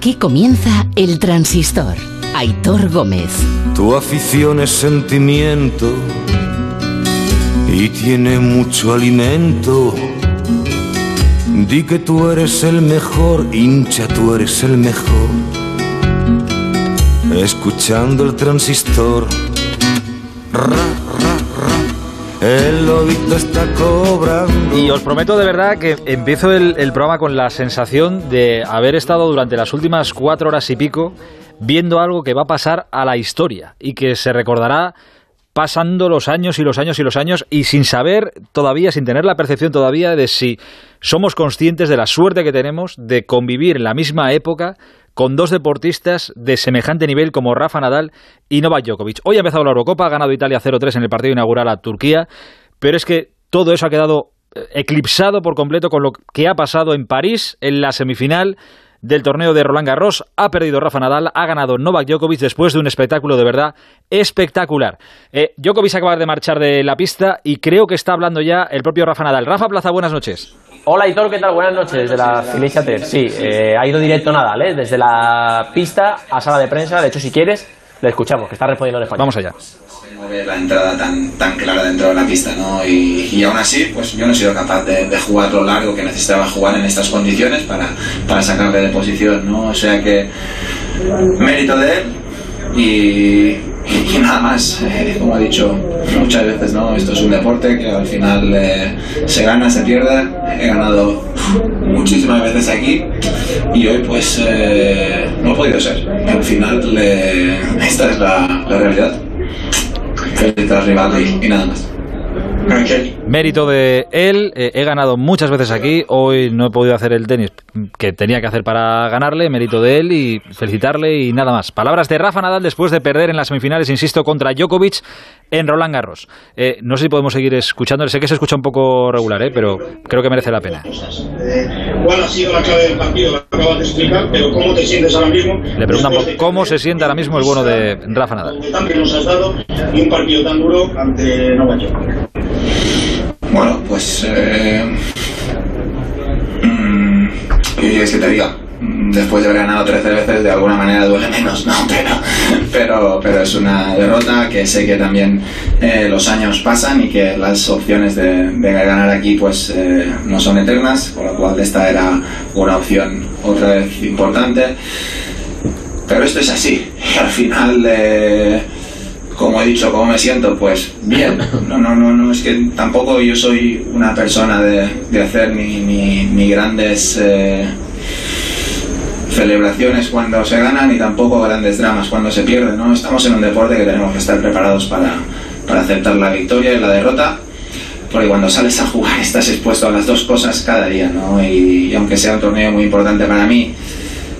Aquí comienza El Transistor. Aitor Gómez. Tu afición es sentimiento y tiene mucho alimento. Di que tú eres el mejor, hincha, tú eres el mejor. Escuchando el transistor. Ra, ra, ra. El lobito está cobrando. Y os prometo de verdad que empiezo el, el programa con la sensación de haber estado durante las últimas cuatro horas y pico viendo algo que va a pasar a la historia y que se recordará pasando los años y los años y los años y sin saber todavía, sin tener la percepción todavía de si somos conscientes de la suerte que tenemos de convivir en la misma época con dos deportistas de semejante nivel como Rafa Nadal y Novak Djokovic. Hoy ha empezado la Eurocopa, ha ganado Italia 0-3 en el partido inaugural a Turquía, pero es que todo eso ha quedado eh, eclipsado por completo con lo que ha pasado en París en la semifinal del torneo de Roland Garros. Ha perdido Rafa Nadal, ha ganado Novak Djokovic después de un espectáculo de verdad espectacular. Eh, Djokovic acaba de marchar de la pista y creo que está hablando ya el propio Rafa Nadal. Rafa Plaza, buenas noches. Hola Hitor, ¿qué tal? Buenas noches desde la Felicia Ter. Sí, eh, ha ido directo Nadal, ¿eh? desde la pista a sala de prensa. De hecho, si quieres, le escuchamos, que está respondiendo en español. Vamos allá. no ver la entrada tan, tan clara dentro de la pista, ¿no? Y, y aún así, pues yo no he sido capaz de, de jugar lo largo que necesitaba jugar en estas condiciones para, para sacarle de posición, ¿no? O sea que mérito de él y, y nada más, eh, como he dicho muchas veces, ¿no? Esto es un deporte que al final eh, se gana, se pierde. He ganado muchísimas veces aquí y hoy pues eh, no ha podido ser. Al final esta es la, la realidad. Al rival y nada más. Mérito de él, eh, he ganado muchas veces aquí, hoy no he podido hacer el tenis que tenía que hacer para ganarle, mérito de él y felicitarle y nada más. Palabras de Rafa Nadal después de perder en las semifinales, insisto, contra Djokovic en Roland Garros. Eh, no sé si podemos seguir escuchándole, sé que se escucha un poco regular, eh, pero creo que merece la pena. ¿Cuál ha sido la clave del partido? Lo acabas de explicar, pero ¿cómo te sientes ahora mismo? Le preguntan por cómo se siente ahora mismo el bueno de Rafa Nadal. Que nos has dado y un partido tan duro ante Nueva York. Bueno, pues. Eh, ¿Qué quieres que te diga? Después de haber ganado 13 veces, de alguna manera duele menos, ¿no? Pero, pero, pero es una derrota que sé que también eh, los años pasan y que las opciones de, de ganar aquí, pues eh, no son eternas, con lo cual esta era una opción otra vez importante. Pero esto es así. Al final. eh, como he dicho, ¿cómo me siento? Pues bien. No, no, no, no, es que tampoco yo soy una persona de, de hacer ni, ni, ni grandes eh, celebraciones cuando se gana, ni tampoco grandes dramas cuando se pierde, ¿no? Estamos en un deporte que tenemos que estar preparados para, para aceptar la victoria y la derrota, porque cuando sales a jugar estás expuesto a las dos cosas cada día, ¿no? Y, y aunque sea un torneo muy importante para mí,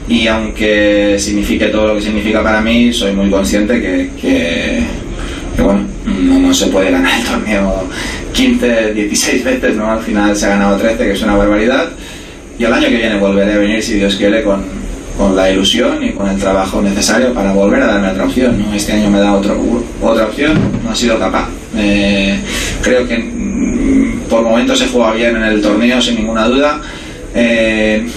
y aunque signifique todo lo que significa para mí, soy muy consciente que, que, que, bueno, no, no se puede ganar el torneo 15, 16 veces, ¿no? Al final se ha ganado 13, que es una barbaridad. Y el año que viene volveré a venir, si Dios quiere, con, con la ilusión y con el trabajo necesario para volver a darme otra opción, ¿no? Este año me da otro, otra opción, no he sido capaz. Eh, creo que mm, por momentos he jugado bien en el torneo, sin ninguna duda. Eh,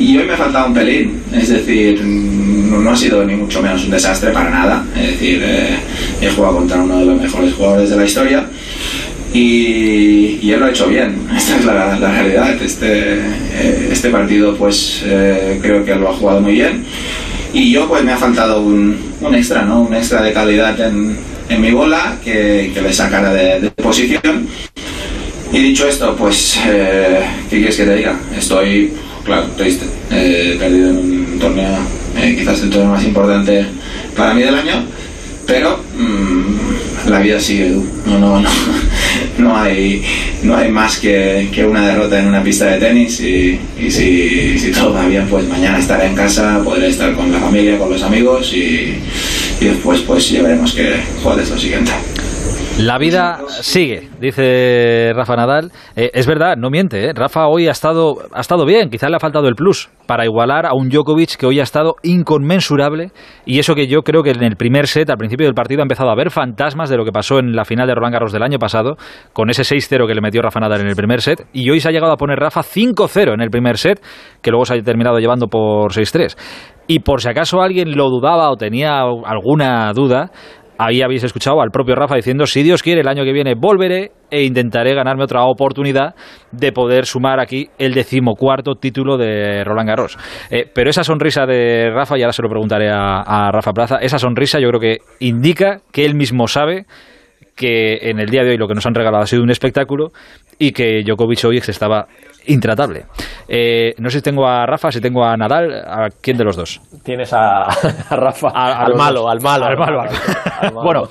y hoy me ha faltado un pelín, es decir, no, no ha sido ni mucho menos un desastre para nada. Es decir, eh, he jugado contra uno de los mejores jugadores de la historia y, él lo ha hecho bien. Esta es la, realidad. Este, eh, este partido, pues eh, creo que lo ha jugado muy bien. Y yo, pues me ha faltado un, un extra, ¿no? Un extra de calidad en, en mi bola que, que le sacara de, posición. Y dicho esto, pues, eh, ¿qué quieres que te diga? Estoy, claro, triste. Eh, perdido en un torneo, quizás el torneo más importante para mí del año, pero mm, la vida sigue. No, no, no, no hay, no hay más que, que una derrota en una pista de tenis y, y si, si todo va bien, pues mañana estaré en casa, podré estar con la familia, con los amigos y, y después pues ya veremos que, cuál es lo siguiente. La vida sigue, dice Rafa Nadal. Eh, es verdad, no miente. ¿eh? Rafa hoy ha estado, ha estado bien, quizás le ha faltado el plus para igualar a un Djokovic que hoy ha estado inconmensurable. Y eso que yo creo que en el primer set, al principio del partido, ha empezado a ver fantasmas de lo que pasó en la final de Roland Garros del año pasado, con ese 6-0 que le metió Rafa Nadal en el primer set. Y hoy se ha llegado a poner Rafa 5-0 en el primer set, que luego se ha terminado llevando por 6-3. Y por si acaso alguien lo dudaba o tenía alguna duda, Ahí habéis escuchado al propio Rafa diciendo, si Dios quiere, el año que viene volveré e intentaré ganarme otra oportunidad de poder sumar aquí el decimocuarto título de Roland Garros. Eh, pero esa sonrisa de Rafa, y ahora se lo preguntaré a, a Rafa Plaza, esa sonrisa yo creo que indica que él mismo sabe que en el día de hoy lo que nos han regalado ha sido un espectáculo y que Djokovic hoy estaba intratable. Eh, no sé si tengo a Rafa, si tengo a Nadal, ¿a quién de los dos? Tienes a, a Rafa, A- al, malo, al malo, Al malo, al- bueno,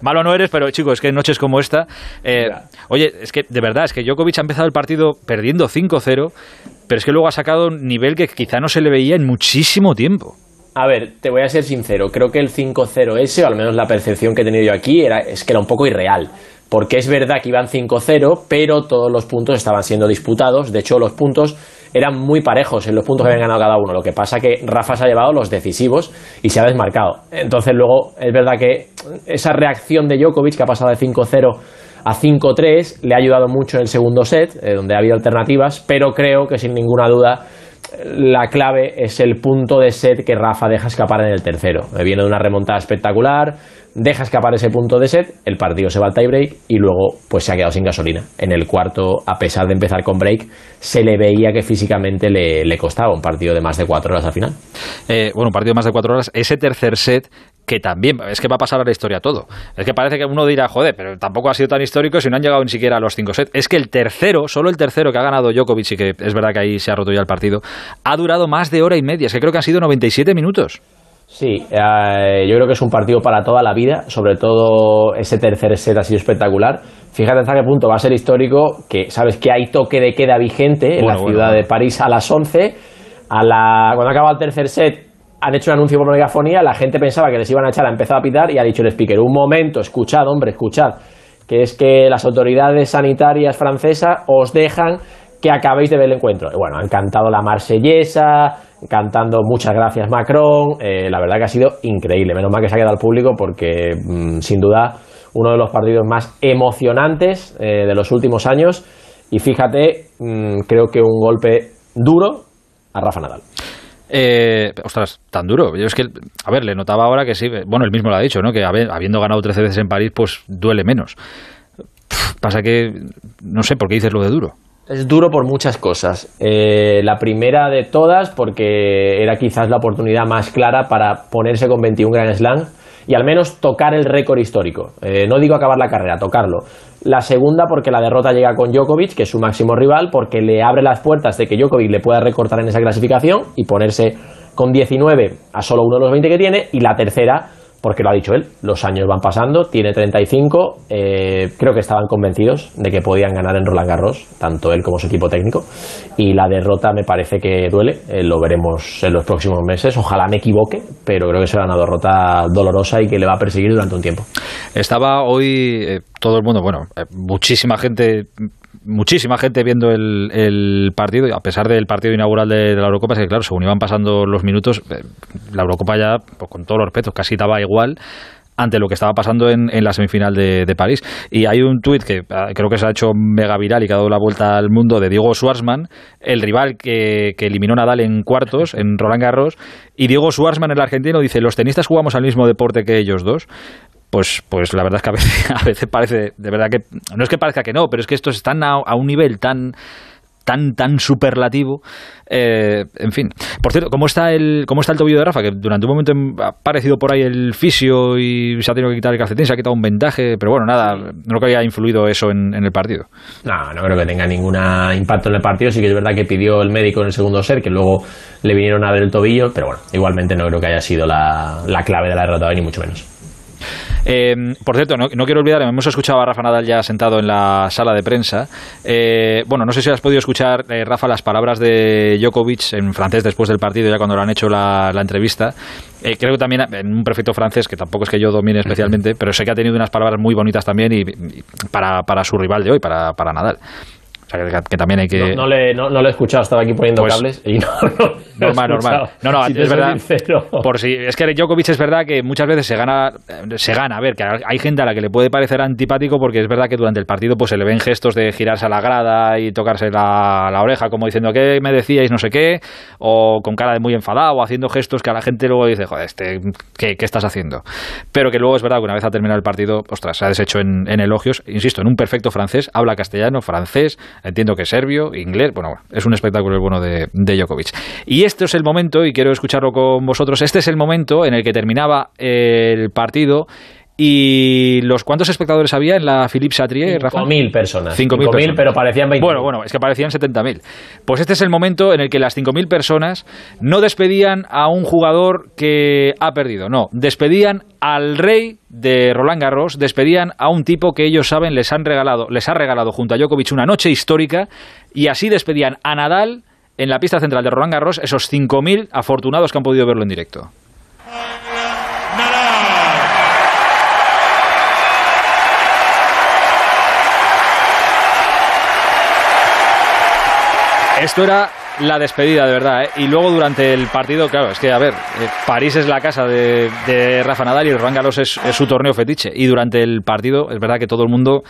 malo no eres, pero chicos, es que en noches como esta. eh, oye, es que de verdad, es que Djokovic ha empezado el partido perdiendo 5-0, pero es que luego ha sacado un nivel que quizá no se le veía en muchísimo tiempo. A ver, te voy a ser sincero, creo que el 5-0 ese, o al menos la percepción que he tenido yo aquí, era, es que era un poco irreal. Porque es verdad que iban 5-0, pero todos los puntos estaban siendo disputados. De hecho, los puntos eran muy parejos en los puntos que habían ganado cada uno. Lo que pasa que Rafa se ha llevado los decisivos y se ha desmarcado. Entonces, luego, es verdad que esa reacción de Djokovic, que ha pasado de 5-0 a 5-3, le ha ayudado mucho en el segundo set, eh, donde ha habido alternativas, pero creo que sin ninguna duda la clave es el punto de set que Rafa deja escapar en el tercero. Viene de una remontada espectacular, deja escapar ese punto de set, el partido se va al tiebreak y luego pues se ha quedado sin gasolina. En el cuarto, a pesar de empezar con break, se le veía que físicamente le, le costaba un partido de más de cuatro horas al final. Eh, bueno, un partido de más de cuatro horas. Ese tercer set que también es que va a pasar a la historia todo. Es que parece que uno dirá, joder, pero tampoco ha sido tan histórico si no han llegado ni siquiera a los cinco sets. Es que el tercero, solo el tercero que ha ganado Djokovic y que es verdad que ahí se ha roto ya el partido, ha durado más de hora y media. Es que creo que han sido 97 minutos. Sí, eh, yo creo que es un partido para toda la vida, sobre todo ese tercer set ha sido espectacular. Fíjate hasta qué punto va a ser histórico, que sabes que hay toque de queda vigente en Bueno, la bueno, ciudad bueno. de París a las 11. A la, cuando acaba el tercer set han hecho un anuncio por megafonía, la gente pensaba que les iban a echar, ha empezado a pitar y ha dicho el speaker, un momento, escuchad, hombre, escuchad, que es que las autoridades sanitarias francesas os dejan que acabéis de ver el encuentro. Bueno, han cantado la marsellesa, cantando muchas gracias Macron, eh, la verdad que ha sido increíble, menos mal que se ha quedado al público porque mm, sin duda uno de los partidos más emocionantes eh, de los últimos años y fíjate, mm, creo que un golpe duro a Rafa Nadal. Eh, ostras, tan duro. Yo es que, a ver, le notaba ahora que sí. Bueno, él mismo lo ha dicho, ¿no? Que habi- habiendo ganado 13 veces en París, pues duele menos. Pasa que, no sé, ¿por qué dices lo de duro? Es duro por muchas cosas. Eh, la primera de todas, porque era quizás la oportunidad más clara para ponerse con 21 Grand Slam y al menos tocar el récord histórico. Eh, no digo acabar la carrera, tocarlo. La segunda, porque la derrota llega con Djokovic, que es su máximo rival, porque le abre las puertas de que Djokovic le pueda recortar en esa clasificación y ponerse con 19 a solo uno de los 20 que tiene. Y la tercera, porque lo ha dicho él, los años van pasando, tiene 35, eh, creo que estaban convencidos de que podían ganar en Roland Garros, tanto él como su equipo técnico, y la derrota me parece que duele, eh, lo veremos en los próximos meses, ojalá me equivoque, pero creo que será una derrota dolorosa y que le va a perseguir durante un tiempo. Estaba hoy eh, todo el mundo, bueno, eh, muchísima gente, muchísima gente viendo el, el partido, a pesar del partido inaugural de, la Eurocopa, que claro, según iban pasando los minutos, eh, la Eurocopa ya, pues, con todos los respetos, casi estaba igual ante lo que estaba pasando en, la semifinal de, de París. Y hay un tuit que ah, creo que se ha hecho mega viral y que ha dado la vuelta al mundo de Diego Schwartzman, el rival que, que eliminó Nadal en cuartos, en Roland Garros, y Diego Schwartzman, el argentino, dice, los tenistas jugamos al mismo deporte que ellos dos. Pues, pues la verdad es que a veces, a veces parece, de verdad que, no es que parezca que no, pero es que estos están a, un nivel tan tan tan superlativo eh, en fin por cierto cómo está el cómo está el tobillo de Rafa que durante un momento ha aparecido por ahí el fisio y se ha tenido que quitar el calcetín se ha quitado un vendaje pero bueno nada no creo que haya influido eso en, en el partido No, no creo que tenga ningún impacto en el partido. Sí que es verdad que pidió el médico en el segundo set, que luego le vinieron a ver el tobillo, pero bueno, igualmente no creo que haya sido la, la clave de la derrota, ni mucho menos. Eh, por cierto, no, quiero olvidar, hemos escuchado a Rafa Nadal ya sentado en la sala de prensa. Eh, bueno, no sé si has podido escuchar, Rafa, las palabras de Djokovic en francés después del partido, ya cuando le han hecho la, entrevista. creo que también en un perfecto francés, que tampoco es que yo domine especialmente, pero sé que ha tenido unas palabras muy bonitas también y, para, para, su rival de hoy, para, para Nadal. O sea, que, también hay que... No, le, no, lo he escuchado, estaba aquí poniendo pues cables y no, Normal, normal. No, no, es verdad. Por si, es que Djokovic es verdad que muchas veces se gana, se gana, a ver, que hay gente a la que le puede parecer antipático porque es verdad que durante el partido pues se le ven gestos de girarse a la grada y tocarse la, la oreja como diciendo, ¿qué me decíais? No sé qué, o con cara de muy enfadado, o haciendo gestos que a la gente luego dice, joder, este, ¿qué, ¿qué, estás haciendo? Pero que luego es verdad que una vez ha terminado el partido, ostras, se ha deshecho en, en elogios, insisto, en un perfecto francés, habla castellano, francés, entiendo que serbio, inglés, bueno, es un espectáculo el bueno de, de Djokovic. Y este es el momento, y quiero escucharlo con vosotros, este es el momento en el que terminaba el partido ¿Y los cuántos espectadores había en la Philippe Chatrier, Rafa? 5.000 personas. 5.000, pero parecían 20.000. Bueno, bueno, es que parecían 70.000. Pues este es el momento en el que las 5.000 personas no despedían a un jugador que ha perdido, no, despedían al rey de Roland Garros, despedían a un tipo que ellos saben les han regalado, les ha regalado junto a Djokovic una noche histórica y así despedían a Nadal en la pista central de Roland Garros esos 5.000 afortunados que han podido verlo en directo. Esto era la despedida, de verdad. ¿eh? Y luego durante el partido, claro, es que, a ver, eh, París es la casa de, Rafa Nadal y Roland Garros es, su torneo fetiche. Y durante el partido, es verdad que todo el mundo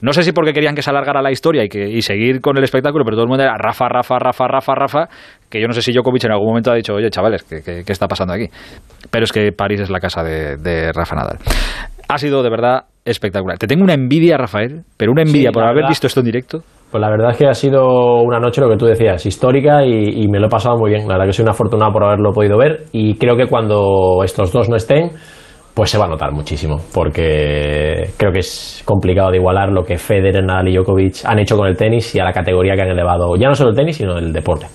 no sé si porque querían que se alargara la historia y, que, y seguir con el espectáculo, pero todo el mundo era Rafa, Rafa, Rafa, Rafa, Rafa, que yo no sé si Djokovic en algún momento ha dicho, oye, chavales, ¿qué, está pasando aquí? Pero es que París es la casa de, de Rafa Nadal. Ha sido de verdad espectacular. Te tengo una envidia, Rafael, pero una envidia por haber visto esto en directo. Pues la verdad es que ha sido una noche, lo que tú decías, histórica y, me lo he pasado muy bien. La verdad que soy una afortunado por haberlo podido ver y creo que cuando estos dos no estén, pues se va a notar muchísimo, porque creo que es complicado de igualar lo que Federer, Nadal y Djokovic han hecho con el tenis y a la categoría que han elevado, ya no solo el tenis, sino el deporte.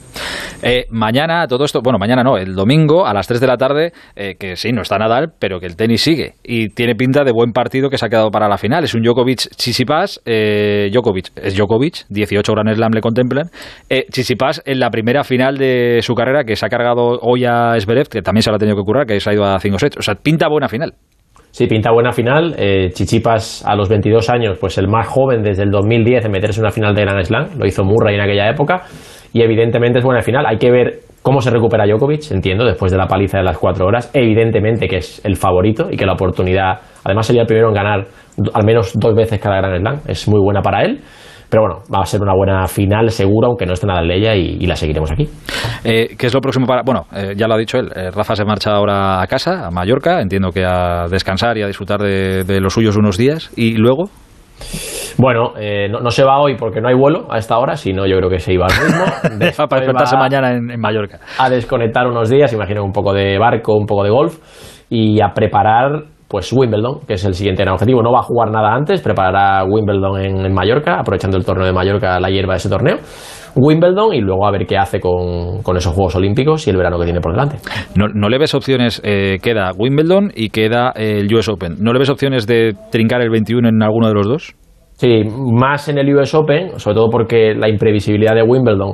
Eh, mañana, todo esto, bueno, mañana no, el domingo a las 3 de la tarde, eh, que sí, no está Nadal, pero que el tenis sigue y tiene pinta de buen partido que se ha quedado para la final. Es un Djokovic Chisipas, eh, Djokovic es Djokovic, 18 Grand Slam le contemplan. Eh, Chisipas en la primera final de su carrera que se ha cargado hoy a Zverev, que también se lo ha tenido que currar, que se ha ido a 5 sets. O sea, pinta buena final. Sí, pinta buena final. Eh, Chichipas a los 22 años, pues el más joven desde el 2010 en meterse en una final de Grand Slam. Lo hizo Murray en aquella época. Y evidentemente es buena final. Hay que ver cómo se recupera Djokovic, entiendo, después de la paliza de las cuatro horas. Evidentemente que es el favorito y que la oportunidad, además sería el primero en ganar al menos dos veces cada Grand Slam. Es muy buena para él. Pero bueno, va a ser una buena final seguro, aunque no esté nada en ella y, la seguiremos aquí. Eh, ¿Qué es lo próximo para.? Bueno, eh, ya lo ha dicho él. Eh, Rafa se marcha ahora a casa, a Mallorca. Entiendo que a descansar y a disfrutar de, los suyos unos días. ¿Y luego? Bueno, no, se va hoy porque no hay vuelo a esta hora, sino yo creo que se iba al mismo. para despertarse mañana en, en, Mallorca. A desconectar unos días, imagino un poco de barco, un poco de golf y a preparar pues Wimbledon, que es el siguiente objetivo. No va a jugar nada antes, preparará Wimbledon en, Mallorca, aprovechando el torneo de Mallorca, la hierba de ese torneo. Wimbledon y luego a ver qué hace con, esos Juegos Olímpicos y el verano que tiene por delante. No, le ves opciones, eh, queda Wimbledon y queda el US Open. ¿No le ves opciones de trincar el 21 en alguno de los dos? Sí, más en el US Open, sobre todo porque la imprevisibilidad de Wimbledon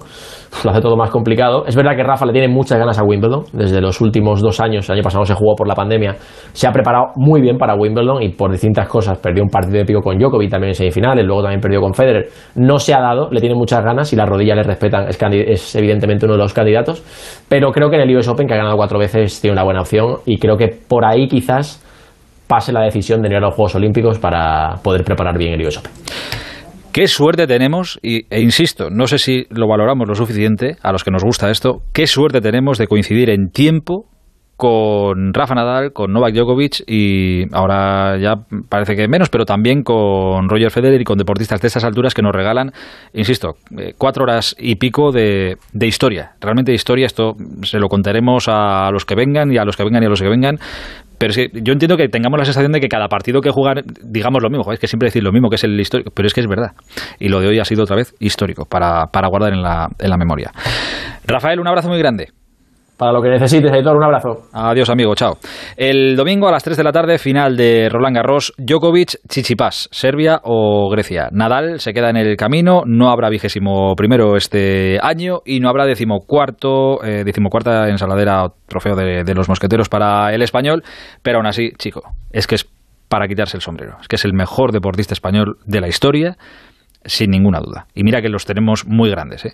lo hace todo más complicado. Es verdad que Rafa le tiene muchas ganas a Wimbledon. Desde los últimos dos años, el año pasado se jugó por la pandemia, se ha preparado muy bien para Wimbledon y por distintas cosas. Perdió un partido de pico con Djokovic también en semifinales, luego también perdió con Federer. No se ha dado, le tiene muchas ganas y la rodilla le respetan. Es, es evidentemente uno de los candidatos. Pero creo que en el US Open, que ha ganado cuatro veces, tiene una buena opción y creo que por ahí quizás pase la decisión de ir a los Juegos Olímpicos para poder preparar bien el Open. Qué suerte tenemos, y, e insisto, no sé si lo valoramos lo suficiente a los que nos gusta esto, qué suerte tenemos de coincidir en tiempo con Rafa Nadal, con Novak Djokovic y ahora ya parece que menos, pero también con Roger Federer y con deportistas de esas alturas que nos regalan, insisto, eh, cuatro horas y pico de, de, historia. Realmente de historia, esto se lo contaremos a los que vengan y a los que vengan y a los que vengan, pero es que yo entiendo que tengamos la sensación de que cada partido que jugar, digamos lo mismo, es que siempre decir lo mismo, que es el histórico, pero es que es verdad. Y lo de hoy ha sido otra vez histórico, para, para guardar en la, en la memoria. Rafael, un abrazo muy grande. Para lo que necesites, Aitor, un abrazo. Adiós, amigo, chao. El domingo a las 3 de la tarde, final de Roland Garros, Djokovic, Chichipas, Serbia o Grecia. Nadal se queda en el camino, no habrá vigésimo primero este año y no habrá decimocuarto, eh, decimocuarta ensaladera o trofeo de, de los mosqueteros para el español, pero aún así, chico, es que es para quitarse el sombrero. Es que es el mejor deportista español de la historia, sin ninguna duda. Y mira que los tenemos muy grandes, ¿eh?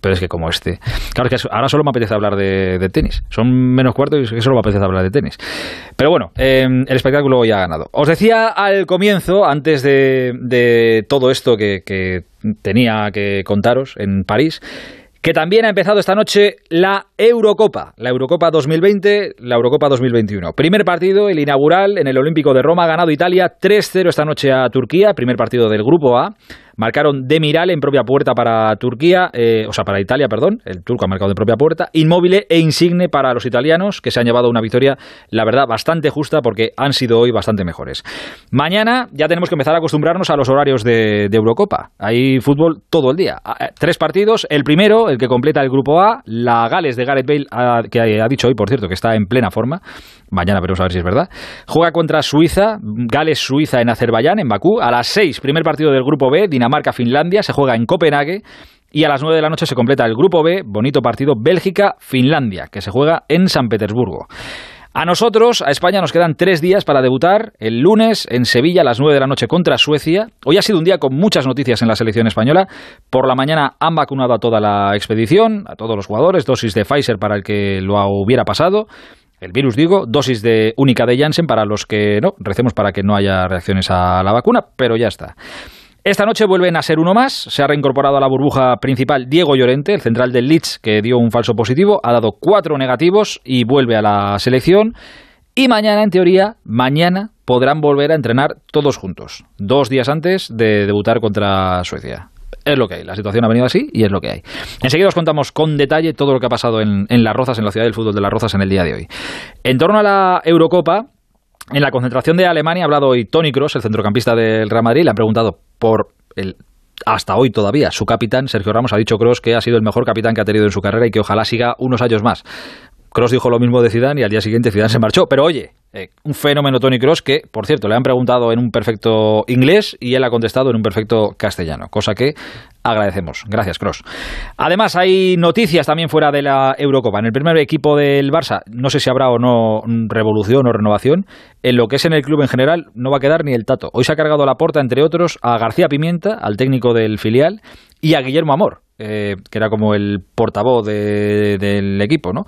Pero es que como este. Claro, que ahora solo me apetece hablar de, tenis. Son menos cuartos y solo me apetece hablar de tenis. Pero bueno, em, el espectáculo ya ha ganado. Os decía al comienzo, antes de, todo esto que, que tenía que contaros en París, que también ha empezado esta noche la Eurocopa, la Eurocopa 2020, la Eurocopa 2021. Primer partido, el inaugural en el Olímpico de Roma, ha ganado Italia 3-0 esta noche a Turquía, primer partido del Grupo A. Marcaron de Miral en propia puerta para Turquía, eh, o sea, para Italia, perdón. El turco ha marcado de propia puerta. Inmóvil e Insigne para los italianos, que se han llevado una victoria, la verdad, bastante justa porque han sido hoy bastante mejores. Mañana ya tenemos que empezar a acostumbrarnos a los horarios de, Eurocopa. Hay fútbol todo el día. Eh, tres partidos. El primero, el que completa el grupo A, la Gales de Gareth Bale, que ha dicho hoy, por cierto, que está en plena forma. Mañana veremos a ver si es verdad. Juega contra Suiza, Gales-Suiza en Azerbaiyán, en Bakú. A las 6, primer partido del grupo B, Dinamarca-Finlandia, se juega en Copenhague. Y a las 9 de la noche se completa el grupo B, bonito partido, Bélgica-Finlandia, que se juega en San Petersburgo. A nosotros, a España, nos quedan tres días para debutar. El lunes en Sevilla a las 9 de la noche contra Suecia. Hoy ha sido un día con muchas noticias en la selección española. Por la mañana han vacunado a toda la expedición, a todos los jugadores, dosis de Pfizer para el que lo hubiera pasado. El virus, digo, dosis de única de Janssen para los que no, recemos para que no haya reacciones a la vacuna, pero ya está. Esta noche vuelven a ser uno más. Se ha reincorporado a la burbuja principal Diego Llorente, el central del Leeds, que dio un falso positivo. Ha dado cuatro negativos y vuelve a la selección. Y mañana, en teoría, mañana podrán volver a entrenar todos juntos, dos días antes de debutar contra Suecia es lo que hay. La situación ha venido así y es lo que hay. Enseguida os contamos con detalle todo lo que ha pasado en, Las Rozas, en la ciudad del fútbol de Las Rozas en el día de hoy. En torno a la Eurocopa, en la concentración de Alemania ha hablado hoy Tony Cross, el centrocampista del Real Madrid, le han preguntado por el hasta hoy todavía. Su capitán, Sergio Ramos, ha dicho Cross que ha sido el mejor capitán que ha tenido en su carrera y que ojalá siga unos años más. Cross dijo lo mismo de Zidane y al día siguiente Zidane se marchó. Pero oye, eh, un fenómeno Tony Cross que, por cierto, le han preguntado en un perfecto inglés y él ha contestado en un perfecto castellano, cosa que agradecemos. Gracias, Cross. Además, hay noticias también fuera de la Eurocopa. En el primer equipo del Barça, no sé si habrá o no revolución o renovación. En lo que es en el club en general, no va a quedar ni el tato. Hoy se ha cargado la porta, entre otros, a García Pimienta, al técnico del filial, y a Guillermo Amor, eh, que era como el portavoz del equipo, ¿no?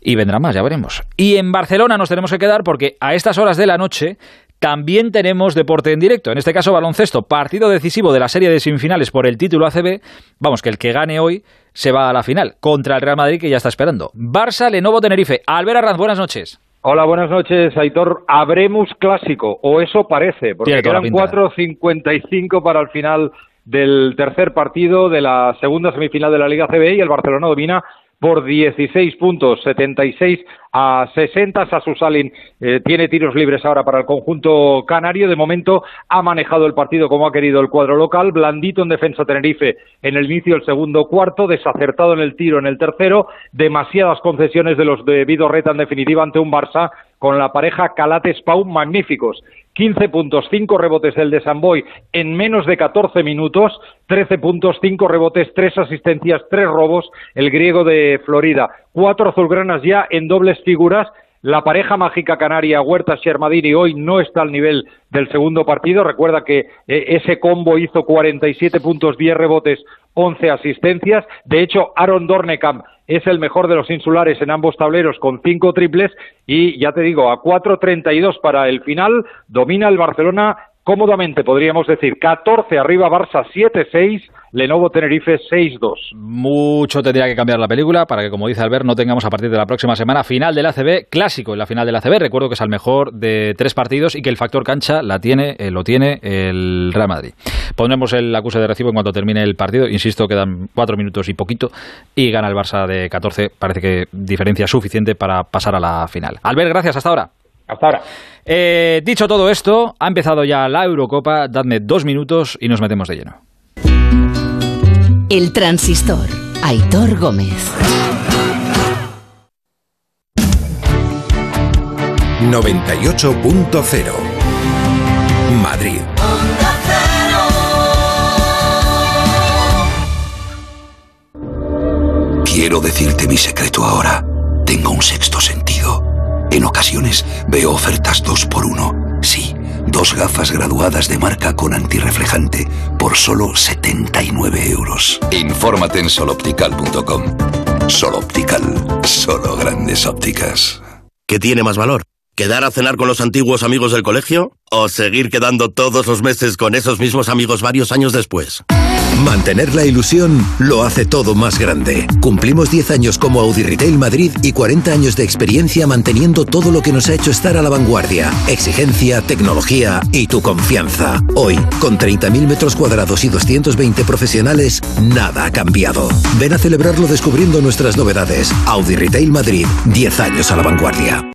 Y vendrá más, ya veremos. Y en Barcelona nos tenemos que quedar porque a estas horas de la noche también tenemos deporte en directo, en este caso baloncesto, partido decisivo de la serie de semifinales por el título ACB. Vamos, que el que gane hoy se va a la final contra el Real Madrid que ya está esperando. Barça, Lenovo, Tenerife. Albert Arranz, buenas noches. Hola, buenas noches, Aitor. Habremos clásico, o eso parece, porque quedan 4.55 para el final del tercer partido de la segunda semifinal de la Liga CB y el Barcelona domina por 16 puntos, 76 a 60. Sasu Salin eh, tiene tiros libres ahora para el conjunto canario. De momento ha manejado el partido como ha querido el cuadro local. Blandito en defensa Tenerife en el inicio del segundo cuarto, desacertado en el tiro en el tercero. Demasiadas concesiones de los de Vidorreta en definitiva ante un Barça con la pareja Calates-Pau magníficos. 15 puntos, 5 rebotes del de Samboy en menos de 14 minutos, 13 puntos, 5 rebotes, 3 asistencias, 3 robos, el griego de Florida. Cuatro azulgranas ya en dobles figuras. La pareja mágica canaria Huerta Shermadini hoy no está al nivel del segundo partido. Recuerda que eh, ese combo hizo 47 puntos, 10 rebotes, 11 asistencias. De hecho, Aaron Dornekamp es el mejor de los insulares en ambos tableros con cinco triples y ya te digo, a 4.32 para el final, domina el Barcelona cómodamente, podríamos decir, 14 arriba Barça 7-6 Lenovo Tenerife 6-2. Mucho tendría que cambiar la película para que, como dice Albert, no tengamos a partir de la próxima semana final del ACB, clásico en la final del ACB. Recuerdo que es el mejor de tres partidos y que el factor cancha la tiene, eh, lo tiene el Real Madrid. Pondremos el acuse de recibo en cuanto termine el partido. Insisto, quedan cuatro minutos y poquito y gana el Barça de 14. Parece que diferencia suficiente para pasar a la final. Albert, gracias. Hasta ahora. Hasta ahora. Eh, dicho todo esto, ha empezado ya la Eurocopa. Dadme dos minutos y nos metemos de lleno. El transistor. Aitor Gómez. 98.0 Madrid. Quiero decirte mi secreto ahora. Tengo un sexto sentido. En ocasiones veo ofertas dos por uno. Sí, dos gafas graduadas de marca con antirreflejante por solo 79 euros. Infórmate en soloptical.com. Soloptical, solo grandes ópticas. ¿Qué tiene más valor? ¿Quedar a cenar con los antiguos amigos del colegio? ¿O seguir quedando todos los meses con esos mismos amigos varios años después? Mantener la ilusión lo hace todo más grande. Cumplimos 10 años como Audi Retail Madrid y 40 años de experiencia manteniendo todo lo que nos ha hecho estar a la vanguardia. Exigencia, tecnología y tu confianza. Hoy, con 30.000 metros cuadrados y 220 profesionales, nada ha cambiado. Ven a celebrarlo descubriendo nuestras novedades. Audi Retail Madrid, 10 años a la vanguardia.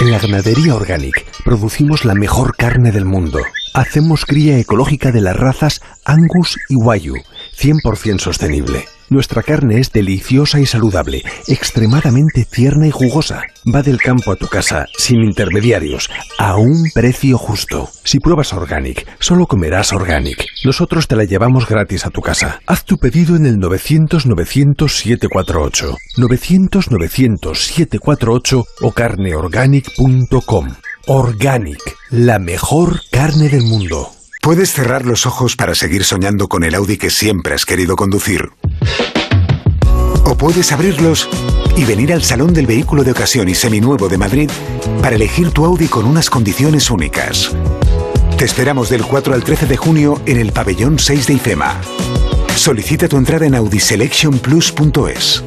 En la ganadería Organic producimos la mejor carne del mundo. Hacemos cría ecológica de las razas Angus y Wayu, 100% sostenible. Nuestra carne es deliciosa y saludable, extremadamente tierna y jugosa. Va del campo a tu casa, sin intermediarios, a un precio justo. Si pruebas Organic, solo comerás Organic. Nosotros te la llevamos gratis a tu casa. Haz tu pedido en el 900-900-748, 900-900-748 o carneorganic.com. Organic, la mejor carne del mundo. Puedes cerrar los ojos para seguir soñando con el Audi que siempre has querido conducir. O puedes abrirlos y venir al Salón del Vehículo de Ocasión y Seminuevo de Madrid para elegir tu Audi con unas condiciones únicas. Te esperamos del 4 al 13 de junio en el pabellón 6 de IFEMA. Solicita tu entrada en audiselectionplus.es.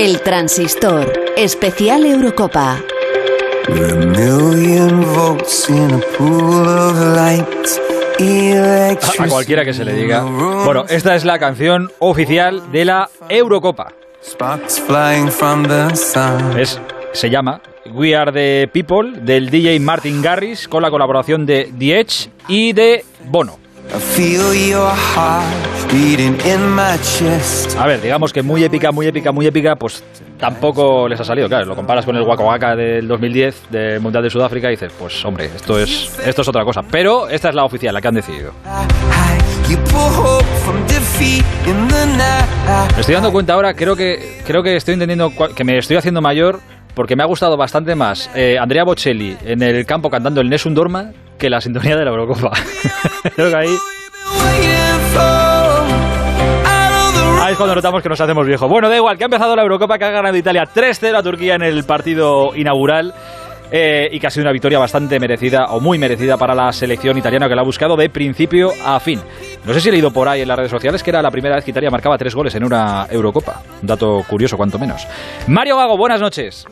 El transistor, especial Eurocopa. A, cualquiera que se le diga. Bueno, esta es la canción oficial de la Eurocopa. Es, se llama We Are the People del DJ Martin Garris con la colaboración de The Edge y de Bono. A ver, digamos que muy épica, muy épica, muy épica, pues tampoco les ha salido. Claro, lo comparas con el Waka Waka del 2010 del Mundial de Sudáfrica y dices, pues hombre, esto es, esto es otra cosa. Pero esta es la oficial, la que han decidido. Me estoy dando cuenta ahora, creo que, creo que estoy entendiendo que me estoy haciendo mayor porque me ha gustado bastante más eh, Andrea Bocelli en el campo cantando el Nessun Dorma que la sintonía de la Eurocopa. Creo que ahí... Es cuando notamos que nos hacemos viejos. Bueno, da igual, que ha empezado la Eurocopa, que ha ganado Italia 3-0 a Turquía en el partido inaugural. Eh, y que ha sido una victoria bastante merecida o muy merecida para la selección italiana que la ha buscado de principio a fin. No sé si he leído por ahí en las redes sociales que era la primera vez que Italia marcaba tres goles en una Eurocopa. Un dato curioso, cuanto menos. Mario Gago, buenas noches.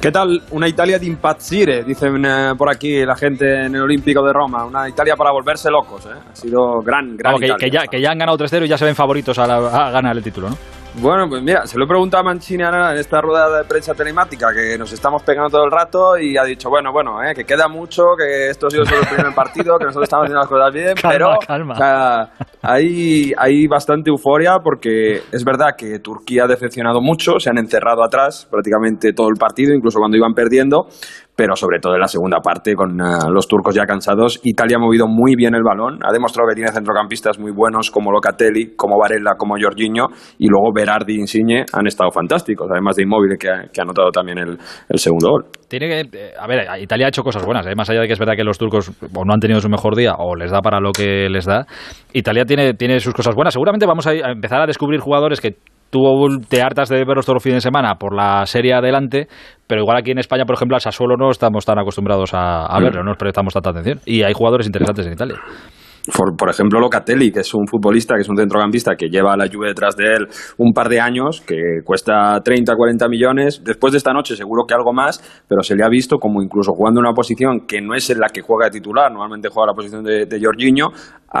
¿Qué tal? Una Italia de impazzire, dicen eh, por aquí la gente en el Olímpico de Roma. Una Italia para volverse locos, ¿eh? Ha sido gran, gran que, que, ya, que, ya, han ganado 3-0 y ya se ven favoritos a, a ganar el título, ¿no? Bueno, pues mira, se lo he preguntado a Mancini ahora en esta rueda de prensa telemática que nos estamos pegando todo el rato y ha dicho, bueno, bueno, eh, que queda mucho, que esto ha sido solo el primer partido, que nosotros estamos haciendo las cosas bien, pero calma. hay, hay bastante euforia porque es verdad que Turquía ha decepcionado mucho, se han encerrado atrás prácticamente todo el partido, incluso cuando iban perdiendo, pero sobre todo en la segunda parte, con uh, los turcos ya cansados. Italia ha movido muy bien el balón, ha demostrado que tiene centrocampistas muy buenos como Locatelli, como Varela, como Jorginho, y luego Berardi y Insigne han estado fantásticos, además de Immobile, que ha, que anotado también el, el, segundo gol. Tiene que, eh, a ver, Italia ha hecho cosas buenas, ¿eh? más allá de que es verdad que los turcos o no han tenido su mejor día o les da para lo que les da, Italia tiene, tiene sus cosas buenas. Seguramente vamos a empezar a descubrir jugadores que tuvo te hartas de verlos todos los fines de semana por la serie adelante, pero igual aquí en España, por ejemplo, al Sassuolo no estamos tan acostumbrados a, a verlo, no nos prestamos tanta atención. Y hay jugadores interesantes en Italia. Por, por, ejemplo, Locatelli, que es un futbolista, que es un centrocampista que lleva a la Juve detrás de él un par de años, que cuesta 30, 40 millones. Después de esta noche seguro que algo más, pero se le ha visto como incluso jugando en una posición que no es en la que juega de titular, normalmente juega la posición de, de Jorginho,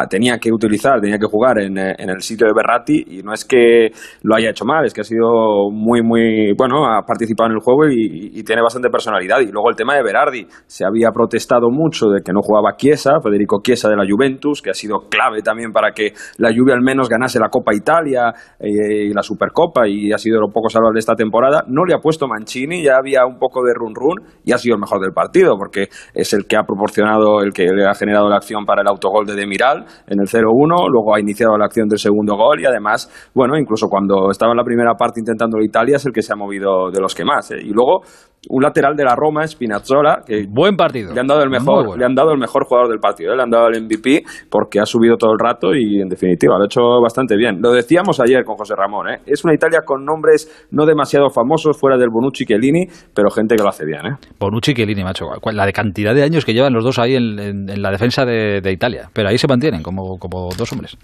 tenía que utilizar, tenía que jugar en, en, el sitio de Berratti y no es que lo haya hecho mal, es que ha sido muy, muy, bueno, ha participado en el juego y, tiene bastante personalidad. Y luego el tema de Berardi, se había protestado mucho de que no jugaba Chiesa, Federico Chiesa de la Juventus, que ha sido clave también para que la Juve al menos ganase la Copa Italia eh, y la Supercopa y ha sido lo poco salvable de esta temporada. No le ha puesto Mancini, ya había un poco de run run y ha sido el mejor del partido porque es el que ha proporcionado, el que ha generado la acción para el autogol de Demiral en el 0-1, luego ha iniciado la acción del segundo gol y además, bueno, incluso cuando estaba en la primera parte intentando Italia es el que se ha movido de los que más. ¿eh? Y luego un lateral de la Roma, Spinazzola, que buen partido. Le han dado el mejor, le han dado el mejor jugador del partido, ¿eh? le han dado el MVP porque ha subido todo el rato y en definitiva lo ha hecho bastante bien. Lo decíamos ayer con José Ramón, ¿eh? es una Italia con nombres no demasiado famosos fuera del Bonucci y Chiellini, pero gente que lo hace bien. ¿eh? Bonucci y Chiellini, macho, la de cantidad de años que llevan los dos ahí en, la defensa de, de, Italia, pero ahí se mantienen como, como dos hombres.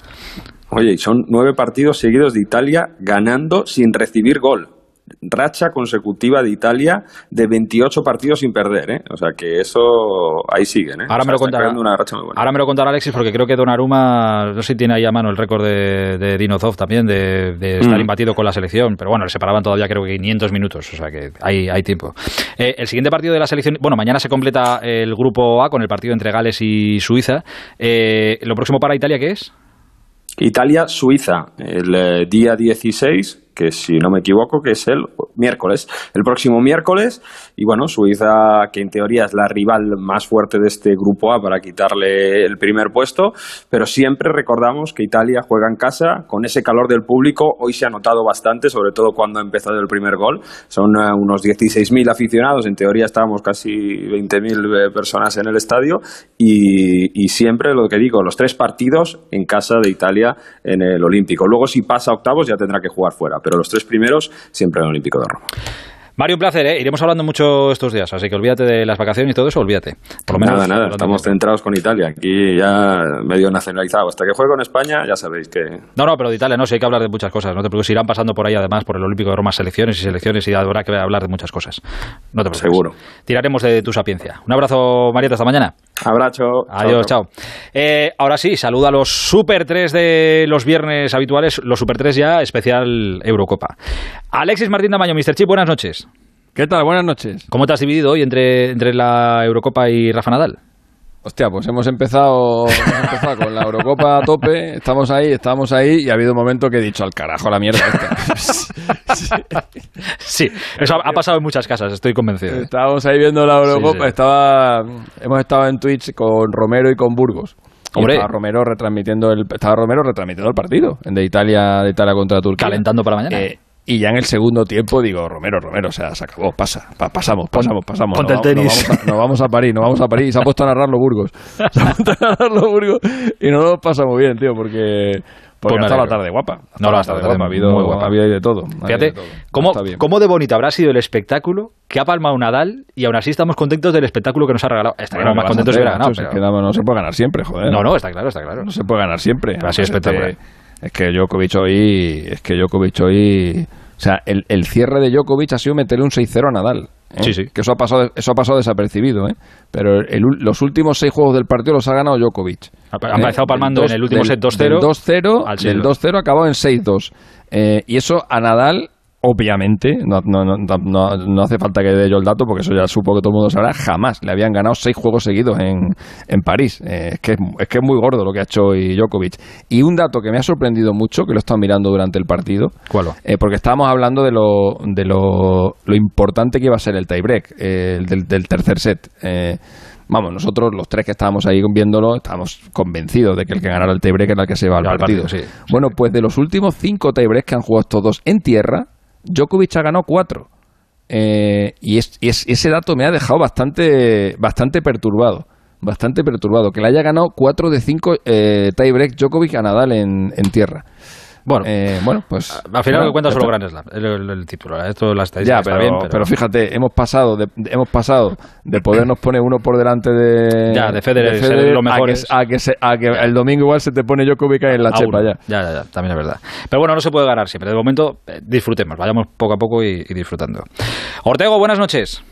Oye, son nueve partidos seguidos de Italia ganando sin recibir gol racha consecutiva de Italia de 28 partidos sin perder, ¿eh? O sea que eso ahí siguen, ¿eh? Ahora, me, lo contará, ahora me lo contará Alexis porque creo que Donnarumma, no sé si tiene ahí a mano el récord de, de Dinozov también, de, estar mm. imbatido con la selección, pero bueno, le separaban todavía creo que 500 minutos, o sea que hay, hay tiempo. Eh, el siguiente partido de la selección, bueno, mañana se completa el grupo A con el partido entre Gales y Suiza. Eh, ¿Lo próximo para Italia qué es? Italia-Suiza, el eh, día 16 que si no me equivoco, que es el miércoles, el próximo miércoles. Y bueno, Suiza, que en teoría es la rival más fuerte de este grupo A para quitarle el primer puesto, pero siempre recordamos que Italia juega en casa con ese calor del público. Hoy se ha notado bastante, sobre todo cuando ha empezado el primer gol. Son eh, unos 16.000 aficionados, en teoría estábamos casi 20.000 eh, personas en el estadio. Y, y siempre lo que digo, los tres partidos en casa de Italia en el Olímpico. Luego, si pasa octavos, ya tendrá que jugar fuera pero los tres primeros siempre en el Olímpico de Roma. Mario, un placer, ¿eh? iremos hablando mucho estos días, así que olvídate de las vacaciones y todo eso, olvídate. Por lo menos, nada, nada, estamos centrados con Italia, aquí ya medio nacionalizado. Hasta que juegue con España, ya sabéis que... No, no, pero de Italia no, sí hay que hablar de muchas cosas, no te preocupes, irán pasando por ahí además por el Olímpico de Roma selecciones y selecciones y habrá que hablar de muchas cosas. No te preocupes. Seguro. Tiraremos de tu sapiencia. Un abrazo, Marieta, hasta mañana. Abrazo. Adiós, chao. Eh, ahora sí, saluda a los Super 3 de los viernes habituales, los Super 3 ya, especial Eurocopa. Alexis Martín Damaño, Mr. Chip, buenas noches. ¿Qué tal? Buenas noches. ¿Cómo te has dividido hoy entre, entre la Eurocopa y Rafa Nadal? Hostia, pues hemos empezado, con la Eurocopa a tope, estamos ahí, estamos ahí y ha habido un momento que he dicho al carajo la mierda sí, eso ha, pasado en muchas casas, estoy convencido. ¿eh? Estábamos ahí viendo la Eurocopa, estaba hemos estado en Twitch con Romero y con Burgos. Hombre. Estaba Romero retransmitiendo el estaba Romero retransmitiendo el partido de Italia de Italia contra Turquía. Calentando para mañana. Eh, y ya en el segundo tiempo digo, Romero, Romero, o sea, se acabó, pasa, pasamos, pasamos, pasamos. Ponte el tenis. Nos vamos, a, París, nos vamos a París. Se ha puesto a narrar los Burgos. Se ha puesto a narrar los Burgos y no nos pasamos bien, tío, porque... Porque pues la tarde guapa. No, la tarde guapa. Ha habido, ha habido de todo. Fíjate, de ¿cómo, ¿cómo, de bonito habrá sido el espectáculo que ha palmado Nadal y aún así estamos contentos del espectáculo que nos ha regalado? Estaremos más contentos si hubiera ganado. Pero... no se puede ganar siempre, joder. No, no, está claro, está claro. No se puede ganar siempre. Ha sido espectacular. Es que Djokovic hoy... Es que Djokovic hoy o sea, el, el cierre de Djokovic ha sido meterle un 6-0 a Nadal. ¿eh? Sí, sí. Que eso ha pasado, eso ha pasado desapercibido, ¿eh? Pero los últimos seis juegos del partido los ha ganado Djokovic. Ha, empezado palmando en el último set 2-0. Del 2-0, del 2-0 acabado en 6-2. Eh, y eso a Nadal obviamente, no, no, no, no, hace falta que dé yo el dato porque eso ya supo que todo el mundo sabrá, jamás le habían ganado seis juegos seguidos en, en París. Eh, es, que, es que es muy gordo lo que ha hecho hoy Djokovic. Y un dato que me ha sorprendido mucho, que lo he estado mirando durante el partido, ¿Cuál? Eh, porque estábamos hablando de, lo, de lo, lo importante que iba a ser el tiebreak, eh, del, del, tercer set. vamos, nosotros los tres que estábamos ahí viéndolo, estábamos convencidos de que el que ganara el tiebreak era el que se iba al partido. bueno, pues de los últimos cinco tiebreaks que han jugado estos dos en tierra, Djokovic ha ganado cuatro. Eh, y, es, ese dato me ha dejado bastante, bastante perturbado. Bastante perturbado. Que le haya ganado cuatro de cinco eh, tiebreak Djokovic a Nadal en, en tierra. Bueno, eh, bueno, pues. Al final bueno, cuenta solo Grand Slam, el, el, título. Esto la estadística ya, pero, bien, pero... fíjate, hemos pasado, de, hemos pasado de podernos poner uno por delante de. Ya, de Federer, de Federer lo mejor. A que, a que, el domingo igual se te pone Djokovic en la chepa ya. ya. Ya, ya, también es verdad. Pero bueno, no se puede ganar siempre. De momento, eh, disfrutemos, vayamos poco a poco y, y disfrutando. Ortego, buenas noches.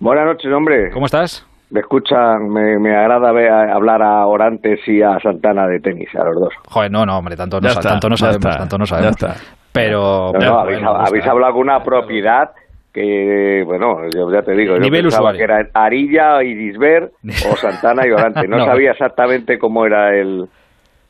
Buenas noches, hombre. ¿Cómo estás? Me escuchan, me, me agrada ver, hablar a Orantes y a Santana de tenis, a los dos. Joder, no, no, hombre, tanto no, tanto no sabemos, tanto no sabemos. Pero, no, habéis, hablado con una propiedad que, bueno, yo ya te digo, yo pensaba que era Arilla, Irisber o Santana y Orante. No, sabía exactamente cómo era el,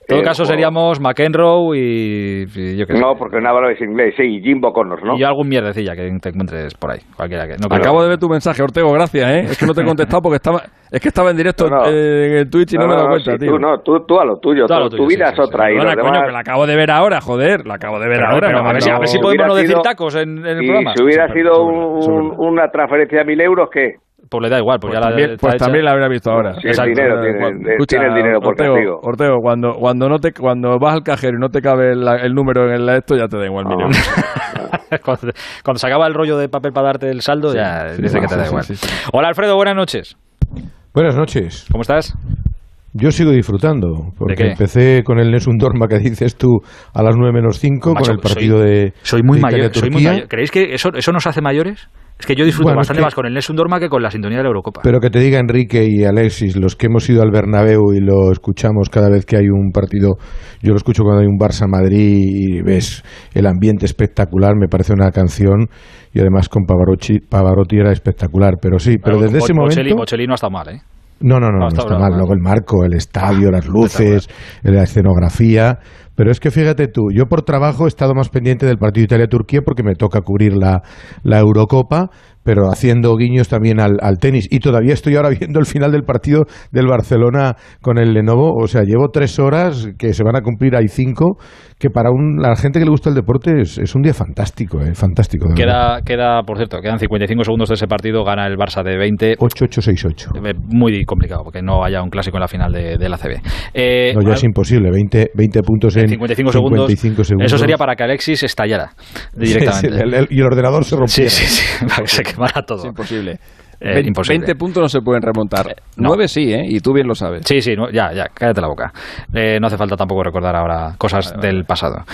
en todo caso seríamos McEnroe y, yo qué sé. No, porque no hablas inglés, sí, Jimbo Connors, ¿no? Y algún mierdecilla que te encuentres por ahí, cualquiera que... No, Acabo de ver tu mensaje, Ortego, gracias, ¿eh? Es que no te he contestado porque estaba... Es que estaba en directo en el Twitch y no, me he dado cuenta, tío. Tú, no, tú, tú, a lo tuyo, tu vida es otra. Y bueno, coño, que la acabo de ver ahora, joder, la acabo de ver ahora. a, ver si, a, ver si, podemos no decir tacos en, el programa. Si hubiera sido una transferencia de mil euros, ¿qué? Pues le da igual, pues, ya también, la Pues también la habría visto ahora. Sí, el dinero, tiene, tiene el dinero por Ortego, Ortego, cuando, cuando, no te, cuando vas al cajero y no te cabe el número en el esto, ya te da igual el cuando, cuando, se acaba el rollo de papel para darte el saldo, ya dice que te da igual. Hola Alfredo, buenas noches. Buenas noches. ¿Cómo estás? Yo sigo disfrutando, porque empecé con el Nessun Dorma que dices tú a las 9 menos 5, con el partido de. Soy muy, mayor, soy muy mayor. ¿Creéis que eso, eso nos hace mayores? Es que yo disfruto bastante más con el Nessun Dorma que con la sintonía de la Eurocopa. Pero que te diga Enrique y Alexis, los que hemos ido al Bernabéu y lo escuchamos cada vez que hay un partido, yo lo escucho cuando hay un Barça-Madrid y ves el ambiente espectacular, me parece una canción y además con Pavarotti, Pavarotti era espectacular, pero sí, pero, desde ese momento... Bocelli no ha estado mal, ¿eh? No, no, no, no, está, mal. Luego el marco, el estadio, las luces, la escenografía. Pero es que fíjate tú, yo por trabajo he estado más pendiente del partido Italia-Turquía porque me toca cubrir la, la Eurocopa, pero haciendo guiños también al, al, tenis. Y todavía estoy ahora viendo el final del partido del Barcelona con el Lenovo. O sea, llevo tres horas que se van a cumplir, hay cinco, que para un, la gente que le gusta el deporte es, es un día fantástico, eh, fantástico. Queda, queda, por cierto, quedan 55 segundos de ese partido, gana el Barça de 20. 8-8-6-8. Eh, muy complicado, porque no haya un clásico en la final de, de la CB. Eh, no, ya es imposible, 20, 20 puntos en 55, segundos, Eso sería para que Alexis estallara directamente. y el ordenador se rompiera. Sí, sí, sí, quemara todo. Es imposible. 20 eh, puntos no se pueden remontar. Eh, nueve 9 sí, ¿eh? Y tú bien lo sabes. Sí, sí, ya, ya, cállate la boca. Eh, no hace falta tampoco recordar ahora cosas del pasado.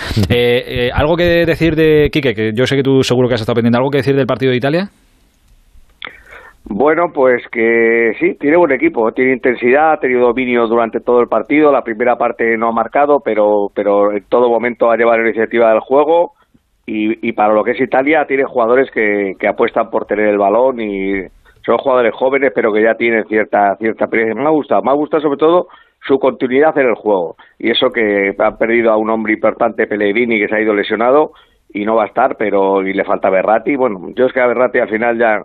¿Algo que decir de Quique? Que yo sé que tú seguro que has estado pendiente. ¿Algo que decir del partido de Italia? Bueno, pues que sí, tiene buen equipo, tiene intensidad, ha tenido dominio durante todo el partido. La primera parte no ha marcado, pero, pero en todo momento ha llevado la iniciativa del juego. Y, y para lo que es Italia, tiene jugadores que, que apuestan por tener el balón y son jugadores jóvenes pero que ya tienen cierta cierta experiencia. Me ha gustado, me ha gustado sobre todo su continuidad en el juego y eso que han perdido a un hombre importante Pellegrini que se ha ido lesionado y no va a estar, pero y le falta Berratti. Bueno, yo es que a Berratti al final ya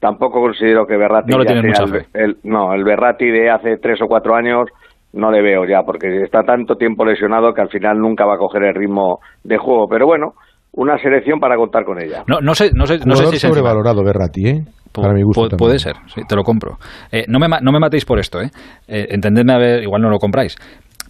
tampoco considero que Berratti no ya sea el, no, el Berratti de hace tres o cuatro años no le veo ya porque está tanto tiempo lesionado que al final nunca va a coger el ritmo de juego, pero bueno, una selección para contar con ella. No, no sé, no sé, no sé si sobrevalorado Berratti, ¿eh? Para mi gusto puede ser, sí, te lo compro. Eh, no, me, no me matéis por esto, ¿eh? eh entendedme a ver, igual no lo compráis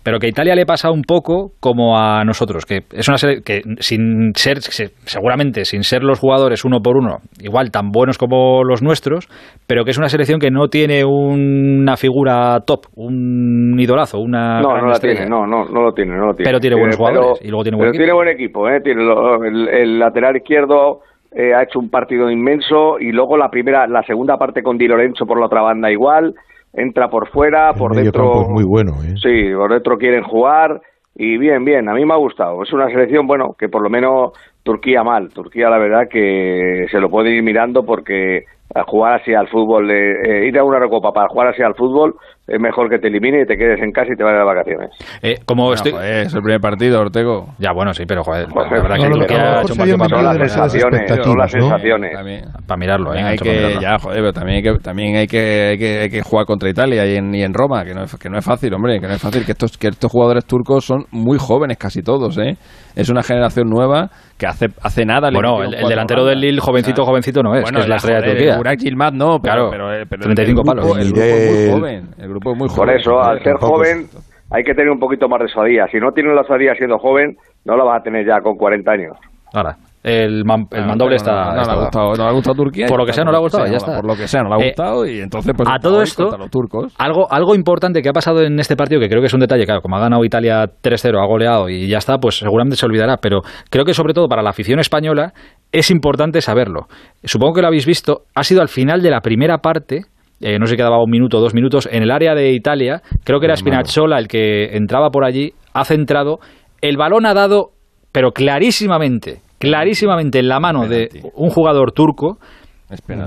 pero que a Italia le pasa un poco como a nosotros, que es una serie que sin ser, seguramente sin ser los jugadores uno por uno, igual tan buenos como los nuestros, pero que es una selección que no tiene una figura top, un idolazo, una no, no la tiene, no, no, no lo tiene, no lo tiene. Pero tiene buenos jugadores y luego tiene buen pero tiene buen equipo, ¿eh? tiene el, lateral izquierdo eh, ha hecho un partido inmenso y luego la primera, la segunda parte con Di Lorenzo por la otra banda igual entra por fuera, por dentro. Es muy bueno, ¿eh? Sí, por dentro quieren jugar y bien, bien, a mí me ha gustado. Es una selección, bueno, que por lo menos Turquía mal. Turquía, la verdad, que se lo puede ir mirando porque jugar así al fútbol, eh, ir a una recopa para jugar así al fútbol, es mejor que te elimine y te quedes en casa y te vayas de vacaciones. Eh, como estoy... es el primer partido, Ortego. Ya, bueno, sí, pero joder, la verdad que Turquía ha hecho un partido para las sensaciones, son las sensaciones. para mirarlo, ¿eh? Hay que, ya, joder, pero también hay que, también hay que, hay que, hay que jugar contra Italia y en, y en Roma, que no, es, que no es fácil, hombre, que no es fácil, que estos, que estos jugadores turcos son muy jóvenes casi todos, ¿eh? Es una generación nueva que hace, hace nada... Bueno, el, delantero del Lille, jovencito, jovencito no es, bueno, que es la estrella de Turquía. Burak Yilmaz no, pero, claro, pero, pero 35 el palos. El grupo es muy joven, el grupo es muy joven. Por eso, al ser joven hay que tener un poquito más de suadía. Si no tienes la suadía siendo joven, no la vas a tener ya con 40 años. Ahora, el, man, el mandoble está. No, le ha gustado, no le ha gustado Turquía. Por lo que sea, no le ha gustado, ya está. Por lo que sea, no le ha eh, gustado y entonces, pues. A todo esto, los turcos. Algo, algo importante que ha pasado en este partido, que creo que es un detalle, claro, como ha ganado Italia 3-0, ha goleado y ya está, pues seguramente se olvidará, pero creo que sobre todo para la afición española es importante saberlo. Supongo que lo habéis visto, ha sido al final de la primera parte eh, no sé si quedaba un minuto o dos minutos, en el área de Italia, creo que era Spinazzola el que entraba por allí, ha centrado, el balón ha dado, pero clarísimamente, clarísimamente en la mano de un jugador turco,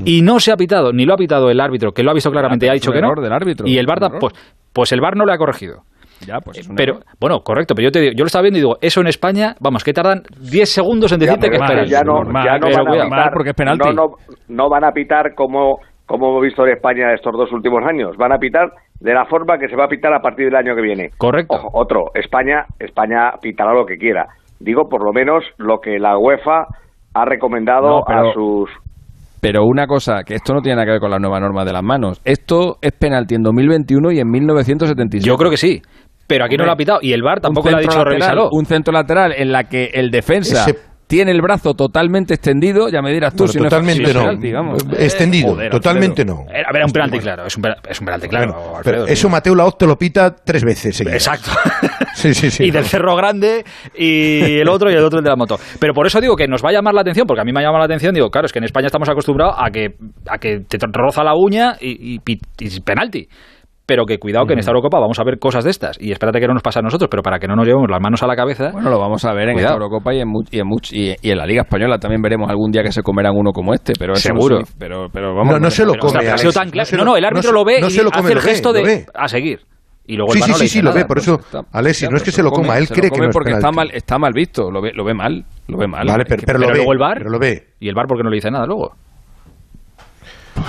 y no se ha pitado, ni lo ha pitado el árbitro, que lo ha visto claramente y ha dicho que no. Del árbitro, y el VAR, pues, pues el VAR no le ha corregido. Ya, pues es pero, bueno, correcto, pero yo te digo, yo lo estaba viendo y digo, eso en España, vamos, que tardan 10 segundos en decirte que esperes. Ya no, ya no van a pitar, porque es penalti. No, no, van a pitar como, como hemos visto en España estos dos últimos años. Van a pitar de la forma que se va a pitar a partir del año que viene. Correcto. otro, España, España pitará lo que quiera. Digo, por lo menos lo que la UEFA ha recomendado a sus pero una cosa, que esto no tiene nada que ver con la nueva norma de las manos. Esto es penalti en 2021 y en 1977. Yo creo que sí. Pero aquí no lo ha pitado. Y el VAR tampoco le ha dicho revisarlo. Un centro lateral en la que el defensa tiene el brazo totalmente extendido, ya me dirás tú si totalmente no, no. extendido, totalmente no. A ver, un penalti claro, es un, es un penalti claro. pero eso Mateo Laoz te lo pita tres veces. Exacto. sí, sí, sí. Y del cerro grande y el otro y el otro el de la moto. Pero por eso digo que nos va a llamar la atención, porque a mí me ha llamado la atención, digo, claro, es que en España estamos acostumbrados a que, a que te roza la uña y, y, y penalti pero que cuidado que en esta Eurocopa vamos a ver cosas de estas y espérate que no nos pase a nosotros, pero para que no nos llevemos las manos a la cabeza. Bueno, lo vamos a ver en esta Eurocopa y en, y, en y, en la Liga Española también veremos algún día que se comerán uno como este, pero seguro. pero, pero vamos, no, no se lo come. no, no, el árbitro lo ve y hace el gesto de a seguir. Y luego sí, sí, sí, sí, lo ve, por eso, Alessi, no es que se lo coma, él cree que no es porque está mal, está mal visto, lo ve, lo ve mal, lo ve mal. Vale, pero, pero, lo ve, luego el bar, pero lo ve. ¿Y el bar porque no le dice nada luego?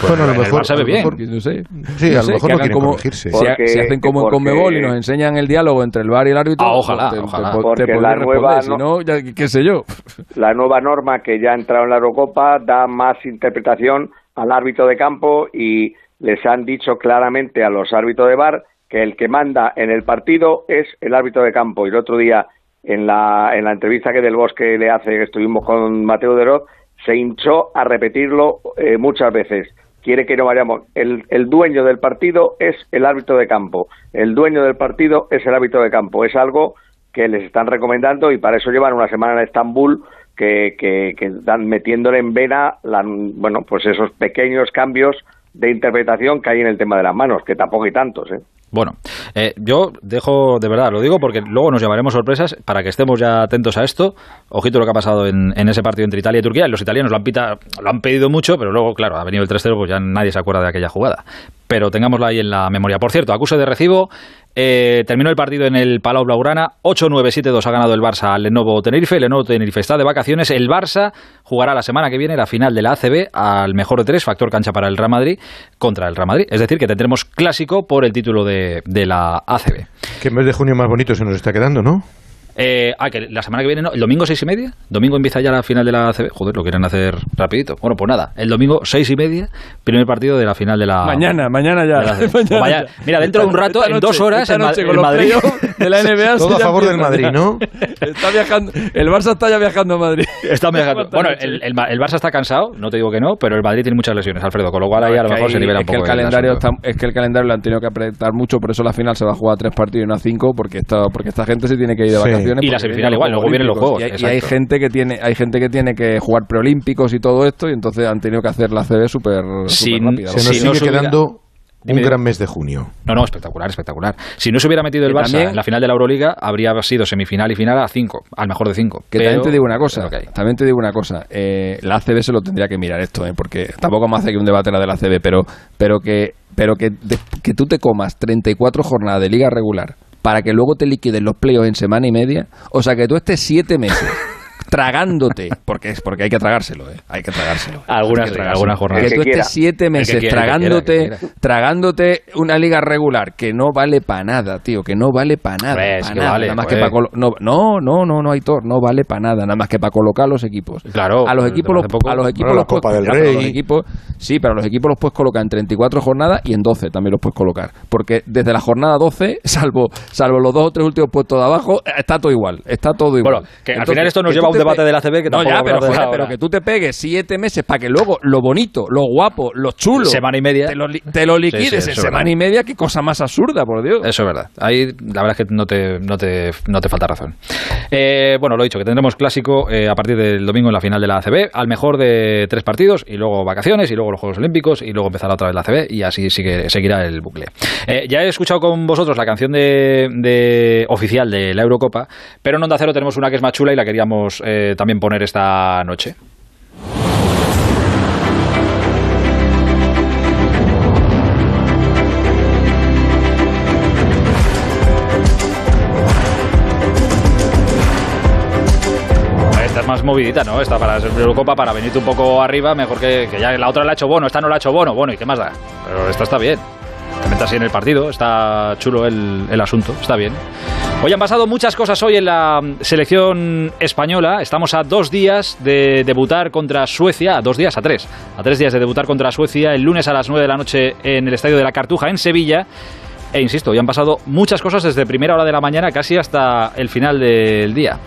Bueno, a lo mejor sabe bien. no sé. Sí, a lo mejor no quieren como, corregirse. Porque, si, hacen como en Conmebol y nos enseñan el diálogo entre el VAR y el árbitro, ah, ojalá, te, ojalá. Te, porque te la nueva, si no, ya, qué sé yo. La nueva norma que ya ha entrado en la Eurocopa da más interpretación al árbitro de campo y les han dicho claramente a los árbitros de VAR que el que manda en el partido es el árbitro de campo. Y el otro día, en la, en la entrevista que Del Bosque le hace, que estuvimos con Mateo de Roth, se hinchó a repetirlo eh, muchas veces quiere que no vayamos. El, el, dueño del partido es el árbitro de campo. El dueño del partido es el árbitro de campo. Es algo que les están recomendando y para eso llevan una semana en Estambul que, que, que están metiéndole en vena la, bueno, pues esos pequeños cambios de interpretación que hay en el tema de las manos, que tampoco hay tantos, ¿eh? Bueno, eh, yo dejo, de verdad, lo digo porque luego nos llevaremos sorpresas para que estemos ya atentos a esto. Ojito lo que ha pasado en, ese partido entre Italia y Turquía. Los italianos lo han, pita, lo han pedido mucho, pero luego, claro, ha venido el 3-0, pues ya nadie se acuerda de aquella jugada. Pero tengámoslo ahí en la memoria. Por cierto, acuse de recibo eh, terminó el partido en el Palau Blaugrana. 8-9-7-2 ha ganado el Barça al Lenovo Tenerife. El Lenovo Tenerife está de vacaciones. El Barça jugará la semana que viene la final de la ACB al mejor de tres, factor cancha para el Real Madrid, contra el Real Madrid. Es decir, que tendremos clásico por el título de, de la ACB. Qué mes de junio más bonito se nos está quedando, ¿no? Eh, ah, que la semana que viene, no, el domingo seis y media. Domingo empieza ya la final de la CB. Joder, lo quieren hacer rapidito. Bueno, pues nada, el domingo seis y media, primer partido de la final de la. Mañana, mañana ya. mañana Mira, dentro de un rato, en dos horas, en el Madrid. De la NBA Todo a favor del Madrid, ¿no? está viajando. El Barça está ya viajando a Madrid. Está viajando. Bueno, el, el, Barça está cansado, no te digo que no, pero el Madrid tiene muchas lesiones, Alfredo, con lo cual ahí a lo mejor se nivela un poco. el calendario es que el calendario lo han tenido que apretar mucho, por eso la final se va a jugar a tres partidos y no a cinco, porque esta, porque esta gente se tiene que ir de vacaciones. Y la semifinal igual luego vienen los juegos. Y hay, gente que tiene, hay gente que tiene que jugar preolímpicos y todo esto, y entonces han tenido que hacer la CB súper rápida. Se nos sigue quedando un gran mes de junio. No, no, espectacular, espectacular. Si no se hubiera metido el Barça en la final de la Euroliga, habría sido semifinal y final a 5, al mejor de 5. Que también te digo una cosa, también te digo una cosa, eh, la ACB se lo tendría que mirar esto, eh, porque tampoco me hace que un debate la de la ACB, pero, pero que, pero que, que tú te comas 34 jornadas de liga regular para que luego te liquiden los pleos en semana y media. O sea, que tú estés siete meses tragándote, porque es porque hay que tragárselo, ¿eh? hay que tragárselo. Algunas, algunas jornadas. Que, tú estés siete meses tragándote, tragándote una liga regular que no vale para nada, tío, que no vale para nada, Vale, nada más que para no, no, no, no, no, Aitor, no vale para nada, nada más que para colocar los equipos. Claro. A los equipos los, a los equipos los Copa del Rey. Los equipos, sí, pero a los equipos los puedes colocar en 34 jornadas y en 12 también los puedes colocar, porque desde la jornada 12, salvo salvo los dos o tres últimos puestos de abajo, está todo igual, está todo igual. Bueno, que al final esto nos lleva a un debate de la CB que no, ya, pero, pero, que tú te pegues siete meses para que luego lo bonito, lo guapo, lo chulo. Semana y media. Te lo, te lo liquides en semana y media. Qué cosa más absurda, por Dios. Eso es verdad. Ahí la verdad es que no te, no te, no te falta razón. Eh, bueno, lo he dicho, que tendremos clásico eh, a partir del domingo en la final de la ACB, al mejor de tres partidos, y luego vacaciones, y luego los Juegos Olímpicos, y luego empezará otra vez la ACB, y así sigue, seguirá el bucle. Eh, ya he escuchado con vosotros la canción de, oficial de la Eurocopa, pero en Onda Cero tenemos una que es más chula y la queríamos también poner esta noche. más movidita, ¿no? Esta para ser Eurocopa, para venirte un poco arriba, mejor que, ya la otra la ha hecho Bono, esta no la ha hecho Bono, bueno, ¿y qué más da? Pero esta está bien. Te metes así en el partido, está chulo el, el asunto, está bien. Hoy han pasado muchas cosas hoy en la selección española. Estamos a dos días de debutar contra Suecia, a dos días, a tres, a tres días de debutar contra Suecia el lunes a las nueve de la noche en el Estadio de la Cartuja en Sevilla. E insisto, ya han pasado muchas cosas desde primera hora de la mañana casi hasta el final del día.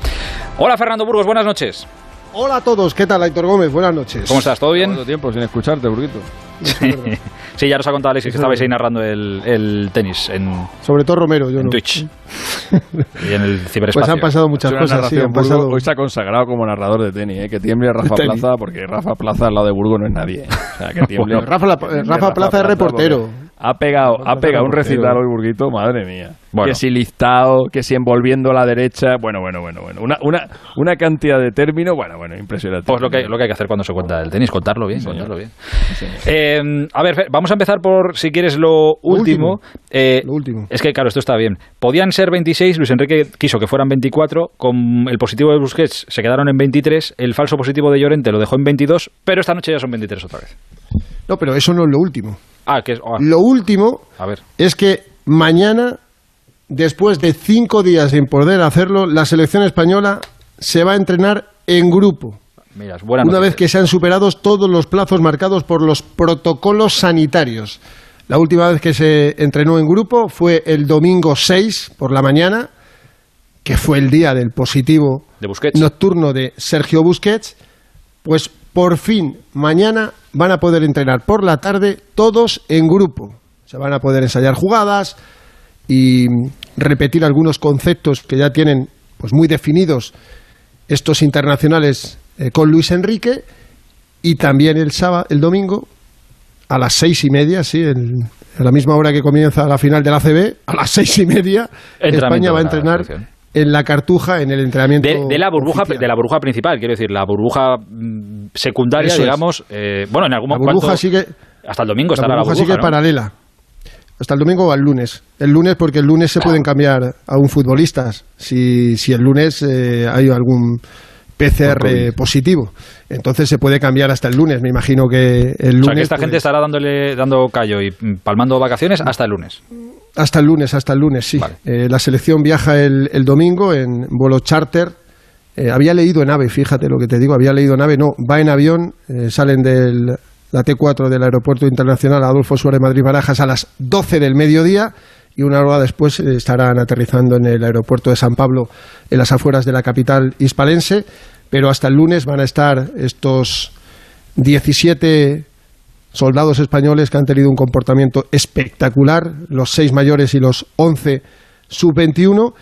Hola Fernando Burgos, buenas noches. Hola a todos, ¿qué tal Aitor Gómez? Buenas noches. ¿Cómo estás? ¿Todo bien? Todo tiempo sin escucharte, Burguito. Sí. ya nos ha contado Alexis que estabais ahí narrando el, tenis en... Sobre todo Romero, yo en no. Twitch. y en el ciberespacio. Pues han pasado muchas cosas, sí, Hoy se ha consagrado como narrador de tenis, ¿eh? que tiemble Rafa Plaza, porque Rafa Plaza al lado de Burgos no es nadie. ¿eh? O sea, que tiemble, Rafa, Rafa, Plaza es reportero. Ha pegado, ha pegado un recital hoy, Burguito, madre mía. Que si listado, que si envolviendo a la derecha. Bueno, bueno, bueno, bueno. Una, una, una cantidad de términos, bueno, bueno, impresionante. Pues lo que, lo que hay que hacer cuando se cuenta el tenis, contarlo bien, contarlo bien. Eh, a ver, vamos a empezar por, si quieres, lo último. Eh, lo último. Es que, claro, esto está bien. Podían ser 26, Luis Enrique quiso que fueran 24, con el positivo de Busquets se quedaron en 23, el falso positivo de Llorente lo dejó en 22, pero esta noche ya son 23 otra vez. No, pero eso no es lo último. Ah, que es, ah. Lo último es que mañana, después de cinco días sin poder hacerlo, la selección española se va a entrenar en grupo. Una vez que se han superado todos los plazos marcados por los protocolos sanitarios. La última vez que se entrenó en grupo fue el domingo 6 por la mañana, que fue el día del positivo nocturno de Sergio Busquets. Pues por fin, mañana van a poder entrenar por la tarde todos en grupo. Se van a poder ensayar jugadas y repetir algunos conceptos que ya tienen pues muy definidos estos internacionales eh, con Luis Enrique y también el sábado, el domingo a las seis y media, sí, a la misma hora que comienza la final de la CB, a las seis y media España va a entrenar en la cartuja en el entrenamiento de, la burbuja de la burbuja principal quiero decir la burbuja mm, secundaria digamos eh, bueno en algún momento la burbuja sigue hasta el domingo estará la burbuja, sigue paralela hasta el domingo o al lunes. El lunes porque el lunes se pueden cambiar a un futbolistas si, si el lunes eh, hay algún PCR positivo. Entonces se puede cambiar hasta el lunes. Me imagino que el lunes. O sea, que esta gente pues estará dándole, dando callo y palmando vacaciones hasta el lunes. Hasta el lunes, hasta el lunes, sí. Eh, la selección viaja el, domingo en vuelo charter. Eh, había leído en AVE, fíjate lo que te digo, había leído en AVE, no, va en avión, eh, salen de la T4 del Aeropuerto Internacional Adolfo Suárez Madrid-Barajas a las 12 del mediodía y una hora después estarán aterrizando en el aeropuerto de San Pablo, en las afueras de la capital hispalense, pero hasta el lunes van a estar estos 17 soldados españoles que han tenido un comportamiento espectacular, los seis mayores y los once sub-21.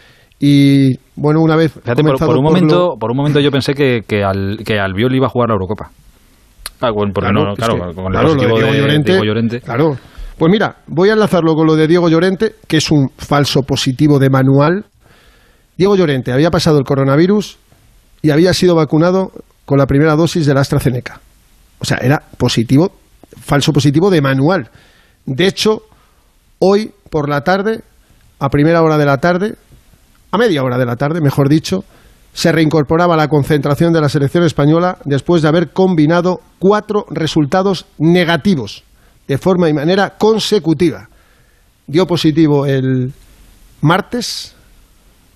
Y bueno, una vez. por, un momento, por un momento yo pensé que, que, al, que Albiol iba a jugar la Eurocopa. Ah, bueno, porque claro, no, claro, con el de Diego Llorente, Claro. Pues mira, voy a enlazarlo con lo de Diego Llorente, que es un falso positivo de manual. Diego Llorente había pasado el coronavirus y había sido vacunado con la primera dosis de la AstraZeneca. O sea, era positivo falso positivo de manual. De hecho, hoy por la tarde, a primera hora de la tarde, a media hora de la tarde, mejor dicho, se reincorporaba a la concentración de la selección española después de haber combinado cuatro resultados negativos de forma y manera consecutiva. Dio positivo el martes,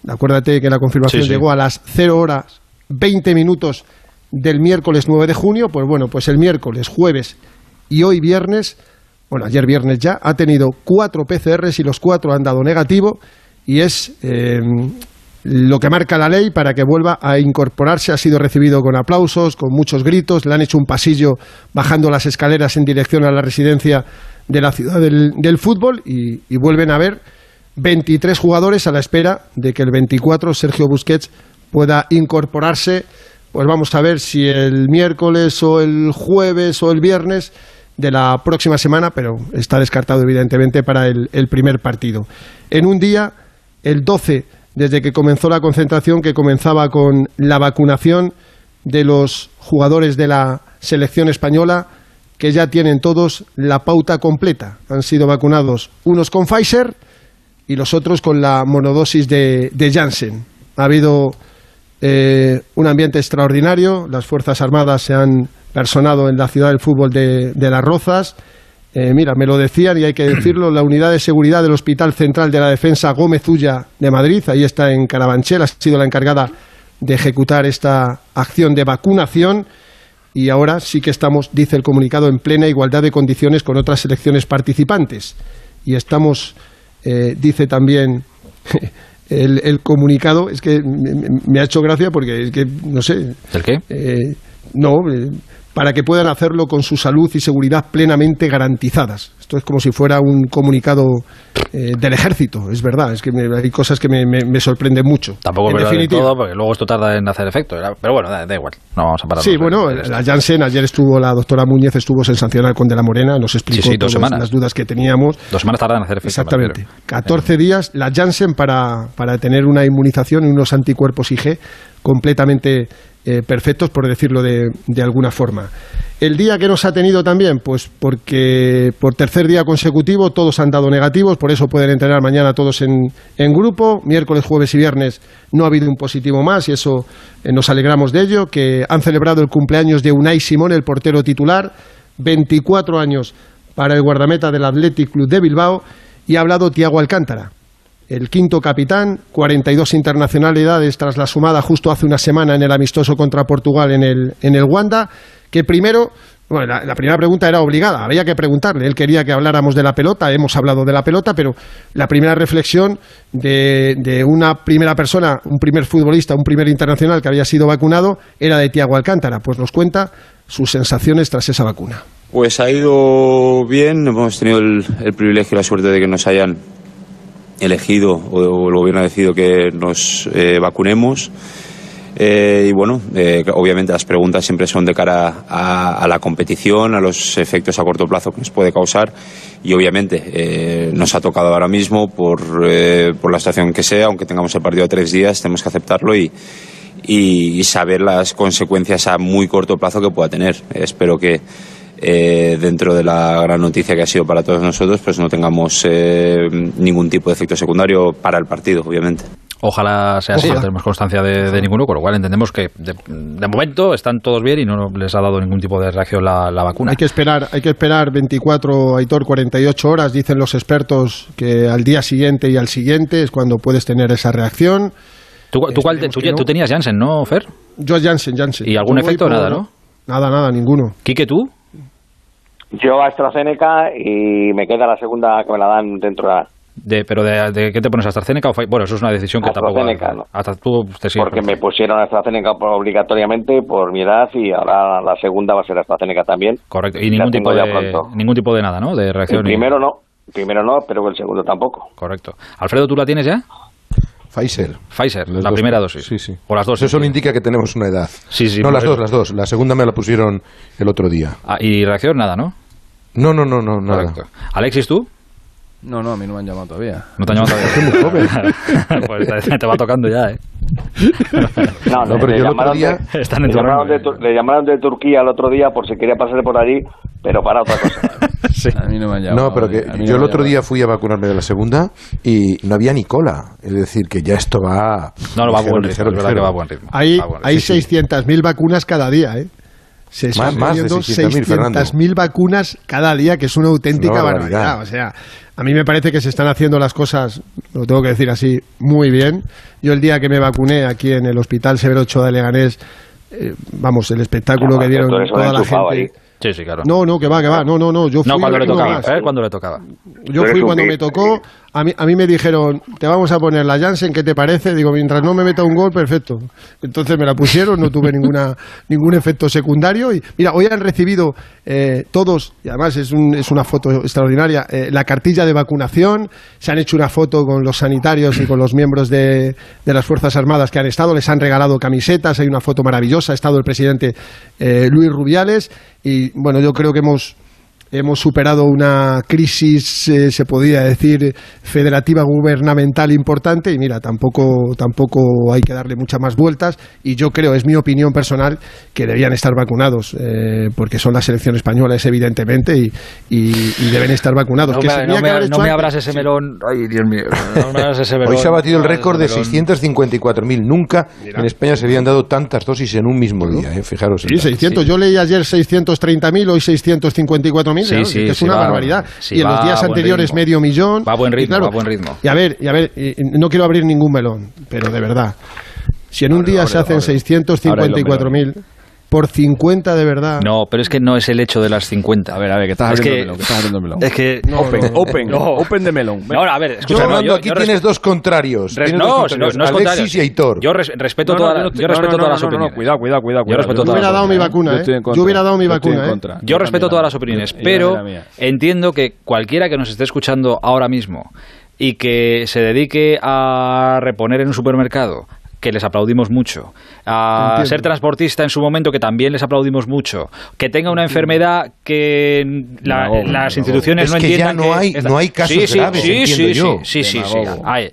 acuérdate que la confirmación llegó a las 0 horas 20 minutos del miércoles 9 de junio, pues bueno, pues el miércoles, jueves y hoy viernes, bueno, ayer viernes ya, ha tenido cuatro PCRs y los cuatro han dado negativo y es eh, lo que marca la ley para que vuelva a incorporarse. Ha sido recibido con aplausos, con muchos gritos. Le han hecho un pasillo bajando las escaleras en dirección a la residencia de la ciudad del, fútbol y, vuelven a ver 23 jugadores a la espera de que el 24 Sergio Busquets pueda incorporarse. Pues vamos a ver si el miércoles o el jueves o el viernes de la próxima semana, pero está descartado evidentemente para el, primer partido. En un día, el 12 desde que comenzó la concentración, que comenzaba con la vacunación de los jugadores de la selección española, que ya tienen todos la pauta completa. Han sido vacunados unos con Pfizer y los otros con la monodosis de, Janssen. Ha habido eh, un ambiente extraordinario, las Fuerzas Armadas se han personado en la ciudad del fútbol de Las Rozas, eh, mira, me lo decían y hay que decirlo, la unidad de seguridad del Hospital Central de la Defensa Gómez Ulla de Madrid, ahí está en Carabanchel, ha sido la encargada de ejecutar esta acción de vacunación. Y ahora sí que estamos, dice el comunicado, en plena igualdad de condiciones con otras selecciones participantes. Y estamos, eh, dice también el, comunicado, es que me, ha hecho gracia porque es que, no sé. ¿El qué? Eh, no, para que puedan hacerlo con su salud y seguridad plenamente garantizadas. Esto es como si fuera un comunicado eh, del ejército, es verdad, es que hay cosas que me, sorprenden mucho. Tampoco verdad todo, porque luego esto tarda en hacer efecto, pero bueno, da, igual, no vamos a parar. Sí, bueno, la Janssen, ayer estuvo la doctora Muñez, estuvo sensacional con De la Morena, nos explicó todas las dudas que teníamos. Dos semanas tardan en hacer efecto. Exactamente, 14 días la Janssen para, para tener una inmunización y unos anticuerpos IG completamente eh, perfectos, por decirlo de, alguna forma. El día que nos ha tenido también, pues porque por tercer día consecutivo todos han dado negativos, por eso pueden entrenar mañana todos en, grupo. Miércoles, jueves y viernes no ha habido un positivo más y eso eh, nos alegramos de ello. Que han celebrado el cumpleaños de Unai Simón, el portero titular, 24 años para el guardameta del Athletic Club de Bilbao, y ha hablado Tiago Alcántara el quinto capitán, 42 internacionalidades tras la sumada justo hace una semana en el amistoso contra Portugal en el, en el Wanda, que primero, bueno, la, primera pregunta era obligada, había que preguntarle, él quería que habláramos de la pelota, hemos hablado de la pelota, pero la primera reflexión de, de una primera persona, un primer futbolista, un primer internacional que había sido vacunado, era de Tiago Alcántara, pues nos cuenta sus sensaciones tras esa vacuna. Pues ha ido bien, hemos tenido el, el privilegio y la suerte de que nos hayan elegido o el gobierno ha decidido que nos eh, vacunemos. Eh, y bueno, eh, obviamente las preguntas siempre son de cara a, la competición, a los efectos a corto plazo que nos puede causar y obviamente nos ha tocado ahora mismo por, por la situación que sea, aunque tengamos el partido a tres días, tenemos que aceptarlo y, y saber las consecuencias a muy corto plazo que pueda tener. espero que eh, dentro de la gran noticia que ha sido para todos nosotros, pues no tengamos eh, ningún tipo de efecto secundario para el partido, obviamente. Ojalá sea así, no tenemos constancia de, ninguno, con lo cual entendemos que de, momento están todos bien y no les ha dado ningún tipo de reacción la, vacuna. Hay que esperar, hay que esperar 24, Aitor, 48 horas, dicen los expertos que al día siguiente y al siguiente es cuando puedes tener esa reacción. ¿Tú, tú, tenías Janssen, no, Fer? Yo Janssen, Janssen. ¿Y algún efecto? Nada, ¿no? Nada, nada, ninguno. ¿Quique, tú? Yo a AstraZeneca y me queda la segunda que me la dan dentro de de, ¿Pero de, qué te pones, AstraZeneca o Bueno, eso es una decisión que tampoco... Hasta tú te Porque me pusieron AstraZeneca obligatoriamente por mi edad y ahora la segunda va a ser AstraZeneca también. Correcto, y ningún tipo, de, ningún tipo de nada, ¿no? De reacción. primero no, primero no, pero el segundo tampoco. Correcto. Alfredo, ¿tú la tienes ya? Pfizer. Pfizer, la primera dosis. Sí, sí. O las dos. Eso solo indica que tenemos una edad. Sí, sí. No, las dos, las dos. La segunda me la pusieron el otro día. Ah, y reacción nada, ¿no? No, no, no, no, nada. Alexis, ¿tú? No, no, a mí no me han llamado todavía. No te han llamado todavía. muy joven. pues te, va tocando ya, ¿eh? No, no, pero yo el otro día... Están le, llamaron de, le llamaron de Turquía el otro día por si quería pasar por allí, pero para otra cosa. sí. A mí no me han llamado. No, pero que yo el otro día fui a vacunarme de la segunda y no había ni cola. Es decir, que ya esto va... No, no, va a buen ritmo, es verdad que va a buen ritmo. Hay, hay 600.000 vacunas cada día, ¿eh? se están más, 600.000 vacunas cada día, que es una auténtica barbaridad. O sea, a mí me parece que se están haciendo las cosas, lo tengo que decir así, muy bien. Yo el día que me vacuné aquí en el Hospital Severo Ochoa de Leganés, eh, vamos, el espectáculo que dieron toda la gente... Sí, sí, claro. No, no, que va, que va. No, no, no. Yo fui no, cuando le tocaba. ¿eh? Cuando le tocaba. Yo fui cuando me tocó. A mí, a mí me dijeron, te vamos a poner la Janssen, ¿qué te parece? Digo, mientras no me meta un gol, perfecto. Entonces me la pusieron, no tuve ninguna, ningún efecto secundario. Y mira, hoy han recibido eh, todos, y además es, un, es una foto extraordinaria, eh, la cartilla de vacunación. Se han hecho una foto con los sanitarios y con los miembros de, de, las Fuerzas Armadas que han estado. Les han regalado camisetas, hay una foto maravillosa. Ha estado el presidente eh, Luis Rubiales. Y bueno, yo creo que hemos hemos superado una crisis, eh, se podría decir, federativa gubernamental importante y mira, tampoco, tampoco hay que darle muchas más vueltas y yo creo, es mi opinión personal, que debían estar vacunados eh, porque son la selección española, es evidentemente, y, y, deben estar vacunados. No, me, abras ese melón. Ay, Dios mío. Hoy se ha batido el récord de 654.000. Nunca en España se habían dado tantas dosis en un mismo día, eh, fijaros. Sí, 600. Yo leí ayer 630.000, hoy 654.000 sí, sí, es una barbaridad. y en los días anteriores medio millón. Va a buen ritmo, va a buen ritmo. Y a ver, y a ver, no quiero abrir ningún melón, pero de verdad. Si en un día se hacen 654.000 por 50 de verdad. No, pero es que no es el hecho de las 50. A ver, a ver, que estás abriendo melón, que estás melón. Es que open, open, open de melón. No, a ver, escucha, yo, aquí tienes dos contrarios. no, dos contrarios. no, es Alexis y Aitor. Yo respeto todas yo respeto todas las opiniones. cuidado, cuidado, cuidado. Yo respeto yo hubiera dado mi vacuna, ¿eh? Yo hubiera dado mi vacuna, ¿eh? Yo respeto todas las opiniones, pero entiendo que cualquiera que nos esté escuchando ahora mismo y que se dedique a reponer en un supermercado que les aplaudimos mucho, a ser transportista en su momento, que también les aplaudimos mucho, que tenga una enfermedad que las instituciones no entiendan. Ya no hay, no hay casos sí, sí, graves, sí, sí, sí, sí, sí,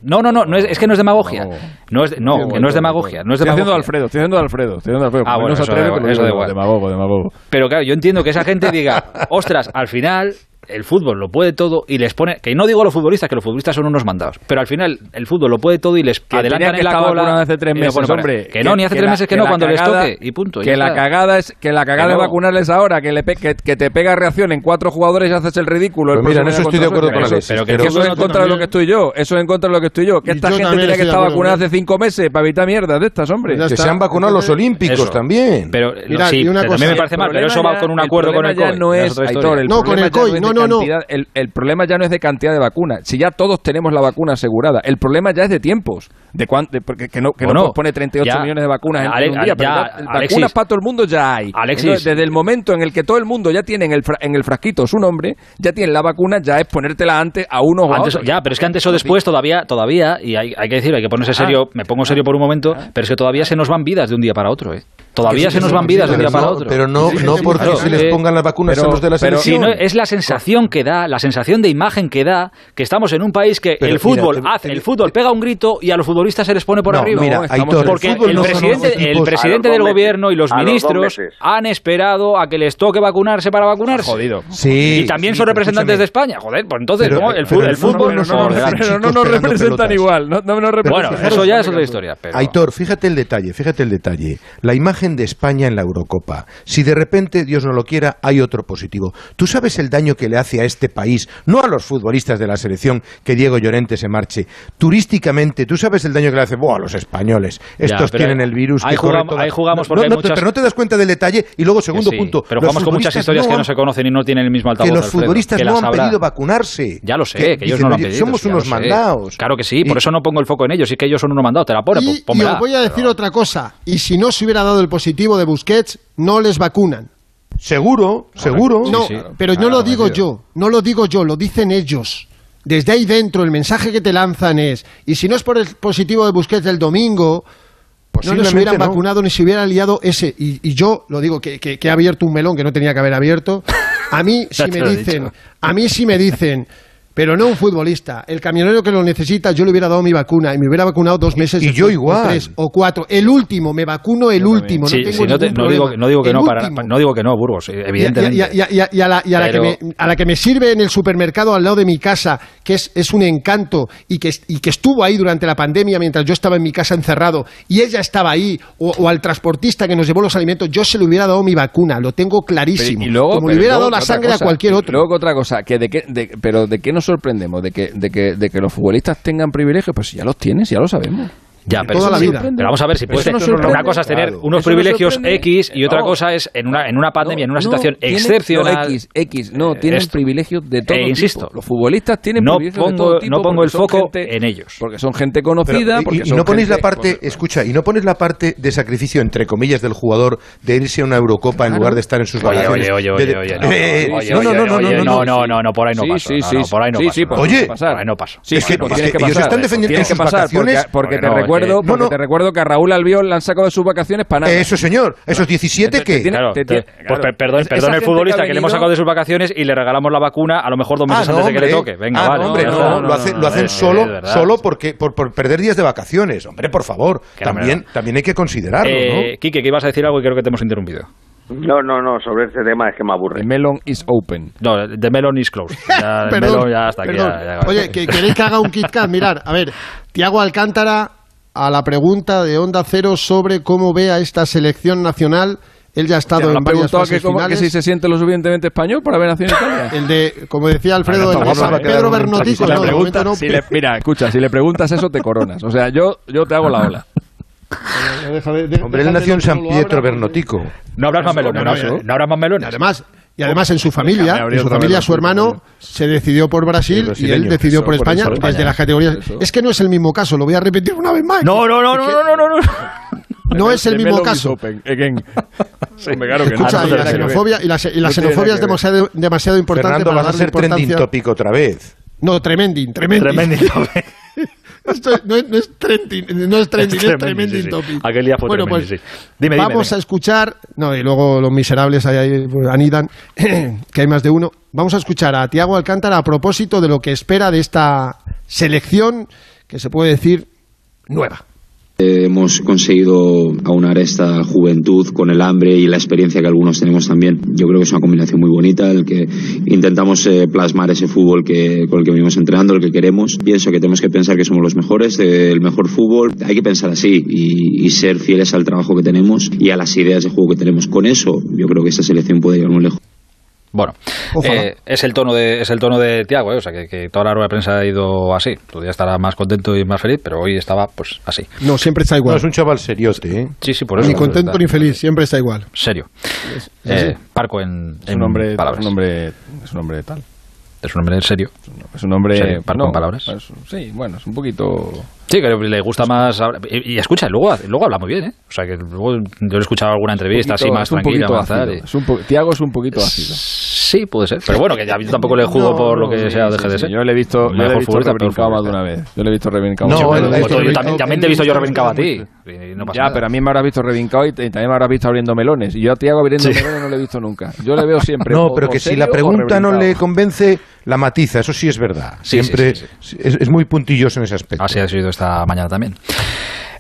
No, no, no, no es, que no es demagogia. No, es, no, que no es demagogia. No es estoy haciendo Alfredo, estoy haciendo Alfredo, estoy haciendo Alfredo. Ah, bueno, eso, eso, da igual. Demagogo, demagogo. Pero claro, yo entiendo que esa gente diga, ostras, al final el fútbol lo puede todo y les pone que no digo los futbolistas que los futbolistas son unos mandados pero al final el fútbol lo puede todo y les que adelantan en la cola hace tres meses hombre que, no ni hace tres meses que, no cuando les toque y punto que la cagada es que la cagada de vacunarles ahora que le que, te pega reacción en cuatro jugadores y haces el ridículo pues mira en eso estoy de acuerdo con Alex pero que, eso es en contra de lo que estoy yo eso es en contra de lo que estoy yo que esta gente tiene que estar vacunada hace cinco meses para evitar mierdas de estas hombre. Que se han vacunado los olímpicos también. Pero sí también me parece mal pero eso va con un acuerdo con el COI no con el COI no no no el problema ya no es de cantidad de vacunas, si ya todos tenemos la vacuna asegurada, el problema ya es de tiempos, de, cuánto, porque que no, que no, pone 38 millones de vacunas en, un día, pero vacunas para todo el mundo ya hay. desde el momento en el que todo el mundo ya tiene en el, en el frasquito su nombre, ya tiene la vacuna, ya es ponértela antes a uno o a otro. Ya, pero es que antes o después todavía, todavía y hay, hay que decir, hay que ponerse serio, me pongo serio por un momento, pero es que todavía se nos van vidas de un día para otro, ¿eh? Todavía se nos van vidas de un día para otro. Pero no, no porque se les pongan las vacunas a los de la selección. es la sensación que da, la sensación de imagen que da, que estamos en un país que el fútbol hace, el fútbol pega un grito y a los futbolistas se les pone por arriba. Mira, porque el, presidente, el presidente del gobierno y los ministros han esperado a que les toque vacunarse para vacunarse. Jodido. Sí, y también son representantes de España. Joder, pues entonces el, fútbol no, nos representan igual. Bueno, eso ya es otra historia. Aitor, fíjate el detalle, fíjate el detalle. La imagen de España en la Eurocopa. Si de repente, Dios no lo quiera, hay otro positivo. ¿Tú sabes el daño que le hace a este país, no a los futbolistas de la selección, que Diego Llorente se marche? Turísticamente, ¿tú sabes el daño que le hace a los españoles? Estos tienen el virus. Ahí, jugamos, ahí jugamos porque no, Pero no te das cuenta del detalle. Y luego, segundo punto. Pero jugamos con muchas historias que no se conocen y no tienen el mismo altavoz. Que los futbolistas no han pedido vacunarse. Ya lo sé, que, ellos no lo han pedido. Somos unos mandados. Claro que sí, por eso no pongo el foco en ellos. Y que ellos son unos mandados. Te la pone, y, y os voy a decir otra cosa. Y si no se hubiera dado el positivo de Busquets, no les vacunan. Seguro, seguro. No, pero no lo digo yo, no lo digo yo, lo dicen ellos. Desde ahí dentro el mensaje que te lanzan es, y si no es por el positivo de Busquets del domingo, no les hubieran vacunado ni se hubiera liado ese. Y, yo lo digo, que, que, he abierto un melón que no tenía que haber abierto. A mí si me dicen, a mí si me dicen, pero no un futbolista. El camionero que lo necesita, yo le hubiera dado mi vacuna y me hubiera vacunado dos meses. Y yo igual. O tres o cuatro. El último, me vacuno el último. no, tengo no, no, digo, no, digo, que no, para, no digo que no, Burgos, evidentemente. Y, a, la, que me, a, la, que me, sirve en el supermercado al lado de mi casa, que es, es un encanto y que, y que estuvo ahí durante la pandemia mientras yo estaba en mi casa encerrado y ella estaba ahí, o, al transportista que nos llevó los alimentos, yo se le hubiera dado mi vacuna, lo tengo clarísimo. Como le hubiera dado la sangre a cualquier otro. Luego otra cosa, que de qué, pero ¿de qué nos sorprendemos? ¿De que, de, que, de que los futbolistas tengan privilegios? Pues ya los tienes, ya lo sabemos. Ya, pero toda la vida. Pero vamos a ver si puede una cosa es tener unos privilegios X y otra cosa es en una, en una pandemia, en una situación excepcional. X, X, no, tienen privilegios de todo e insisto, Los futbolistas tienen privilegios de todo tipo. No pongo el foco en ellos. Porque son gente conocida. y, no ponéis la parte, escucha, y no pones la parte de sacrificio, entre comillas, del jugador de irse a una Eurocopa en lugar de estar en sus vacaciones. Oye, oye, oye, oye. No, no, no, no, no, no, no, no, por ahí no pasa. Sí, sí, por ahí no pasa. Oye, por ahí no pasa. Es que ellos están defendiendo sus vacaciones. Porque te recuerdo, porque te recuerdo que a Raúl Albiol le han sacado de sus vacaciones para nada. Eso, señor. Esos 17 que. Pues perdón, perdón el futbolista que le hemos sacado de sus vacaciones y le regalamos la vacuna a lo mejor dos meses antes de que le toque. Venga, vale. hombre, no, lo hacen solo solo porque por perder días de vacaciones. Hombre, por favor. También también hay que considerarlo, ¿no? Quique, que ibas a decir algo y creo que te hemos interrumpido. No, no, no, sobre este tema es que me aburre. The melon is open. No, the melon is closed. Ya, melon ya está aquí. Oye, que queréis que haga un KitKat. Mirar, a ver, Tiago Alcántara a la pregunta de Onda Cero sobre cómo ve a esta selección nacional. Él ya ha estado en varias fases que, finales. que si se siente lo suficientemente español para ver Nación Italia. El de, como decía Alfredo, el de Pedro Bernotico. no, mira, escucha, si le preguntas eso te coronas. O sea, yo, yo te hago la ola. Hombre, él nació en San Pietro Bernotico. No habrás más melones. No, habrás más melones. Además, y además en su familia, en su familia su hermano se decidió por Brasil y él decidió por España desde las categorías. Es que no es el mismo caso, lo voy a repetir una vez más. No, no, no, no, no, no, no. No es el mismo caso. Escucha, y la xenofobia, y la, xenofobia es demasiado, demasiado importante Fernando, vas a ser trending topic otra vez. No, tremending, tremending. tremending Esto no, es, no es trending, no es trending, es, tremending topic. Aquel día fue bueno, pues, sí. dime, vamos a escuchar, no, y luego los miserables ahí, pues, anidan, que hay más de uno. Vamos a escuchar a Tiago Alcántara a propósito de lo que espera de esta selección que se puede decir nueva. Hemos conseguido aunar esta juventud con el hambre y la experiencia que algunos tenemos también. Yo creo que es una combinación muy bonita, el que intentamos eh, plasmar ese fútbol que, con el que venimos entrenando, el que queremos. Pienso que tenemos que pensar que somos los mejores, el mejor fútbol. Hay que pensar así y, ser fieles al trabajo que tenemos y a las ideas de juego que tenemos. Con eso, yo creo que esta selección puede llegar muy lejos. Bueno, eh, es el tono de es el tono de Tiago, eh, o sea que, toda la rueda de prensa ha ido así. Tu día estará más contento y más feliz, pero hoy estaba pues así. No, siempre está igual. No, es un chaval seriote, ¿eh? Sí, sí, por eso. Ni contento ni feliz, siempre está igual. Serio. Eh, parco en, en nombre, palabras. Es un nombre, es un nombre tal. Es un nombre serio. Es un nombre. parco en palabras. sí, bueno, es un poquito. Sí, que le gusta más. Y, escucha, luego, luego habla muy bien, ¿eh? O sea, que luego yo le he escuchado alguna entrevista así más tranquila. Es un Tiago es un poquito ácido. Sí, puede ser. Pero bueno, que ya tampoco le jugo por lo que sea o deje de ser. Yo le he visto, yo le he visto rebrincado más de una vez. Yo le he visto rebrincado no, yo, también, te he visto yo rebrincado a ti. ya, pero a mí me habrás visto rebrincado y también me habrás visto abriendo melones. Y yo a Tiago abriendo melones no le he visto nunca. Yo le veo siempre. No, pero que si la pregunta no le convence, la matiza. Eso sí es verdad. Siempre es muy puntilloso en ese aspecto. Así ha sido esta mañana también.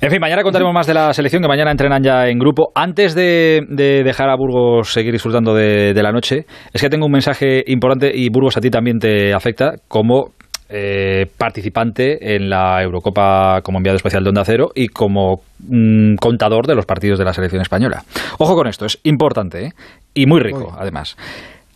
En fin, mañana contaremos más de la selección, que mañana entrenan ya en grupo. Antes de, dejar a Burgos seguir disfrutando de, la noche, es que tengo un mensaje importante y Burgos a ti también te afecta como eh, participante en la Eurocopa como enviado especial de Onda Cero y como mm, contador de los partidos de la selección española. Ojo con esto, es importante ¿eh? y muy rico, además.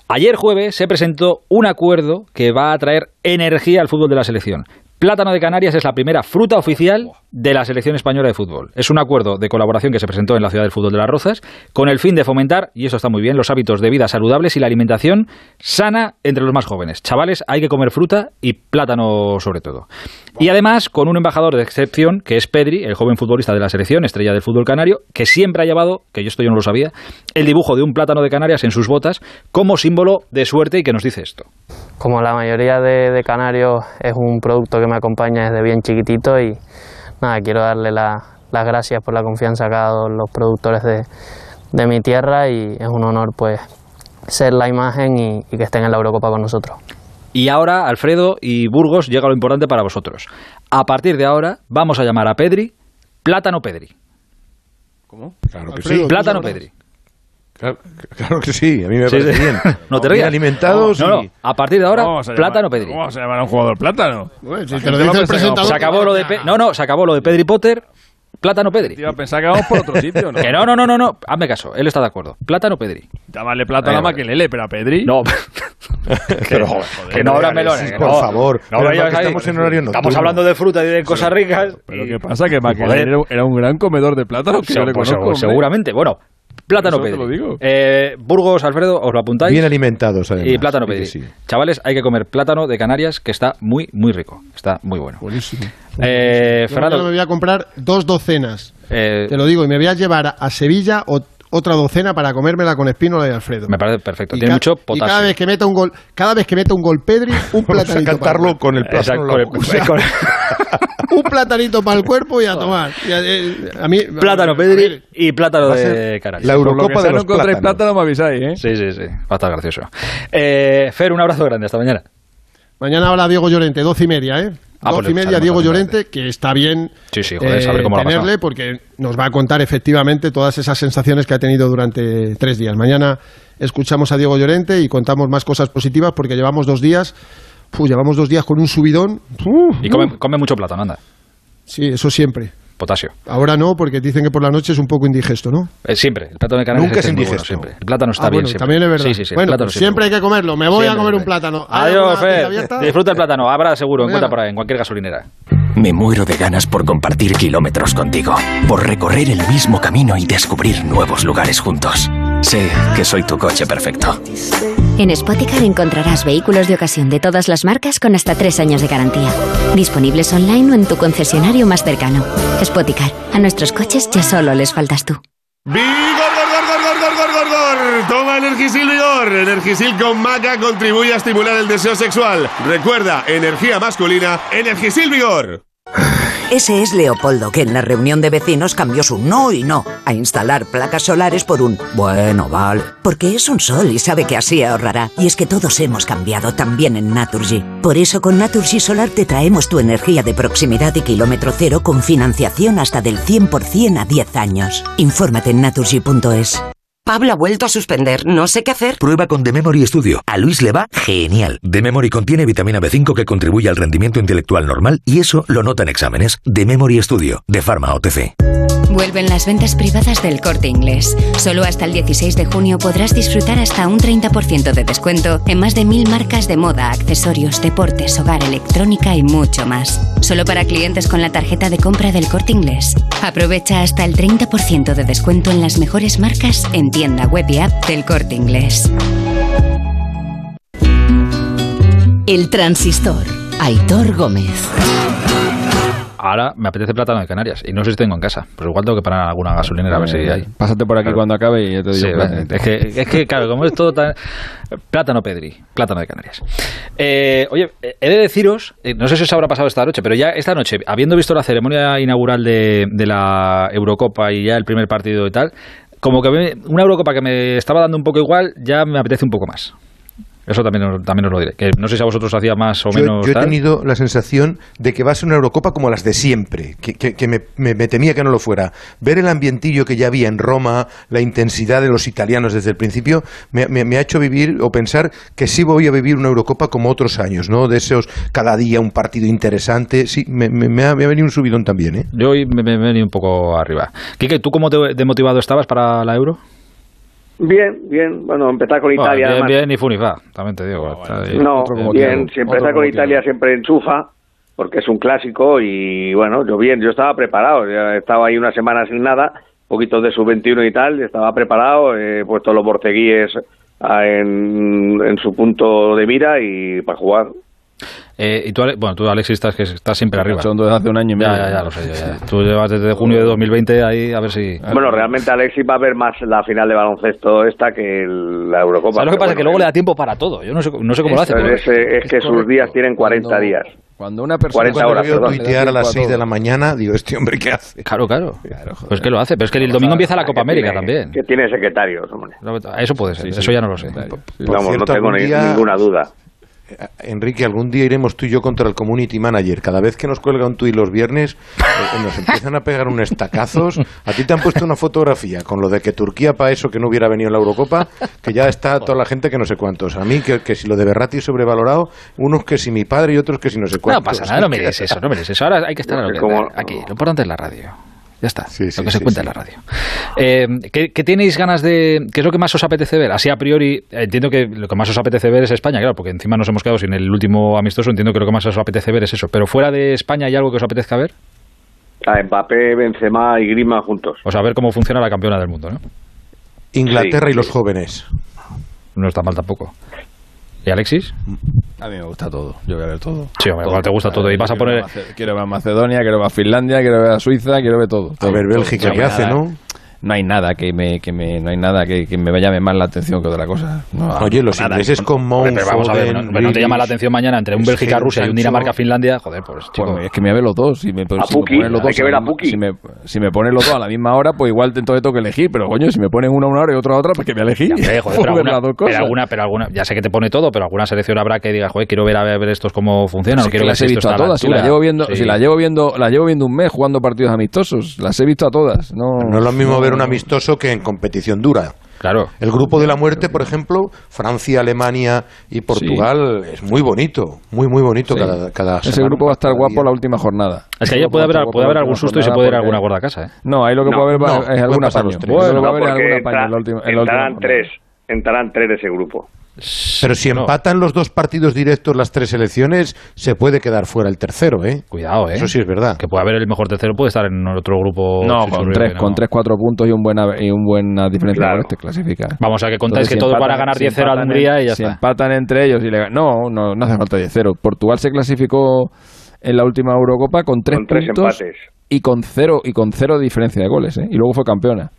Ayer jueves se presentó un acuerdo que va a traer energía al fútbol de la selección. Plátano de Canarias es la primera fruta oficial de la selección española de fútbol. Es un acuerdo de colaboración que se presentó en la ciudad del fútbol de las Rozas con el fin de fomentar, y eso está muy bien, los hábitos de vida saludables y la alimentación sana entre los más jóvenes. Chavales, hay que comer fruta y plátano sobre todo. Y además con un embajador de excepción que es Pedri, el joven futbolista de la selección, estrella del fútbol canario, que siempre ha llevado, que yo esto yo no lo sabía, el dibujo de un plátano de Canarias en sus botas como símbolo de suerte y que nos dice esto. Como la mayoría de, canarios es un producto que me acompaña desde bien chiquitito y nada, quiero darle las gracias por la confianza que ha dado los productores de, mi tierra y es un honor pues ser la imagen y, que estén en la Eurocopa con nosotros. Y ahora, Alfredo y Burgos, llega lo importante para vosotros. A partir de ahora, vamos a llamar a Pedri Plátano Pedri. ¿Cómo? Claro que sí. Plátano Pedri. Claro, que sí, a mí me parece bien. no te rías. alimentados. No, no, A partir de ahora, plátano Pedri. ¿Cómo se llama a un jugador plátano? se acabó lo de no, no, se acabó lo de Pedri Potter. Plátano Pedri. Iba a pensar que vamos por otro sitio, ¿no? que no, no, no, no, no. Hazme caso, él está de acuerdo. Plátano Pedri. Llámale plátano a Maquelele, pero a Pedri. No. pero, joder, que no habrá melones. Por favor. No, no, estamos en horario nocturno. Estamos hablando de fruta y de cosas ricas. Pero ¿qué pasa? Que Maquelele era un gran comedor de plátano. Que yo le pues conozco, seguramente. Bueno, Plátano Pedri. Te lo digo. Eh, Burgos, Alfredo, os lo apuntáis. Bien alimentados, además. Y plátano Pedri. Sí. Chavales, hay que comer plátano de Canarias, que está muy, muy rico. Está muy bueno. Buenísimo. Eh, Fernando. Yo me voy a comprar dos docenas. Eh, Te lo digo, y me voy a llevar a Sevilla o otra docena para comérmela con espínola y Alfredo. Me parece perfecto. Tiene mucho potasio. Y cada vez que meta un gol, cada vez que meta un gol Pedri, un platanito. a cantarlo con el plátano. un platanito para el cuerpo y a tomar. Y a, eh, a, mí, plátano Pedri y plátano de Canarias. La Eurocopa de los no plátanos. plátano me avisáis, ¿eh? Sí, sí, sí. Va a estar gracioso. Eh, Fer, un abrazo grande. Hasta mañana. Mañana habla Diego Llorente, doce y media, ¿eh? Ah, dos pues y media, Diego Llorente, que está bien sí, sí, joder, saber cómo tenerle, porque nos va a contar efectivamente todas esas sensaciones que ha tenido durante tres días. Mañana escuchamos a Diego Llorente y contamos más cosas positivas, porque llevamos dos días, llevamos dos días con un subidón. y come, come mucho plátano, anda. Sí, eso siempre potasio. Ahora no, porque dicen que por la noche es un poco indigesto, ¿no? Eh, siempre, el plátano de Canarias Nunca es, indigesto. siempre. El plátano está ah, bien bueno, siempre. También es verdad. Sí, sí, sí, bueno, pues siempre hay que comerlo. Me voy siempre, a comer un plátano. Adiós, Fer. Disfruta el plátano. Habrá seguro, encuentra por ahí, en cualquier gasolinera. Me muero de ganas por compartir kilómetros contigo, por recorrer el mismo camino y descubrir nuevos lugares juntos. Sé que soy tu coche perfecto. En Spoticar encontrarás vehículos de ocasión de todas las marcas con hasta tres años de garantía. Disponibles online o en tu concesionario más cercano. Spoticar, a nuestros coches ya solo les faltas tú. ¡Vigor, gor, gor, gor, gor, gor, gor! Toma Energisil Vigor. Energisil con maca contribuye a estimular el deseo sexual. Recuerda, energía masculina, Energisil Vigor. Ese es Leopoldo, que en la reunión de vecinos cambió su no y no a instalar placas solares por un bueno, vale. Porque es un sol y sabe que así ahorrará. Y es que todos hemos cambiado también en Naturgy. Por eso con Naturgy Solar te traemos tu energía de proximidad y kilómetro cero con financiación hasta del 100% a 10 años. Infórmate en naturgy.es. Pablo ha vuelto a suspender. No sé qué hacer. Prueba con The Memory Studio. A Luis le va genial. The Memory contiene vitamina B5 que contribuye al rendimiento intelectual normal y eso lo nota en exámenes. The Memory Studio, de Pharma OTC. Vuelven las ventas privadas del corte inglés. Solo hasta el 16 de junio podrás disfrutar hasta un 30% de descuento en más de mil marcas de moda, accesorios, deportes, hogar, electrónica y mucho más. Solo para clientes con la tarjeta de compra del corte inglés. Aprovecha hasta el 30% de descuento en las mejores marcas en tienda web y app del corte inglés. El transistor. Aitor Gómez. Ahora me apetece plátano de Canarias y no sé si tengo en casa. Pues igual tengo que parar alguna gasolinera a ver si hay. Pásate por aquí cuando acabe y ya te digo. es, que, es que, claro, como es todo tan. Plátano Pedri, plátano de Canarias. Eh, oye, he de deciros, eh, no sé si os habrá pasado esta noche, pero ya esta noche, habiendo visto la ceremonia inaugural de, de la Eurocopa y ya el primer partido y tal, como que una Eurocopa que me estaba dando un poco igual, ya me apetece un poco más. Eso también, también os lo diré. Que no sé si a vosotros hacía más o menos. Yo he tenido la sensación de que va a ser una Eurocopa como las de siempre, que, que, me, me, temía que no lo fuera. Ver el ambientillo que ya había en Roma, la intensidad de los italianos desde el principio, me, me, ha hecho vivir o pensar que sí voy a vivir una Eurocopa como otros años, ¿no? De esos cada día un partido interesante. Sí, me, ha, venido un subidón también, ¿eh? Yo hoy me, he venido un poco arriba. Quique, ¿tú cómo te, motivado estabas para la Euro? Bien, bien. Bueno, empezar con Italia. bien, bien, ni funifa, también te digo. no, bien. Si empezar con Italia siempre enchufa, porque es un clásico y bueno, yo bien, yo estaba preparado. Ya estaba ahí una semana sin nada, poquito de sub-21 y tal, estaba preparado, he puesto los borteguíes en, en su punto de mira y para jugar. Eh, y tú, bueno, tú Alexis estás, que estás siempre arriba. Son desde hace un año y medio. Ya, ya, lo sé. Ya, Tú llevas desde junio de 2020 ahí a ver si... Bueno, realmente Alexis va a ver más la final de baloncesto esta que la Eurocopa. ¿Sabes lo que pasa? que luego le da tiempo para todo. Yo no sé, no sé cómo lo hace. Es, es, que sus días tienen 40 días. Cuando una persona 40 horas, veo tuitear a las 6 de la mañana, digo, ¿este hombre qué hace? Claro, claro. pues que lo hace, pero es que el domingo empieza la Copa América también. Que tiene secretarios, hombre. Eso puede ser, eso ya no lo sé. Vamos, no tengo ninguna duda. Eh, Enrique, algún día iremos tú y yo contra el community manager. Cada vez que nos cuelga un tuit los viernes, eh, nos empiezan a pegar un estacazos. A ti te han puesto una fotografía con lo de que Turquía, para eso que no hubiera venido en la Eurocopa, que ya está toda la gente que no sé cuántos. A mí, que, si lo de Berrati es sobrevalorado, unos que si mi padre y otros que si no sé cuántos. No pasa nada, no mereces eso, no mereces eso. Ahora hay que estar aquí. Lo importante es la radio. Ya está, lo que se cuenta en la radio. Eh, ¿qué, tenéis ganas de...? ¿Qué es lo que más os apetece ver? Así a priori, entiendo que lo que más os apetece ver es España, claro, porque encima nos hemos quedado sin el último amistoso, entiendo que lo que más os apetece ver es eso. Pero fuera de España, ¿hay algo que os apetezca ver? A Mbappé, Benzema y Grima juntos. O sea, a ver cómo funciona la campeona del mundo, ¿no? Inglaterra y los jóvenes. No está mal tampoco. ¿Y Alexis? A mí me gusta todo, yo quiero ver todo. Sí, igual te gusta todo. Y vas a poner... Quiero ver a Macedonia, quiero ver a Finlandia, quiero ver a Suiza, quiero ver todo. A ver Bélgica, ¿qué hace, no? No hay nada que me, que me no hay nada que, que, me llame más la atención que otra cosa. Oye, los ingleses con Mount, vamos a ver, no, te llama la atención mañana entre un Bélgica, Rusia y un Dinamarca, Finlandia, joder, pues chico. es que me voy a ver los dos. Si me, a si Puki, me los dos, hay que ver a Puki. Si me, si me ponen los dos a la misma hora, pues igual entonces tengo que elegir, pero coño, si me ponen uno a una hora y otro a otra, pues que me elegí. Ya, joder, pero, alguna, pero, alguna, pero alguna, ya sé que te pone todo, pero alguna selección habrá que diga, joder, quiero ver a ver estos cómo funcionan, pues quiero las he visto a todas, si la llevo viendo, si la llevo viendo, la llevo viendo un mes jugando partidos amistosos, las he visto a todas. No, no es lo mismo ver un amistoso que en competición dura. Claro. El grupo de la muerte, por ejemplo, Francia, Alemania y Portugal, es muy bonito, muy, muy bonito cada, cada Ese grupo va a estar guapo la última jornada. Es que ahí puede haber, puede haber algún susto y se puede ir a alguna gorda casa. ¿eh? No, ahí lo que puede haber es alguna apaño. Bueno, va a haber alguna apaño en la última, entrarán tres, entrarán tres de ese grupo. Pero si empatan los dos partidos directos las tres elecciones, se puede quedar fuera el tercero, ¿eh? Cuidado, ¿eh? Eso sí es verdad. Que puede haber el mejor tercero, puede estar en otro grupo. No, con, tres, con tres, cuatro puntos y un buena, y un buena diferencia de te clasifica. Vamos a que contáis que todo para ganar 10-0 a Hungría y ya si está. empatan entre ellos y le No, no, no hace falta 10-0. Portugal se clasificó en la última Eurocopa con tres, con tres puntos empates. y con cero y con cero diferencia de goles, ¿eh? Y luego fue campeona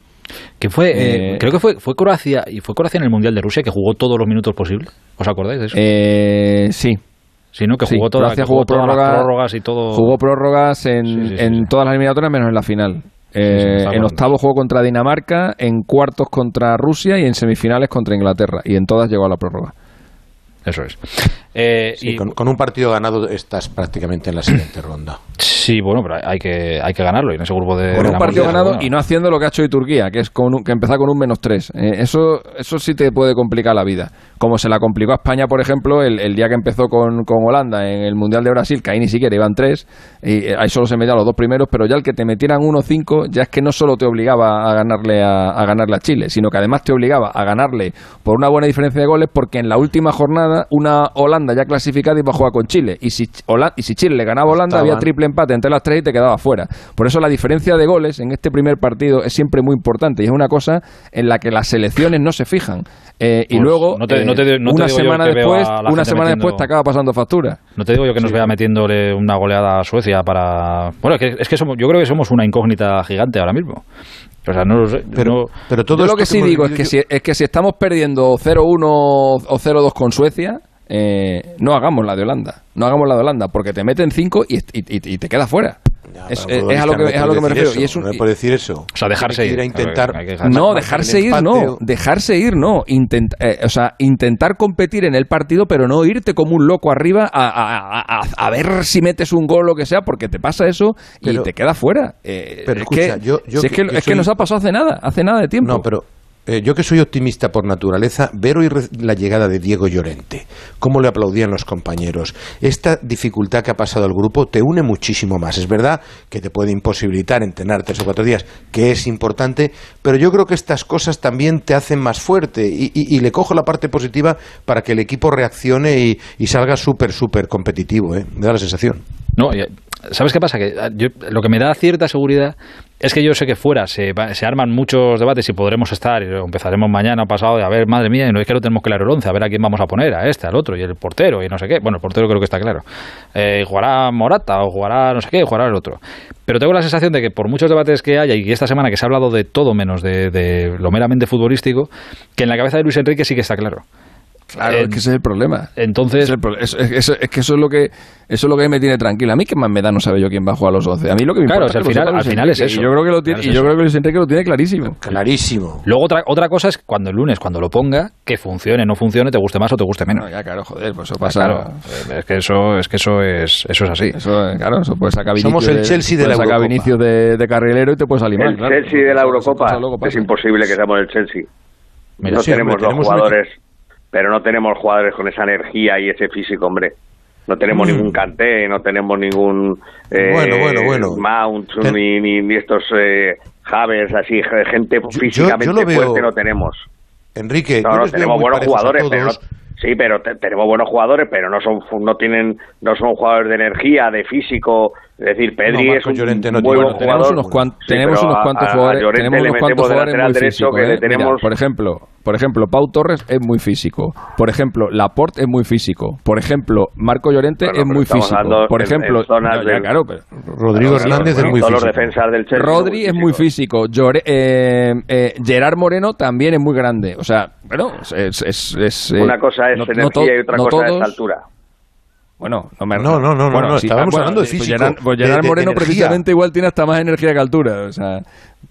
que fue eh, eh, creo que fue fue Croacia y fue Croacia en el mundial de Rusia que jugó todos los minutos posibles os acordáis de eso eh, sí Sí, ¿no? Que jugó, toda, jugó, prórrogas y todo. Jugó prórrogas en, en todas las eliminatorias menos en la final. en octavo jugó contra Dinamarca, en cuartos contra Rusia y en semifinales contra Inglaterra. Y en todas llegó a la prórroga. Eso es. Eh, y, con, un partido ganado estás prácticamente en la siguiente ronda. Sí, bueno, pero hay que, hay que ganarlo y en ese grupo de. Con un partido ganado y no haciendo lo que ha hecho hoy Turquía, que es con que empezar con un menos tres. Eh, eso, eso sí te puede complicar la vida. Como se la complicó a España, por ejemplo, el, día que empezó con, con, Holanda en el Mundial de Brasil, que ahí ni siquiera iban tres, y eh, ahí solo se metían los dos primeros, pero ya el que te metieran uno cinco, ya es que no solo te obligaba a ganarle a, a ganarle a Chile, sino que además te obligaba a ganarle por una buena diferencia de goles, porque en la última jornada una Holanda ya clasificada iba a jugar con Chile. Y si, y si Chile le ganaba a Holanda, había triple empate entre las tres y te quedaba fuera. Por eso la diferencia de goles en este primer partido es siempre muy importante y es una cosa en la que las selecciones no se fijan. Eh, y pues luego, una semana después, una semana después te acaba pasando factura. No te digo yo que nos vea metiéndole una goleada a Suecia para. Bueno, es que, es que somos, yo creo que somos una incógnita gigante ahora mismo. O sea, no, pero, pero todo lo que sí digo es que, si, es que si estamos perdiendo 0-1 o 0-2 con Suecia, eh, no hagamos la de Holanda. No hagamos la de Holanda, porque te meten 5 y, y, te queda fuera. es, a lo que, es a lo que me refiero. y es un, no puede decir eso. O sea, dejarse ir. Intentar, no, dejarse ir no. Dejarse ir no. Intent, eh, o sea, intentar competir en el partido, pero no irte como un loco arriba a, a, ver si metes un gol o lo que sea, porque te pasa eso y te queda fuera. Eh, pero es que, yo, es, que, es que nos ha pasado hace nada, hace nada de tiempo. No, pero eh, yo que soy optimista por naturaleza, ver hoy la llegada de Diego Llorente, cómo le aplaudían los compañeros, esta dificultad que ha pasado al grupo te une muchísimo más. Es verdad que te puede imposibilitar entrenar tres o cuatro días, que es importante, pero yo creo que estas cosas también te hacen más fuerte y, le cojo la parte positiva para que el equipo reaccione y, salga súper, súper competitivo. ¿eh? Me da la sensación. No, ¿sabes qué pasa? Que ah, lo que me da cierta seguridad es que yo sé que fuera se, se, arman muchos debates y podremos estar, y empezaremos mañana pasado, y a ver, madre mía, y no es que no tenemos claro el once, a ver a quién vamos a poner, a este, al otro, y el portero, y no sé qué. Bueno, el portero creo que está claro. Eh, jugará Morata, o jugará no sé qué, jugará el otro. Pero tengo la sensación de que por muchos debates que haya, y esta semana que se ha hablado de todo menos de lo meramente futbolístico, que en la cabeza de Luis Enrique sí que está claro. Claro, es que ese es el problema. Entonces. Es, que eso es lo que eso es lo que me tiene tranquila. A mí que más me da no sabe yo quién va a jugar a los 11. A mí lo que me claro, importa al, final, al final es eso. Y yo creo que lo tiene, y yo creo que Luis Enrique lo tiene clarísimo. Clarísimo. Luego otra, otra cosa es cuando el lunes, cuando lo ponga, que funcione, no funcione, te guste más o te guste menos. ya, claro, joder, pues eso pasa. Claro, es que eso es que eso es eso es así. Eso, claro, eso puede sacar Somos el Chelsea de, la sacar Vinicius de, de, carrilero y te puedes salir El Chelsea de la Eurocopa. Es imposible que seamos el Chelsea. no tenemos los jugadores pero no tenemos jugadores con esa energía y ese físico, hombre. no tenemos Mm. ningún Kanté, no tenemos ningún eh, Bueno, bueno, bueno. Mount, Ten- ni, ni, ni estos eh, Havers, así, gente físicamente yo lo veo- fuerte no tenemos. Enrique, No, yo tenemos buenos jugadores, pero no, sí, pero te- tenemos buenos jugadores, pero no son no tienen no son jugadores de energía, de físico, es decir, Pedri No, es un Llorente no buen bueno, tenemos jugador. unos, cuan- Sí, tenemos unos a- cuantos a jugadores, tenemos unos cuantos jugadores muy derecho físicos, que ¿eh? Mira, tenemos por ejemplo, por ejemplo, Pau Torres es muy físico. Por ejemplo, Laporte es muy físico. Por ejemplo, Marco Llorente Bueno, es muy físico. Por ejemplo, no, ya, claro, pero- Rodrigo Hernández bueno, es muy todos los físico. defensas del Chelsea Rodri es muy físico. Llore- eh, eh, Gerard Moreno también es muy grande. O sea, bueno, es... es- es, eh, Una cosa es energía y otra no cosa es altura. Bueno, no me No, no, no, no, bueno, no, sí, estábamos bueno, hablando de pues físico, Gerard, pues de- Gerard de- de Moreno energía. precisamente igual tiene hasta más energía que altura, o sea,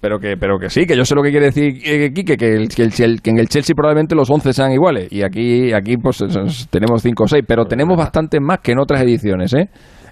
pero que pero que sí, que yo sé lo que quiere decir eh, Quique, que, el- que, el, Chel- que en el Chelsea probablemente los 11 sean iguales y aquí aquí pues es- es- tenemos 5 o 6, pero tenemos bastantes más que en otras ediciones, ¿eh?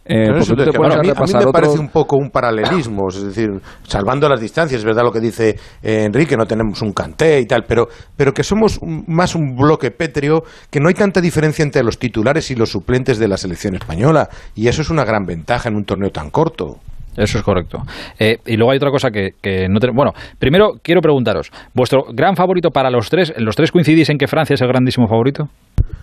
Eh, Pero porque eso tú es te que, pones bueno, a, mí, a mí repasar me otro- parece un poco un paralelismo, es decir, salvando las distancias, es verdad lo que dice eh, Enrique, no tenemos un canté y tal, pero, pero que somos un- más un bloque pétreo, que no hay tanta diferencia entre los titulares y los suplentes de la selección española, y eso es una gran ventaja en un torneo tan corto. Eso es correcto. Eh, y luego hay otra cosa que, que no tenemos. Bueno, primero quiero preguntaros, ¿vuestro gran favorito para los tres? ¿Los tres coincidís en que Francia es el grandísimo favorito?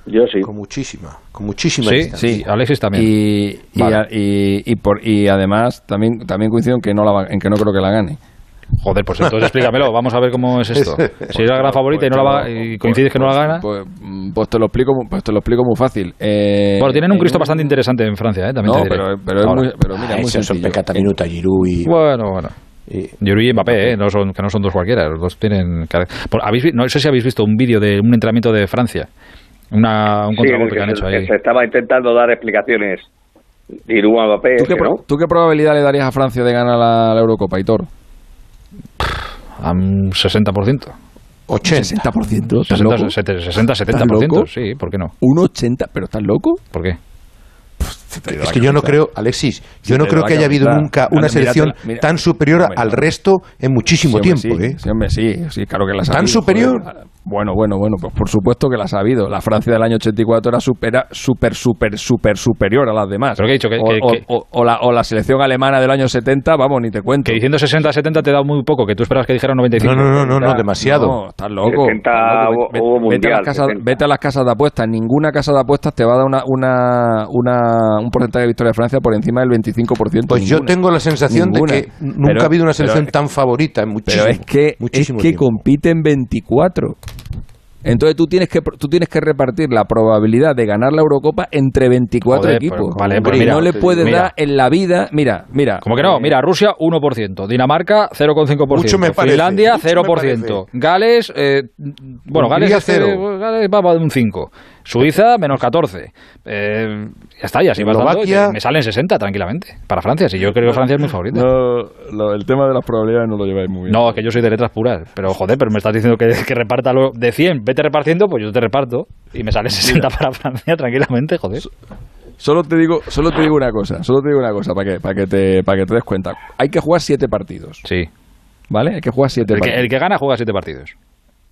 Yo sí. Con muchísima, con muchísima Sí, distancia. sí, Alexis también. Y, y, Vale. a- y, y por, y además también también coincido en que no la en que no creo que la gane. Joder, pues entonces explícamelo, vamos a ver cómo es esto. Si es la gran favorita y no la va, y coincides que no la gana. Pues, pues te lo explico, pues te lo explico muy fácil. Eh, Bueno, tienen un Cristo bastante interesante en Francia, ¿eh? También No, te diré. pero, pero es muy, pero mira, Ah, muy son sencillo. pecata minuta, Giroud y... Bueno, bueno. Giroud y Mbappé, ¿eh? no son, que no son dos cualquiera, los dos tienen... cara- Por- ¿habéis vi- no sé si habéis visto un vídeo de un entrenamiento de Francia, una, un Sí, en el contragolpe que han hecho que ahí. se estaba intentando dar explicaciones. A Mbappé, ¿Tú qué, que pro- no. tú qué probabilidad le darías a Francia de ganar la, la Eurocopa, Hitor? A un 60%. 80. 60%. ¿Estás 60, loco? 60, ¿Estás 70%. loco? Sí, ¿por qué no? ¿Un 80? ¿Pero estás loco? ¿Por qué? Es que yo no creo, Alexis, yo no creo que a haya habido nunca una selección mira, mira. tan superior al resto en muchísimo Sí, hombre, tiempo. sí, ¿eh? sí, hombre, sí, sí, claro que la ha ¿Tan sabido, superior? joder. Bueno, bueno, bueno, pues por supuesto que la ha sabido. La Francia del año 84 era supera, súper, súper, súper superior a las demás. Pero que he dicho que- o, que- o- que- o- o la, o la selección alemana del año 70, vamos, ni te cuento. Que diciendo 60-70 te da muy poco, que tú esperabas que dijeran 95. No, no, no, no, no, demasiado. No, estás loco. 70 estás loco. hubo- Vete- hubo vete, a mundial, las casas, 70. vete a las casas de apuestas. Ninguna casa de apuestas te va a dar una, una, una- un porcentaje de victoria de Francia por encima del 25%. Pues yo tengo la sensación Ninguna. de que nunca Pero- ha habido una selección pero- tan favorita en muchísimo, pero es que, es muchísimo que tiempo. compiten 24. Entonces tú tienes que tú tienes que repartir la probabilidad de ganar la Eurocopa entre 24 Joder, equipos. pues, vale, pues mira, no le puedes mira. dar en la vida, mira, mira. Como que no, eh, mira, Rusia 1%, Dinamarca 0,5%, Mucho me parece, Finlandia mucho me 0%, Gales, eh, bueno, Gales, Hungría, es que- cero. Gales va a un 5, Suiza menos 14, eh, ya está, ya así vas dando, me salen 60 tranquilamente, para Francia, si yo creo que Francia es mi favorita. no, lo- el tema de las probabilidades no lo lleváis muy bien. No, es que yo soy de letras puras, pero joder, pero me estás diciendo que, que reparta lo de 100, vete repartiendo, pues yo te reparto y me sale 60 para Francia tranquilamente, joder. Solo te digo, solo te digo una cosa, solo te digo una cosa para que para que te para que te des cuenta. Hay que jugar siete partidos, Sí, ¿vale? Hay que jugar siete el que, partidos. el que gana juega 7 partidos.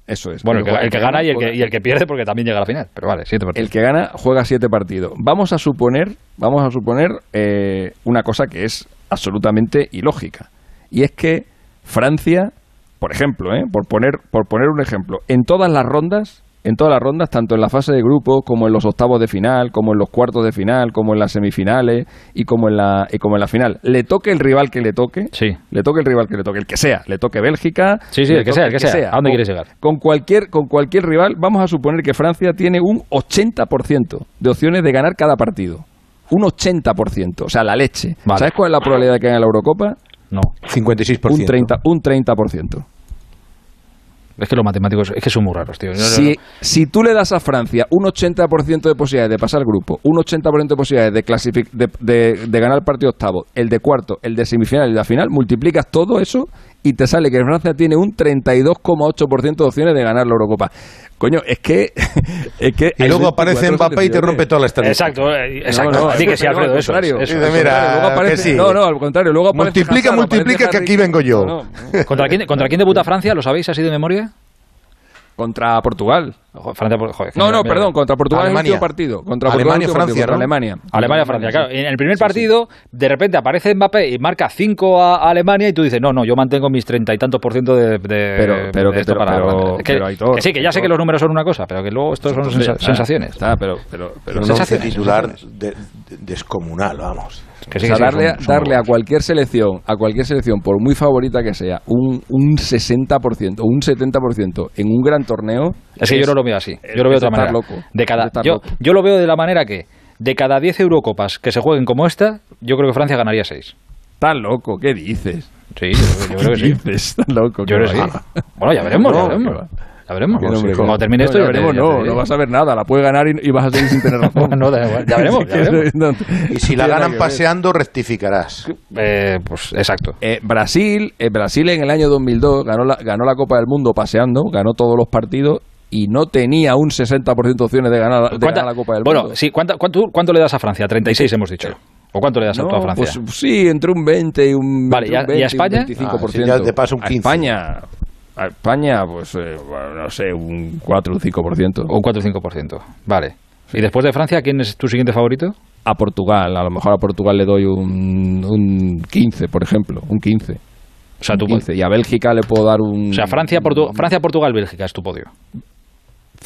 Eso es. Bueno, el que, el que gana y el que, y el que pierde porque también llega a la final, pero vale, 7 partidos. El que gana juega siete partidos. Vamos a suponer, vamos a suponer eh, una cosa que es absolutamente ilógica y es que Francia, por ejemplo, eh, por poner por poner un ejemplo, en todas las rondas, en todas las rondas, tanto en la fase de grupos como en los octavos de final, como en los cuartos de final, como en las semifinales y como en la y como en la final, le toque el rival que le toque, Sí. le toque el rival que le toque, el que sea, le toque Bélgica, Sí, sí, el que sea, el que sea. ¿A dónde Con- quieres llegar? Con cualquier, con cualquier rival, vamos a suponer que Francia tiene un 80% de opciones de ganar cada partido. Un 80%, o sea, la leche. Vale. ¿Sabes cuál es la probabilidad de que gane la Eurocopa? No, 56%. Un 30%. Un 30%. Es que los matemáticos es que son muy raros, tío. Si, si tú le das a Francia un 80% de posibilidades de pasar grupo, un 80% de posibilidades de, clasific- de, de- de ganar el partido octavo, el de cuarto, el de semifinal y de final, multiplicas todo eso y te sale que Francia tiene un 32,8% de opciones de ganar la Eurocopa. Coño, es que... es que Y luego aparece 24 Mbappé y te rompe toda la estadística. Exacto, eh, exacto. No, no, Di que sí, Alfredo, al eso eso Dice, es. mira, Luego aparece- que sí. No, no, al contrario. Luego aparece Multiplica, Hazard, multiplica, aparece que aquí vengo yo. No, no. ¿Contra quién, ¿Contra quién debuta Francia? ¿Lo sabéis así de memoria? Contra Portugal. Francia, no, no, perdón, contra Portugal Alemania. el último partido. Contra Alemania, Francia, Alemania. Alemania, Francia. Claro, en el primer partido, de repente aparece Mbappé y marca 5 a Alemania y tú dices, no, no, yo mantengo mis treinta y tantos por ciento de, pero, pero, esto para pero, que, que, sí, que ya sé que los números son una cosa, pero que luego estos son sensaciones. Está, pero, pero, pero, sensaciones, titular descomunal, vamos darle, darle a cualquier selección, a cualquier selección, por muy favorita que sea, un, un 60% o un 70% en un gran torneo. Es que yo no lo veo así. Yo lo veo de otra manera. Loco, de cada, yo, yo lo veo de la manera que de cada 10 Eurocopas que se jueguen como esta, yo creo que Francia ganaría 6. Estás loco, ¿qué dices? Sí, yo, creo que sí. Dices? Estás loco. Yo creo que sí. Bueno, ya veremos, ya veremos. Ya veremos. Cuando termine esto, ya, veremos, no, no vas a ver nada. La puedes ganar y, vas a seguir sin tener razón. no, ya veremos. y si la ganan paseando, rectificarás. Eh, pues exacto. Eh, Brasil, eh, Brasil en el año 2002 ganó la, ganó la Copa del Mundo paseando, ganó todos los partidos y no tenía un 60% de opciones de ganar, de ganar la Copa del Mundo. Bueno, sí, ¿cuánto, cuánto, le das a Francia? 36 hemos dicho. ¿O cuánto le das a Francia? Pues sí, entre un 20 y un, vale, ¿y, a España? un 25%. Ah, ya te paso un 15. A España, a España, pues eh, no sé, un 4 o 5%. Un 4 o 5%, vale. ¿Y después de Francia, quién es tu siguiente favorito? A Portugal, a lo mejor a Portugal le doy un, un 15, por ejemplo, un 15. O sea, tu 15. Y a Bélgica le puedo dar un... O sea, Francia, Francia Portugal, Bélgica es tu podio.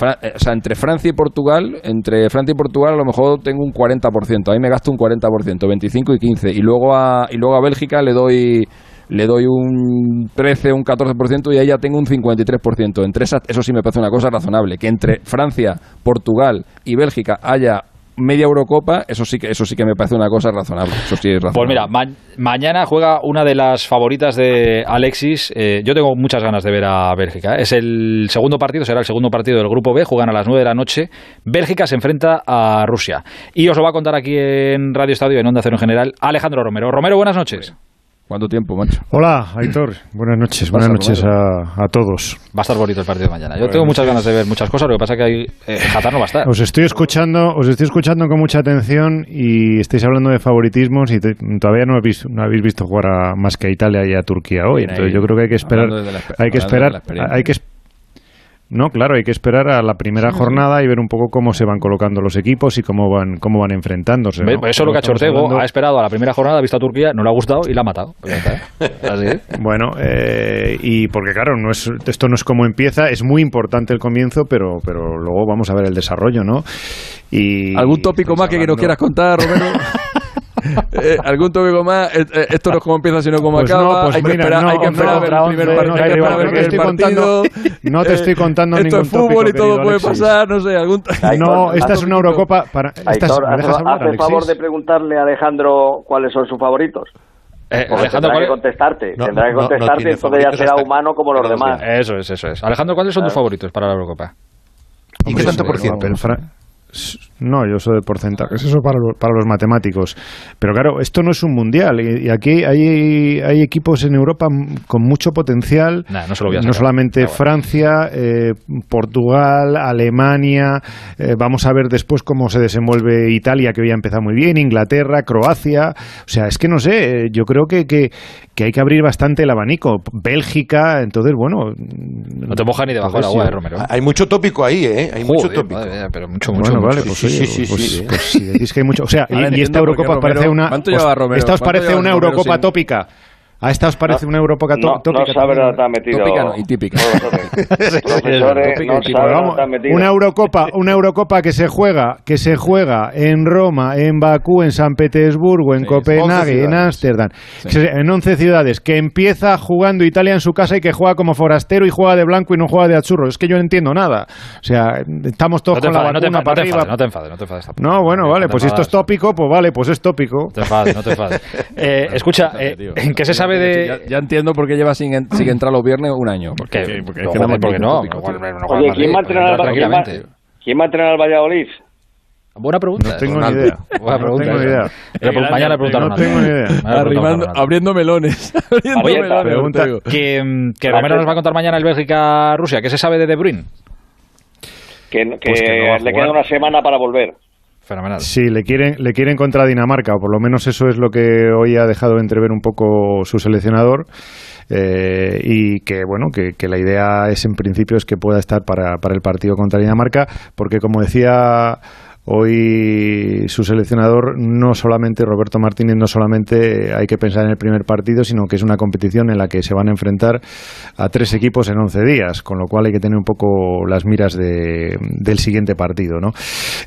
Eh, o sea, entre Francia y Portugal, entre Francia y Portugal a lo mejor tengo un 40%. Ahí me gasto un 40%, 25 y 15. Y luego a, y luego a Bélgica le doy le doy un 13, un 14% y ahí ya tengo un 53%. Entre esas, eso sí me parece una cosa razonable. Que entre Francia, Portugal y Bélgica haya media Eurocopa, eso sí que eso sí que me parece una cosa razonable. Pues mira, mañana juega una de las favoritas de Alexis. Eh, yo tengo muchas ganas de ver a Bélgica. ¿eh? Es el segundo partido, será el segundo partido del Grupo B. Juegan a las 9 de la noche. Bélgica se enfrenta a Rusia. Y os lo va a contar aquí en Radio Estadio, en Onda Cero en general, Alejandro Romero. Romero, buenas noches. ¿Cuánto tiempo, macho? Hola, Aitor. Buenas noches, buenas noches a, todos. Va a estar bonito el partido de mañana. Yo tengo muchas ganas de ver muchas cosas, lo que pasa es que hay, eh, no va a estar. Os estoy escuchando, os estoy escuchando con mucha atención y estáis hablando de favoritismos y todavía no habéis, no habéis visto jugar a, más que a Italia y a Turquía hoy. Entonces yo creo que hay que esperar, hay que esperar, hay que no, claro, hay que esperar a la primera jornada y ver un poco cómo se van colocando los equipos y cómo van cómo van enfrentándose. Eso es lo que ha hecho Ortego, ha esperado a la primera jornada, ha visto a Turquía, no le ha gustado y la ha matado. Pues bueno, eh, y porque claro, no es, esto no es como empieza, es muy importante el comienzo, pero, pero luego vamos a ver el desarrollo, ¿no? Y, ¿Algún tópico más que nos quieras contar, Romero? Eh, ¿Algún tópico más? Eh, eh, esto no es como empieza, sino como pues acaba. Pues hay, que esperar, hay que esperar no, el primer partido. No te estoy contando ningún Esto es fútbol y todo puede pasar, no sé. Algún no, esta es una Eurocopa para... Esta ¿me dejas hablar, Hace favor de preguntarle a Alejandro cuáles son sus favoritos. Eh, Alejandro, tendrá que contestarte, tendrá que contestarte, entonces ya será humano como los demás. Eso es, eso es. Alejandro, ¿cuáles son tus favoritos para la Eurocopa? ¿Y qué tanto por ciento? No, yo soy de porcentajes, eso para, para los matemáticos. Pero claro, esto no es un mundial y, aquí hay, hay equipos en Europa con mucho potencial. no, solamente Francia, eh, Portugal, Alemania. Eh, vamos a ver después cómo se desenvuelve Italia, que hoy ha empezado muy bien, Inglaterra, Croacia. O sea, es que no sé, yo creo que, que, hay que abrir bastante el abanico. Bélgica, entonces, bueno. No te moja ni debajo del agua, eh, Romero. Hay mucho tópico ahí, ¿eh? Hay mucho tópico. pero mucho, mucho. Bueno, vale, pues, sí, sí, sí, pues, pues, si decís que hay mucho. O sea, y, esta Eurocopa parece una. esta os parece una Eurocopa tópica. ¿A esta os parece una Eurocopa tópica? No sabe dónde está metido. Tópica no, y típica. una Eurocopa, una Eurocopa que se juega, que se juega en Roma, en Bakú, en San Petersburgo, en Copenhague, en Ámsterdam, en 11 ciudades, que empieza jugando Italia en su casa y que juega como forastero y juega de blanco y no juega de azurro. Es que yo no entiendo nada. O sea, estamos todos con la vacuna para arriba. No te enfades, no te enfades. No, bueno, vale, pues si esto es tópico, pues vale, pues es tópico. No te enfades, no te enfades. Eh, escucha, ¿en qué se sabe ya, entiendo por qué lleva sin, entrar los viernes un año. Porque, porque, es que no, porque no. Oye, ¿quién va a entrenar al ¿Quién va a entrenar al Valladolid? Buena pregunta. No tengo ni idea. Buena pregunta. No tengo ni idea. Pero mañana le preguntaron No tengo ni idea. abriendo melones. Oye, pregunta que, que Romero nos va a contar mañana el Bélgica-Rusia. ¿Qué se sabe de De Bruyne? Que, que, pues que no le queda una semana para volver. Fenomenal. Sí, le quieren, le quieren contra Dinamarca, o por lo menos eso es lo que hoy ha dejado entrever un poco su seleccionador. Eh, y que bueno que, la idea es en principio es que pueda estar para, para el partido contra Dinamarca porque como decía Hoy su seleccionador, no solamente Roberto Martínez, no solamente hay que pensar en el primer partido, sino que es una competición en la que se van a enfrentar a tres equipos en 11 días, con lo cual hay que tener un poco las miras del siguiente partido. ¿no?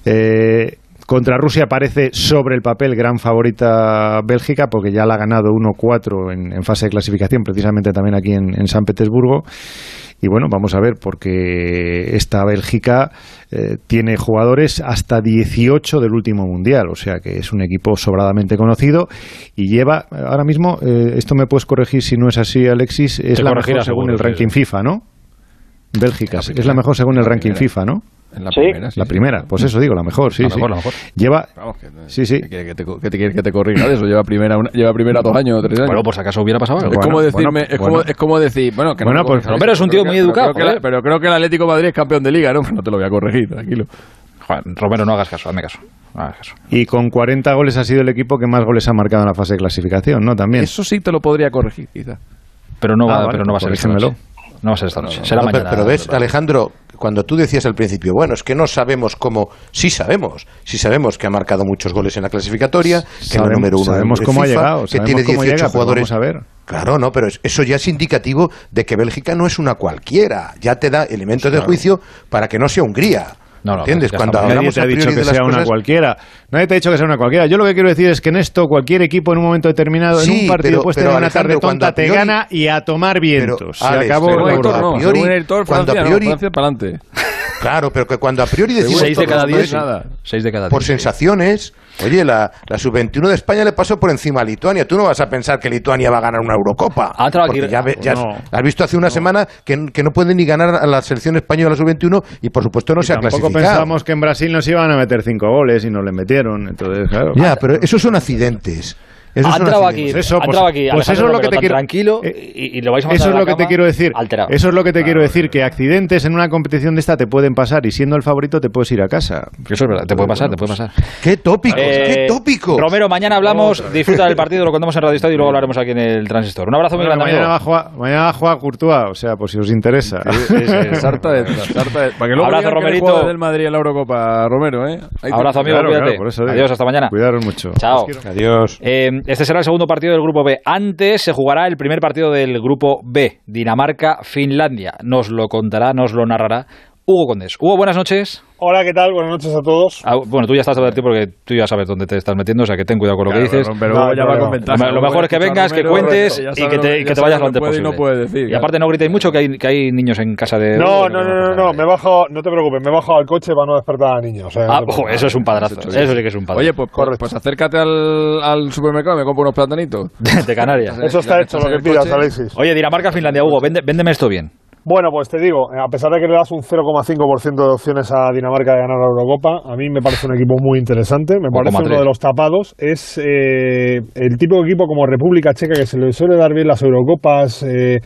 Eh, contra Rusia parece sobre el papel gran favorita Bélgica porque ya la ha ganado 1-4 en, fase de clasificación, precisamente también aquí en San Petersburgo. Y bueno, vamos a ver, porque esta Bélgica eh, tiene jugadores hasta 18 del último mundial, o sea que es un equipo sobradamente conocido y lleva, ahora mismo, eh, esto me puedes corregir si no es así, Alexis, es la mejor según el ranking FIFA, ¿no? Bélgica, es la mejor según el ranking FIFA, ¿no? La primera. la primera, pues eso digo, la mejor, sí. La sí. mejor, la mejor. Lleva. sí, sí. ¿Qué, te, quieres que te corrija de eso? Lleva primera, lleva primera dos años o tres años. Bueno, por si acaso hubiera pasado algo. Es como decirme, es, Como, es como decir, bueno, que bueno, pues, pero es un tío muy educado. pero creo que el Atlético de Madrid es campeón de liga, ¿no? No te lo voy a corregir, tranquilo. Romero, no hagas caso, hazme caso. No. Y con 40 goles ha sido el equipo que más goles ha marcado en la fase de clasificación, ¿no? También. Eso sí te lo podría corregir, quizá. Pero no va, ah, pero no va a ser esta noche. No va a ser esta noche. Será mañana. Pero, ves, Alejandro, cuando tú decías al principio, bueno, es que no sabemos cómo, sí sabemos, sí sabemos que ha marcado muchos goles en la clasificatoria, que es el número uno sabemos cómo ha llegado, que tiene 18 jugadores. a ver. Claro, no, pero eso ya es indicativo de que Bélgica no es una cualquiera, ya te da elementos de juicio para que no sea Hungría. No, ¿Entiendes? Cuando nadie te ha dicho que sea una cualquiera. Nadie te ha dicho que sea una cualquiera. Yo lo que quiero decir es que en esto cualquier equipo en un momento determinado, en un partido, puedes tener una tarde tonta, te gana y a tomar vientos. Se acabó cuando a priori, para adelante. Claro, pero que cuando a priori decimos... 6 de cada 10, nada. 6 de cada 10. Por sensaciones... Oye, la, la sub-21 de España le pasó por encima a Lituania. Tú no vas a pensar que Lituania va a ganar una Eurocopa. Ah, porque ya, ya has visto hace una semana que, que, no puede ni ganar a la selección española sub-21 y por supuesto no se ha clasificado. Tampoco pensamos que en Brasil nos iban a meter cinco goles y nos le metieron. Entonces, claro. Ya, pero esos son accidentes. Eso ha entrado aquí, pues eso, pues, aquí, pues eso es lo que te quiero tranquilo eh, y, lo vais a Eso es lo que te quiero decir. Eso es lo que te quiero decir que accidentes en una competición de esta te pueden pasar y siendo el favorito te puedes ir a casa. Eso es verdad, te puede pasar, te puede pasar. Qué tópico, qué eh, tópico. Romero, mañana hablamos, disfruta del partido, lo contamos en Radio Estadio y luego hablaremos aquí en el Transistor. Un abrazo muy grande, mañana Va a jugar, mañana va a jugar Courtois, o sea, por si os interesa. sarta de, sarta de, para que luego abrazo, Romerito. del Madrid en la Eurocopa, Romero, ¿eh? abrazo, amigo, cuídate. Adiós, hasta mañana. Cuidaros mucho. Chao. Adiós. Eh, este será el segundo partido del grupo B. Antes se jugará el primer partido del grupo B, Dinamarca-Finlandia. Nos lo contará, nos lo narrará Hugo Condes. Hugo, buenas noches. Hola, ¿qué tal? Buenas noches a todos. Ah, bueno, tú ya estás advertido porque tú ya sabes dónde te estás metiendo, o sea que ten cuidado con lo que dices. Pero ya va a Lo, mejor es que vengas, que cuentes y que te, que te vayas lo antes posible. Y, no puede decir, y aparte no gritéis mucho que hay, que hay niños en casa de... No, no, no, no, no, me he bajado, no te preocupes, me he bajado al coche para no despertar a niños. ah, eso es un padrazo, eso sí que es un padrazo. Oye, pues, pues acércate al, al supermercado y me compro unos platanitos. de Canarias. Eso está hecho, lo que pidas, Alexis. Oye, Dinamarca-Finlandia, Hugo, véndeme esto bien. Bueno, pues te digo, a pesar de que le das un 0,5% de opciones a Dinamarca de ganar la Eurocopa, a mí me parece un equipo muy interesante, me parece uno de los tapados. Es eh, el tipo de equipo como República Checa que se le suele dar bien las Eurocopas. Eh,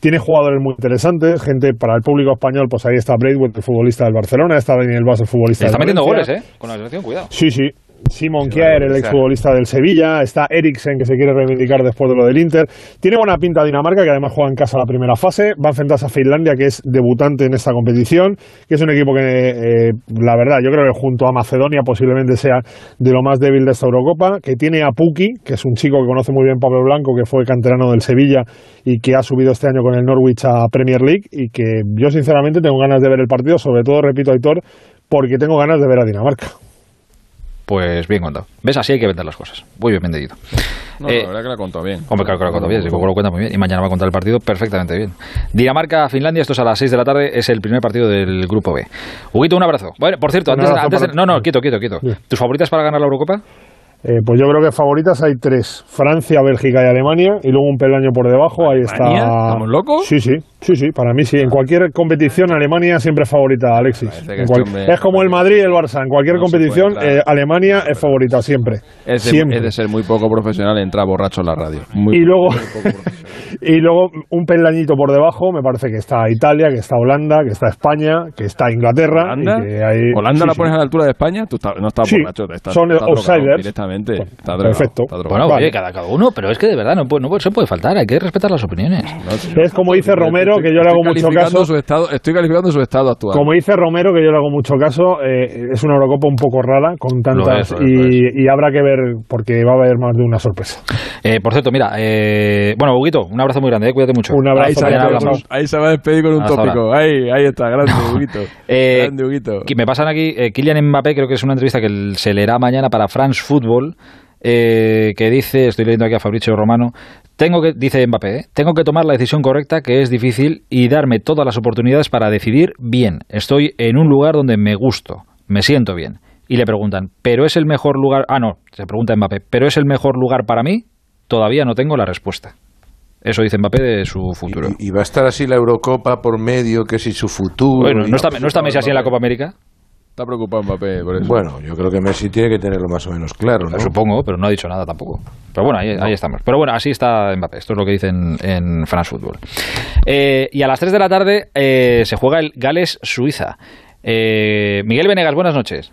tiene jugadores muy interesantes, gente para el público español, pues ahí está Braithwaite, el futbolista del Barcelona, está Daniel Vaz, el futbolista del Está metiendo goles, ¿eh? Con la selección, cuidado. Sí, sí. Simon Kjaer, el exfutbolista del Sevilla, está Eriksen que se quiere reivindicar después de lo del Inter. Tiene buena pinta Dinamarca, que además juega en casa la primera fase. Va a enfrentarse a Finlandia, que es debutante en esta competición, que es un equipo que, eh, la verdad, yo creo que junto a Macedonia posiblemente sea de lo más débil de esta Eurocopa, que tiene a Puki, que es un chico que conoce muy bien Pablo Blanco, que fue canterano del Sevilla y que ha subido este año con el Norwich a Premier League y que yo sinceramente tengo ganas de ver el partido, sobre todo, repito, Aitor, porque tengo ganas de ver a Dinamarca pues bien contado. ¿Ves? Así hay que vender las cosas. Muy bien vendido. No, la eh, verdad que la contado bien. Hombre, claro que la contado bien, sí, lo cuenta muy bien. Y mañana va a contar el partido perfectamente bien. Dinamarca-Finlandia, esto es a las 6 de la tarde, es el primer partido del grupo B. Huguito, un abrazo. Bueno, por cierto, antes, antes no, no, quieto, quieto, quieto. ¿Tus favoritas para ganar la Eurocopa? Eh, pues yo creo que favoritas hay tres: Francia, Bélgica y Alemania. Y luego un peldaño por debajo, ahí está. ¿Estamos locos? Sí, sí. Sí, sí, para mí sí. En cualquier competición Alemania siempre es favorita, Alexis. que En cual- este hombre- Es como el Madrid y el Barça. En cualquier No competición eh, Alemania es favorita siempre. Es de, siempre. es de ser muy poco profesional entrar borracho en la radio. Muy y luego y luego un peldañito por debajo me parece que está Italia, que está Holanda, que está España, que está Inglaterra. ¿Holanda? y que hay- ¿Holanda sí, la sí. pones a la altura de España? Tú estás- no estás Sí, borracho, estás, son outsiders. directamente. Está drogado, perfecto. está. Bueno, Vale. oye, cada, cada uno, pero es que de verdad no, puede- no se puede faltar, hay que respetar las opiniones. Es como dice Romero, que yo le hago mucho caso. Su estado, estoy calificando su estado actual. Como dice Romero, que yo le hago mucho caso, eh, es una Eurocopa un poco rara, con tantas. Es, y, y habrá que ver, porque va a haber más de una sorpresa. Eh, por cierto, mira, eh, bueno, Huguito, un abrazo muy grande, eh, cuídate mucho. Un abrazo, ahí, se ahí se va a despedir con un Hasta ahora. tópico. Ahí, ahí está, grande Huguito. Eh, grande Huguito. que me pasan aquí, eh, Kylian Mbappé, creo que es una entrevista que se leerá mañana para France Football, eh, que dice, estoy leyendo aquí a Fabricio Romano, tengo que, dice Mbappé, eh, tengo que tomar la decisión correcta, que es difícil, y darme todas las oportunidades para decidir bien. Estoy en un lugar donde me gusto, me siento bien. Y le preguntan, ¿pero es el mejor lugar? Ah, no, se pregunta Mbappé, ¿pero es el mejor lugar para mí? Todavía no tengo la respuesta. Eso dice Mbappé de su futuro. Y va a estar así la Eurocopa por medio, que si su futuro. Bueno, ¿no está, ¿no está Messi así en la Copa América? Está preocupado Mbappé por eso. Bueno, yo creo que Messi tiene que tenerlo más o menos claro, ¿no? Supongo, pero no ha dicho nada tampoco. Pero bueno, ahí, ahí estamos. Pero bueno, así está Mbappé. Esto es lo que dicen en France Football. Eh, y a las 3 de la tarde eh, se juega el Gales-Suiza. Eh, Miguel Venegas, buenas noches.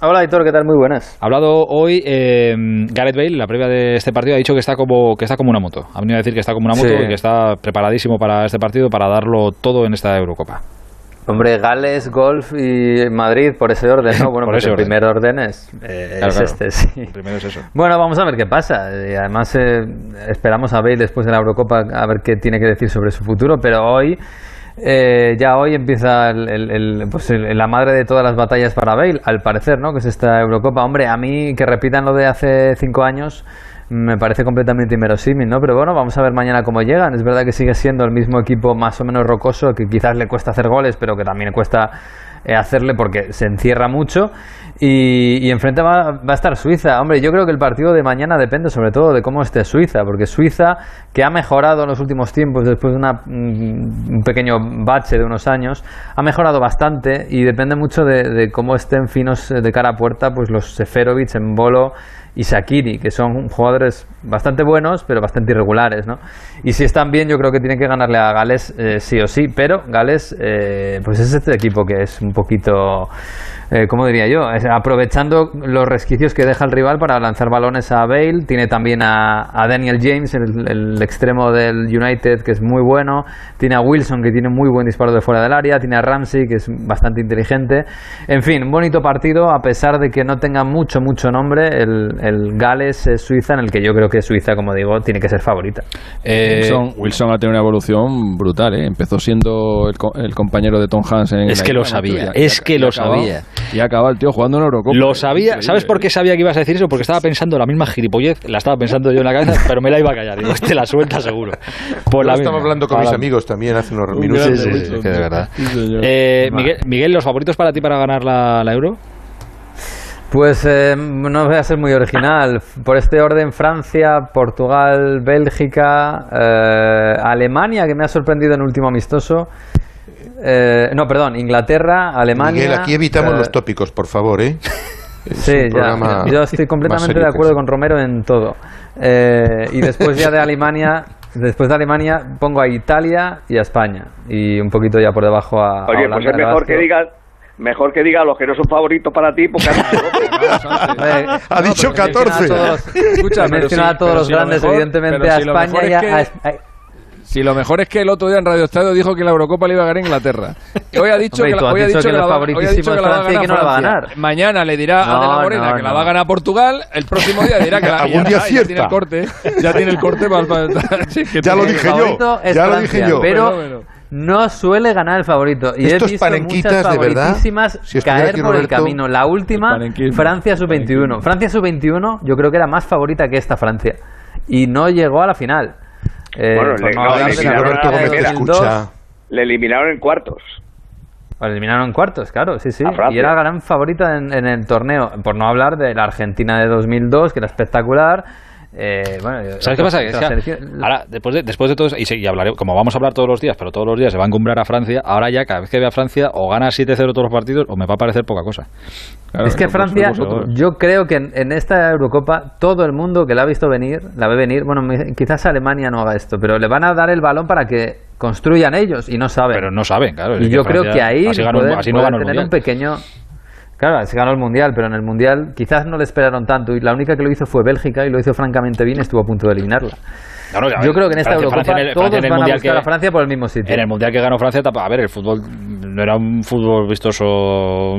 Hola, Aitor, ¿qué tal? Muy buenas. Ha hablado hoy eh, Gareth Bale, la previa de este partido, ha dicho que está como que está como una moto. Ha venido a decir que está como una moto Sí. y que está preparadísimo para este partido, para darlo todo en esta Eurocopa. Hombre, Gales, Golf y Madrid, por ese orden, ¿no? Bueno, Por pues ese el orden. primer orden es, eh, Claro, es claro. este, sí. El primero es eso. Bueno, vamos a ver qué pasa. Y además, eh, esperamos a Bale después de la Eurocopa a ver qué tiene que decir sobre su futuro, pero hoy, eh, ya hoy empieza el- el- el- pues el- la madre de todas las batallas para Bale, al parecer, ¿no? Que es esta Eurocopa. Hombre, a mí que repitan lo de hace cinco años me parece completamente inverosímil, ¿no? Pero bueno, vamos a ver mañana cómo llegan. Es verdad que sigue siendo el mismo equipo más o menos rocoso, que quizás le cuesta hacer goles, pero que también le cuesta eh, hacerle porque se encierra mucho. Y, enfrente va, va a estar Suiza. Hombre, yo creo que el partido de mañana depende sobre todo de cómo esté Suiza, porque Suiza, que ha mejorado en los últimos tiempos después de una, mm, un pequeño bache de unos años, ha mejorado bastante y depende mucho de, cómo estén finos eh, de cara a puerta pues los Seferovic, Embolo y Sakiri, que son jugadores bastante buenos, pero bastante irregulares, ¿no? Y si están bien, yo creo que tienen que ganarle a Gales eh, sí o sí, pero Gales, eh, pues es este equipo que es un poquito, eh, ¿cómo diría yo? Es aprovechando los resquicios que deja el rival para lanzar balones a Bale, tiene también a, a Daniel James, el, el extremo del United, que es muy bueno, tiene a Wilson, que tiene muy buen disparo de fuera del área, tiene a Ramsey, que es bastante inteligente, en fin, bonito partido, a pesar de que no tenga mucho, mucho nombre, el, el Gales-Suiza, en el que yo creo que Suiza, como digo, tiene que ser favorita. Wilson, Wilson ha tenido una evolución brutal, ¿eh? Empezó siendo el, co- el compañero de Tom Hanks en Es que lo sabía, es que lo sabía. Y ha acabado el tío jugando en Eurocopa. Lo sabía. ¿sabes por qué sabía que ibas a decir eso? Porque estaba pensando la misma gilipollez, la estaba pensando yo en la cabeza, pero me la iba a callar. Digo, te la suelta seguro. Por Yo la estaba hablando con Para- mis amigos también hace unos Un minutos. grande, Sí, sí, sí, Wilson, que de verdad. Eh, Miguel, Miguel, ¿los favoritos para ti para ganar la, la Euro? Pues eh, no voy a ser muy original. Por este orden, Francia, Portugal, Bélgica, eh, Alemania, que me ha sorprendido en el último amistoso. Eh, no, perdón, Inglaterra, Alemania. Miguel, aquí evitamos eh, los tópicos, por favor, ¿eh? Es Sí, ya. Yo estoy completamente de acuerdo con Romero en todo. Eh, y después ya de Alemania, después de Alemania pongo a Italia y a España y un poquito ya por debajo a. a Oye, Holanda, pues es mejor que Croacia. Mejor que diga los que no son favoritos para ti porque Ha dicho 14. Escucha, He pero mencionado a todos los grandes, evidentemente a si lo mejor España Si lo mejor es que el otro día en Radio Estadio dijo que la Eurocopa le iba a ganar Inglaterra. Y hoy ha dicho Hombre, que la, hoy ha dicho que la va- hoy ha dicho favoritísimos que la va a ganar que no la va a Francia. ganar. Mañana le dirá a De la Morena no, que la va a ganar Portugal. El próximo día dirá que la Algún ya día está, ya tiene el corte. Ya tiene el corte para, para- sí, que Ya lo dije yo, ya lo dije yo. Pero. No suele ganar el favorito. Y Estos he visto muchas de verdad, favoritísimas si caer por el camino. La última. Francia sub-21. Francia sub-21 yo creo que era más favorita que esta Francia. Y no llegó a la final. Eh, Bueno, le- no la eliminaron la de primera. 2002. le eliminaron en cuartos. Eliminaron en cuartos, claro, sí, sí. Y era gran favorita en, en el torneo. Por no hablar de la Argentina de 2002, que era espectacular. Eh, bueno, ¿Sabes qué pasa? ahora, después de, después de todo eso, y, y hablaré, como vamos a hablar todos los días, pero todos los días se va a encumbrar a Francia, ahora ya cada vez que vea a Francia o gana 7-0 todos los partidos o me va a parecer poca cosa. es que Francia, yo creo que en, esta Eurocopa todo el mundo que la ha visto venir, la ve venir, bueno, quizás Alemania no haga esto, pero le van a dar el balón para que construyan ellos y no saben. Pero no saben, claro. Y yo creo que ahí así, tener un pequeño Claro, se ganó el Mundial, pero en el Mundial quizás no le esperaron tanto y la única que lo hizo fue Bélgica y lo hizo francamente bien y estuvo a punto de eliminarla. Yo creo que en esta Eurocopa todos van a buscar a Francia por el mismo sitio. En el Mundial que ganó Francia, a ver, el fútbol no era un fútbol vistoso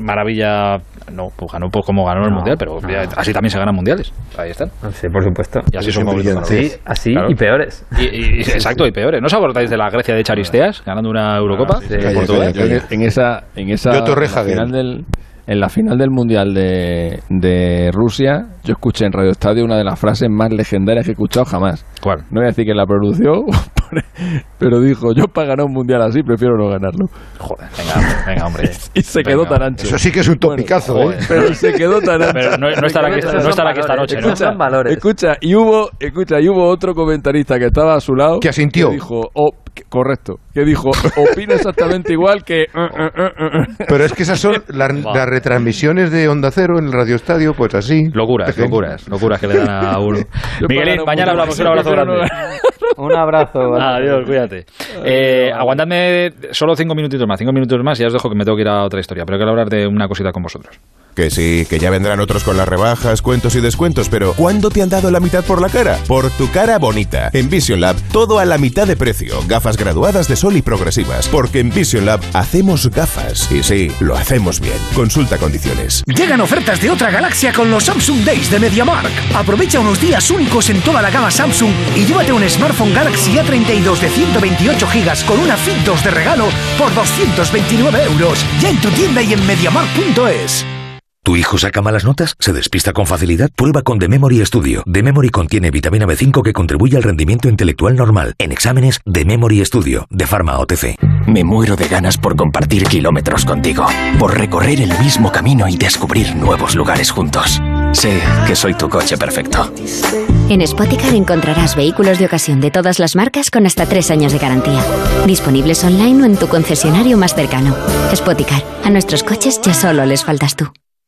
maravilla no, pues ganó pues como ganó el mundial, pero así también se ganan mundiales. Ahí están. Sí, por supuesto. Y así somos Sí, así y peores. Y, exacto, y peores. ¿No os acordáis de la Grecia de Charisteas ganando una Eurocopa? Ah, en, esa, en esa final del en la final del Mundial de, de, Rusia, yo escuché en Radio Estadio una de las frases más legendarias que he escuchado jamás. ¿Cuál? No voy a decir que la pronunció, pero dijo, yo para ganar un Mundial así prefiero no ganarlo. Joder, venga, venga hombre. y se quedó tan ancho. Eso sí que es un topicazo, ¿eh? Pero se quedó tan ancho. Pero no, no estará aquí, no estará aquí esta noche, escucha, Escucha, y hubo, escucha, y hubo otro comentarista que estaba a su lado. Que asintió. Que dijo, oh, correcto, que dijo, opina exactamente igual que... Uh, uh, uh, Pero es que esas son las, retransmisiones de Onda Cero en el Radio Estadio, pues así. Locuras, locuras, locuras que le dan a uno. Miguel, mañana hablamos, un abrazo grande. Un abrazo. Adiós, cuídate. Eh, aguantadme solo cinco minutitos más, cinco minutos más y ya os dejo que me tengo que ir a otra historia, pero quiero hablar de una cosita con vosotros. Que sí, que ya vendrán otros con las rebajas, cuentos y descuentos, pero ¿cuándo te han dado la mitad por la cara? Por tu cara bonita. En Vision Lab, todo a la mitad de precio. Gafas graduadas de sol y progresivas. Porque en Vision Lab hacemos gafas. Y sí, lo hacemos bien. Consulta condiciones. Llegan ofertas de otra galaxia con los Samsung Days de MediaMark. Aprovecha unos días únicos en toda la gama Samsung y llévate un smartphone Galaxy A32 de 128 GB con una Fit 2 de regalo por 229 euros. Ya en tu tienda y en MediaMark.es. ¿Tu hijo saca malas notas? ¿Se despista con facilidad? Prueba con The Memory Studio. The Memory contiene vitamina B5 que contribuye al rendimiento intelectual normal. En exámenes, The Memory Studio, de Pharma OTC. Me muero de ganas por compartir kilómetros contigo, por recorrer el mismo camino y descubrir nuevos lugares juntos. Sé que soy tu coche perfecto. En Spoticar encontrarás vehículos de ocasión de todas las marcas con hasta tres años de garantía. Disponibles online o en tu concesionario más cercano. Spoticar, a nuestros coches ya solo les faltas tú.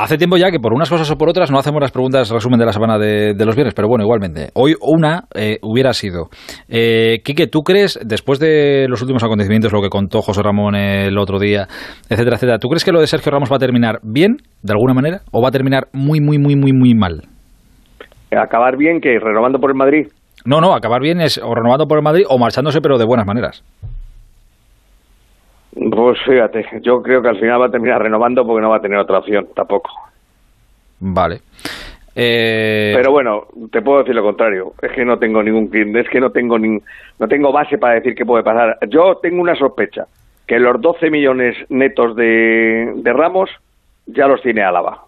Hace tiempo ya que por unas cosas o por otras no hacemos las preguntas resumen de la semana de, los viernes, pero bueno, igualmente. Hoy una eh, hubiera sido. Eh, Quique, ¿tú crees, después de los últimos acontecimientos, lo que contó José Ramón el otro día, etcétera, etcétera, ¿tú crees que lo de Sergio Ramos va a terminar bien, de alguna manera, o va a terminar muy, muy, muy, muy, muy mal? Acabar bien, que renovando por el Madrid. No, no, acabar bien es o renovando por el Madrid o marchándose, pero de buenas maneras. Pues fíjate, yo creo que al final va a terminar renovando porque no va a tener otra opción tampoco. Vale. Eh... Pero bueno, te puedo decir lo contrario. Es que no tengo ningún cliente, es que no tengo ni, no tengo base para decir qué puede pasar. Yo tengo una sospecha que los 12 millones netos de, de Ramos ya los tiene Álava.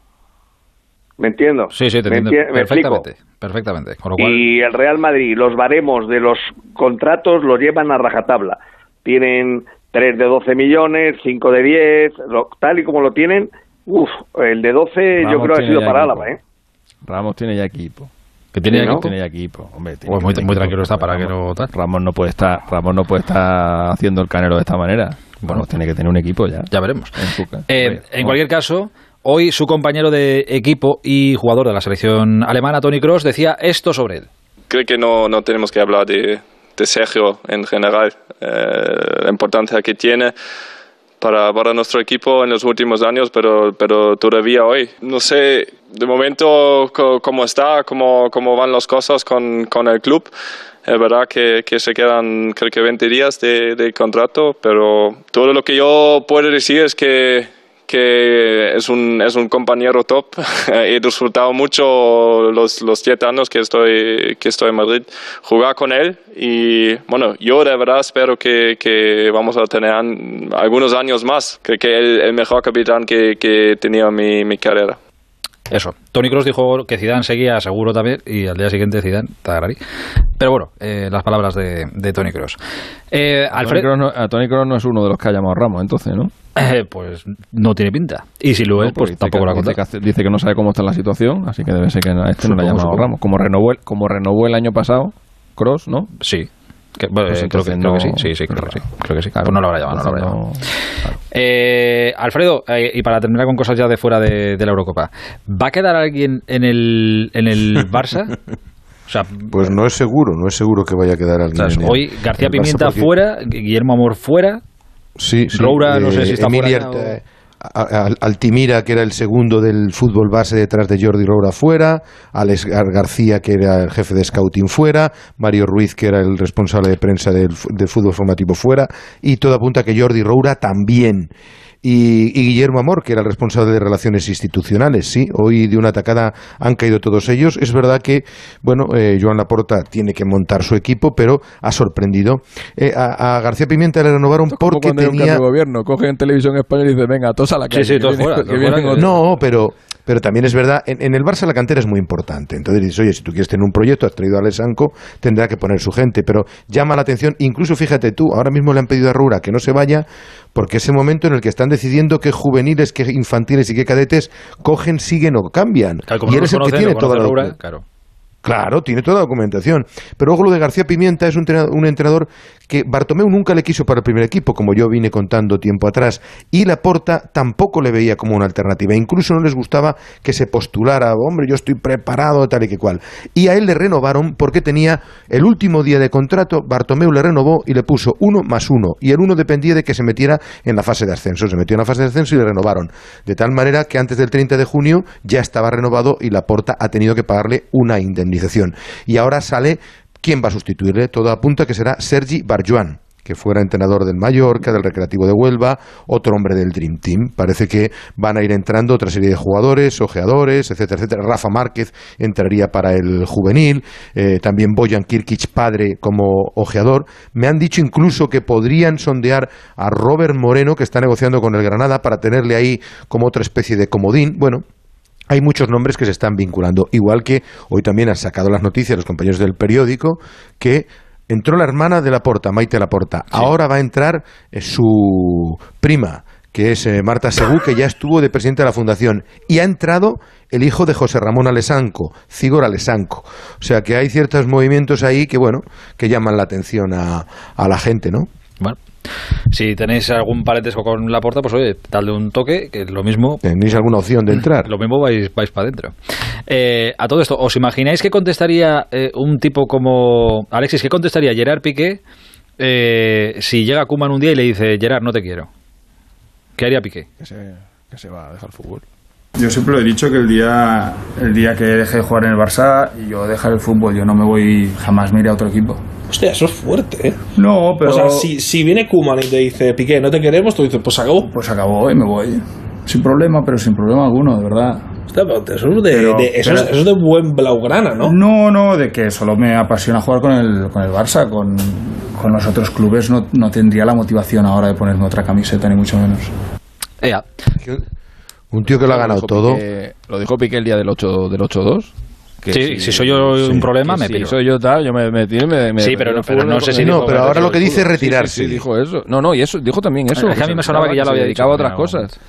¿Me entiendo? Sí, sí, te entiendo. perfectamente. perfectamente. Y el Real Madrid, los baremos de los contratos los llevan a rajatabla. Tienen 3 de 12 millones, 5 de 10, tal y como lo tienen, uff, el de 12 yo creo que ha sido para Álava, ¿eh? Ramos tiene ya equipo. Que tiene, ya, tiene ya equipo. Hombre, pues muy, tranquilo está para que no tal. Ramos no puede estar, Ramos no puede estar haciendo el canelo de esta manera. Bueno, tiene que tener un equipo ya. Ya veremos. En, eh, en cualquier caso, hoy su compañero de equipo y jugador de la selección alemana, Tony Cross, decía esto sobre él. Creo que no, no tenemos que hablar de, de Sergio en general, eh, la importancia que tiene para, para, nuestro equipo en los últimos años, pero, pero todavía hoy. No sé de momento cómo está, cómo, cómo van las cosas con, con el club. Es verdad que, que, se quedan creo que 20 días de, de contrato, pero todo lo que yo puedo decir es que que es un, es un compañero top. He disfrutado mucho los, los siete años que estoy, que estoy en Madrid jugar con él y bueno, yo de verdad espero que, que vamos a tener algunos años más. Creo que el, el mejor capitán que, que en mi, mi carrera. Eso. Tony Cross dijo que Zidane seguía seguro también y al día siguiente Zidane Tagarari. Pero bueno, eh, las palabras de, de Tony Cross. Eh, a, Tony Kroos no, a Tony Kroos no es uno de los que ha llamado Ramos, entonces, ¿no? Eh, pues no tiene pinta. Y si lo es, pues tampoco lo ha dice que, dice que no sabe cómo está la situación, así que debe ser que a este no le ha llamado Ramos. Como renovó, como renovó el año pasado, Cross, ¿no? Sí. Que, pues creo, que, creo, que, sí, sí, sí, creo que sí. Creo que sí. Claro, pues no lo habrá llamado, no lo habrá llamado. Eh, Alfredo, eh, y para terminar con cosas ya de fuera de, de, la Eurocopa, ¿va a quedar alguien en el, en el Barça? O sea, pues no es seguro, no es seguro que vaya a quedar alguien. O sea, hoy García Pimienta porque... fuera, Guillermo Amor fuera, sí, sí, Roura, no sé si está Emilia, fuera. O... Altimira, que era el segundo del fútbol base detrás de Jordi Roura fuera, Alex García, que era el jefe de scouting fuera, Mario Ruiz, que era el responsable de prensa del, fútbol formativo fuera, y todo apunta a que Jordi Roura también. Y, y, Guillermo Amor, que era el responsable de relaciones institucionales. Sí, hoy de una atacada han caído todos ellos. Es verdad que, bueno, eh, Joan Laporta tiene que montar su equipo, pero ha sorprendido. Eh, a, a, García Pimienta le renovaron porque cuando tenía. Un gobierno, coge en televisión española y dice, venga, todos a la calle. Sí, sí, todos fuera. Que vienen no, pero pero también es verdad, en, en, el Barça la cantera es muy importante. Entonces dices, oye, si tú quieres tener un proyecto, has traído a Alessanco, tendrá que poner su gente. Pero llama la atención, incluso fíjate tú, ahora mismo le han pedido a Rura que no se vaya, porque ese momento en el que están decidiendo qué juveniles, qué infantiles y qué cadetes cogen, siguen o cambian. Claro, y él es el que tiene toda la Rura, claro. Claro, tiene toda la documentación. Pero luego lo de García Pimienta es un entrenador, un entrenador que Bartomeu nunca le quiso para el primer equipo, como yo vine contando tiempo atrás, y Laporta tampoco le veía como una alternativa. Incluso no les gustaba que se postulara, hombre, yo estoy preparado, tal y que cual. Y a él le renovaron porque tenía el último día de contrato, Bartomeu le renovó y le puso uno más uno. Y el uno dependía de que se metiera en la fase de ascenso. Se metió en la fase de ascenso y le renovaron. De tal manera que antes del 30 de junio ya estaba renovado y Laporta ha tenido que pagarle una indemnización. Y ahora sale quién va a sustituirle. Todo apunta que será Sergi Barjuan que fuera entrenador del Mallorca, del Recreativo de Huelva, otro hombre del Dream Team. Parece que van a ir entrando otra serie de jugadores, ojeadores, etcétera, etcétera. Rafa Márquez entraría para el juvenil, eh, también Boyan Kirkic, padre, como ojeador. Me han dicho incluso que podrían sondear a Robert Moreno, que está negociando con el Granada, para tenerle ahí como otra especie de comodín. Bueno, hay muchos nombres que se están vinculando. Igual que hoy también han sacado las noticias los compañeros del periódico que entró la hermana de Laporta, Maite Laporta. Sí. Ahora va a entrar eh, su prima, que es eh, Marta Segú, que ya estuvo de presidente de la fundación. Y ha entrado el hijo de José Ramón Alesanco, Cigor Alesanco. O sea que hay ciertos movimientos ahí que, bueno, que llaman la atención a, a la gente, ¿no? Bueno, si tenéis algún parentesco con la puerta, pues oye, dale un toque, que lo mismo. ¿Tenéis alguna opción de entrar? Lo mismo vais, vais para adentro. Eh, a todo esto, ¿os imagináis que contestaría eh, un tipo como. Alexis, ¿qué contestaría Gerard Piqué eh, si llega Kuman un día y le dice, Gerard, no te quiero? ¿Qué haría Piqué? Que se, que se va a dejar el fútbol. Yo siempre lo he dicho que el día, el día que deje de jugar en el Barça y yo dejar el fútbol, yo no me voy jamás me iré a otro equipo. Hostia, eso es fuerte, ¿eh? No, pero. O sea, si, si viene Kuman y te dice, Piqué, no te queremos, tú dices, pues acabó. Pues acabó y me voy. Sin problema, pero sin problema alguno, de verdad. Hostia, pero eso es de, Pero- de- eso, pero- es, eso es de buen blaugrana, ¿no? No, no, de que solo me apasiona jugar con el, con el Barça. Con, con los otros clubes no, no tendría la motivación ahora de ponerme otra camiseta, ni mucho menos. Ea. Un tío que lo ha ganado todo. Piqué- lo dijo Piqué el día del 8 del 8-2. que Sí, si soy yo un problema, me si piro. soy yo tal, yo me, me, tiro y me, me Sí, pero no- me- pero no sé si No, dijo- pero ahora lo que dice es Sí, sí, retirarse. Sí, dijo eso. No, no, y eso dijo también eso. Es que a mí me sonaba que ya lo había dedicaba dicho, a otras cosas.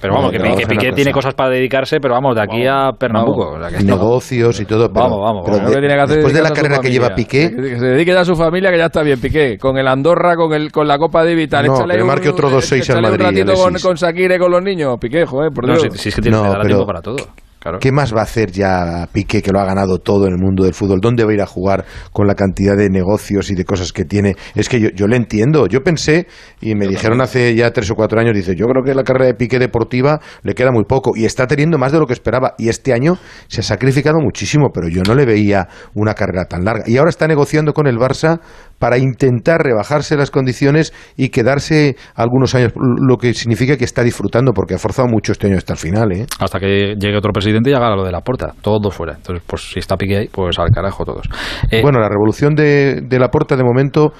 Pero vamos, No, que, que Piqué- vamos que tiene cosa. cosas para dedicarse, pero vamos, de aquí a Pernambuco. o sea, que negocios y todo. Pero, Vamos, vamos, pero vamos. de- que tiene que hacer es después de la carrera que lleva familia. Piqué, Que, que se dedique ya a su familia, que ya está bien, Piqué. Con el Andorra, con el con la Copa de Vital. No, échale que le un- marque otro 2-6 al Madrid, un ratito con, con Shakira y con los niños. Piqué, joder, por No, Dios. si, si es que tiene No, dará pero- tiempo para todo. Claro. ¿Qué más va a hacer ya Piqué, que lo ha ganado todo en el mundo del fútbol? ¿Dónde va a ir a jugar con la cantidad de negocios y de cosas que tiene? Es que yo, yo le entiendo. Yo pensé, y me dijeron hace ya tres o cuatro años, dice, yo creo que la carrera de Piqué deportiva le queda muy poco. Y está teniendo más de lo que esperaba. Y este año se ha sacrificado muchísimo, pero yo no le veía una carrera tan larga. Y ahora está negociando con el Barça para intentar rebajarse las condiciones y quedarse algunos años, lo que significa que está disfrutando, porque ha forzado mucho este año hasta el final, ¿eh? Hasta que llegue otro presidente y haga lo de la puerta. Todos fuera. Entonces, pues si está Piqué ahí, pues al carajo todos. Eh, Bueno, la revolución de, de la Porta de momento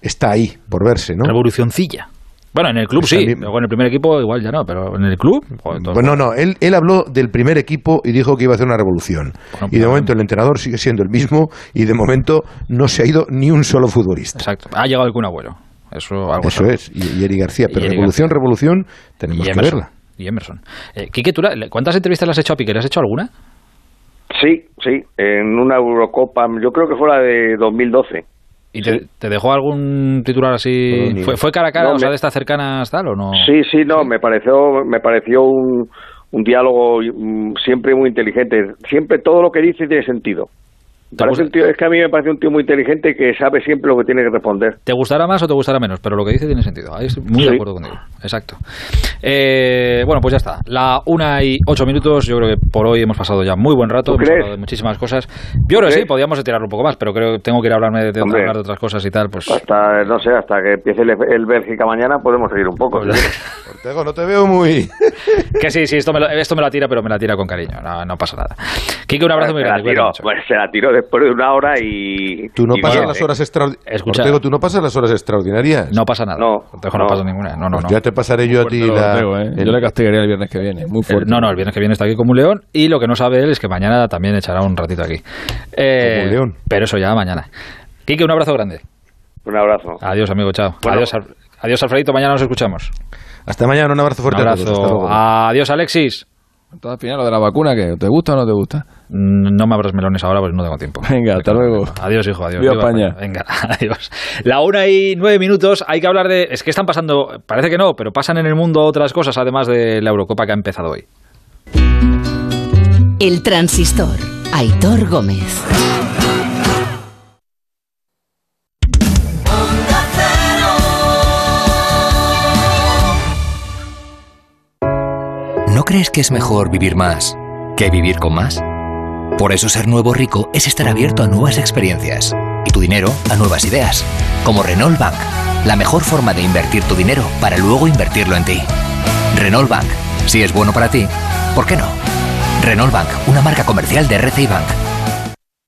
está ahí, por verse, ¿no? Revolucioncilla. Bueno, en el club sí, luego en el primer equipo igual ya no, pero en el club... Pues no, no, él, él habló del primer equipo y dijo que iba a hacer una revolución. y de momento el entrenador sigue siendo el mismo y de momento no se ha ido ni un solo futbolista. Exacto, ha llegado algún abuelo. Eso, algo Eso es, y, Eri García, pero revolución, revolución, tenemos que verla. Y Emerson. Eh, Quique, ¿cuántas entrevistas le has hecho a Piqué? ¿Le has hecho alguna? Sí, sí, en una Eurocopa, yo creo que fue la de 2012. ¿Y te, dejó algún titular así? ¿Fue, cara a cara, o sea, de estas cercanas tal o no? Sí, sí, no, me pareció, me pareció un, un diálogo mm, siempre muy inteligente. Siempre todo lo que dice tiene sentido es que a mí me parece un tío muy inteligente que sabe siempre lo que tiene que responder. Te gustará más o te gustará menos, pero lo que dice tiene sentido. Ahí estoy muy de acuerdo contigo. Exacto. Eh, bueno, pues ya está. La una y ocho minutos. Yo creo que por hoy hemos pasado ya muy buen rato. Hemos hablado de muchísimas cosas. Yo creo que sí, podíamos tirarlo un poco más, pero creo que tengo que ir a hablarme de, hablar de otras cosas y tal. Pues hasta no sé, hasta que empiece el, Bélgica mañana podemos seguir un poco. Pues Ortego, no te veo muy. que sí, sí, esto me, lo, esto me la tira, pero me la tira con cariño. No, no pasa nada. Kike, un abrazo muy grande. pues se la tiro después de una hora y... Tú no pasas las horas extraordinarias. ¿tú no pasas las horas extraordinarias? No pasa nada. No, no, paso ninguna. No, no, pues Ya te pasaré yo a ti la... ¿eh? Yo le castigaría el viernes que viene, muy fuerte. no, no, el viernes que viene está aquí como un león y lo que no sabe él es que mañana también echará un ratito aquí. Eh, como un león. Pero eso ya mañana. Quique, un abrazo grande. Un abrazo. Adiós, amigo, chao. Adiós, adiós, Alfredito, mañana nos escuchamos. Hasta mañana, un abrazo fuerte un abrazo. Adiós, Alexis. Entonces, al final, lo de la vacuna, que ¿te gusta o no te gusta? No me abras melones ahora, pues no tengo tiempo. Venga, hasta luego. Adiós, hijo, adiós. Viva España. Venga, adiós. La una y nueve minutos, hay que hablar de... Es que están pasando, parece que no, pero pasan en el mundo otras cosas, además de la Eurocopa que ha empezado hoy. El transistor. Aitor Gómez. ¿No crees que es mejor vivir más que vivir con más? Por eso ser nuevo rico es estar abierto a nuevas experiencias y tu dinero a nuevas ideas, como Renault Bank, la mejor forma de invertir tu dinero para luego invertirlo en ti. Renault Bank, si es bueno para ti, ¿por qué no? Renault Bank, una marca comercial de RCI Bank.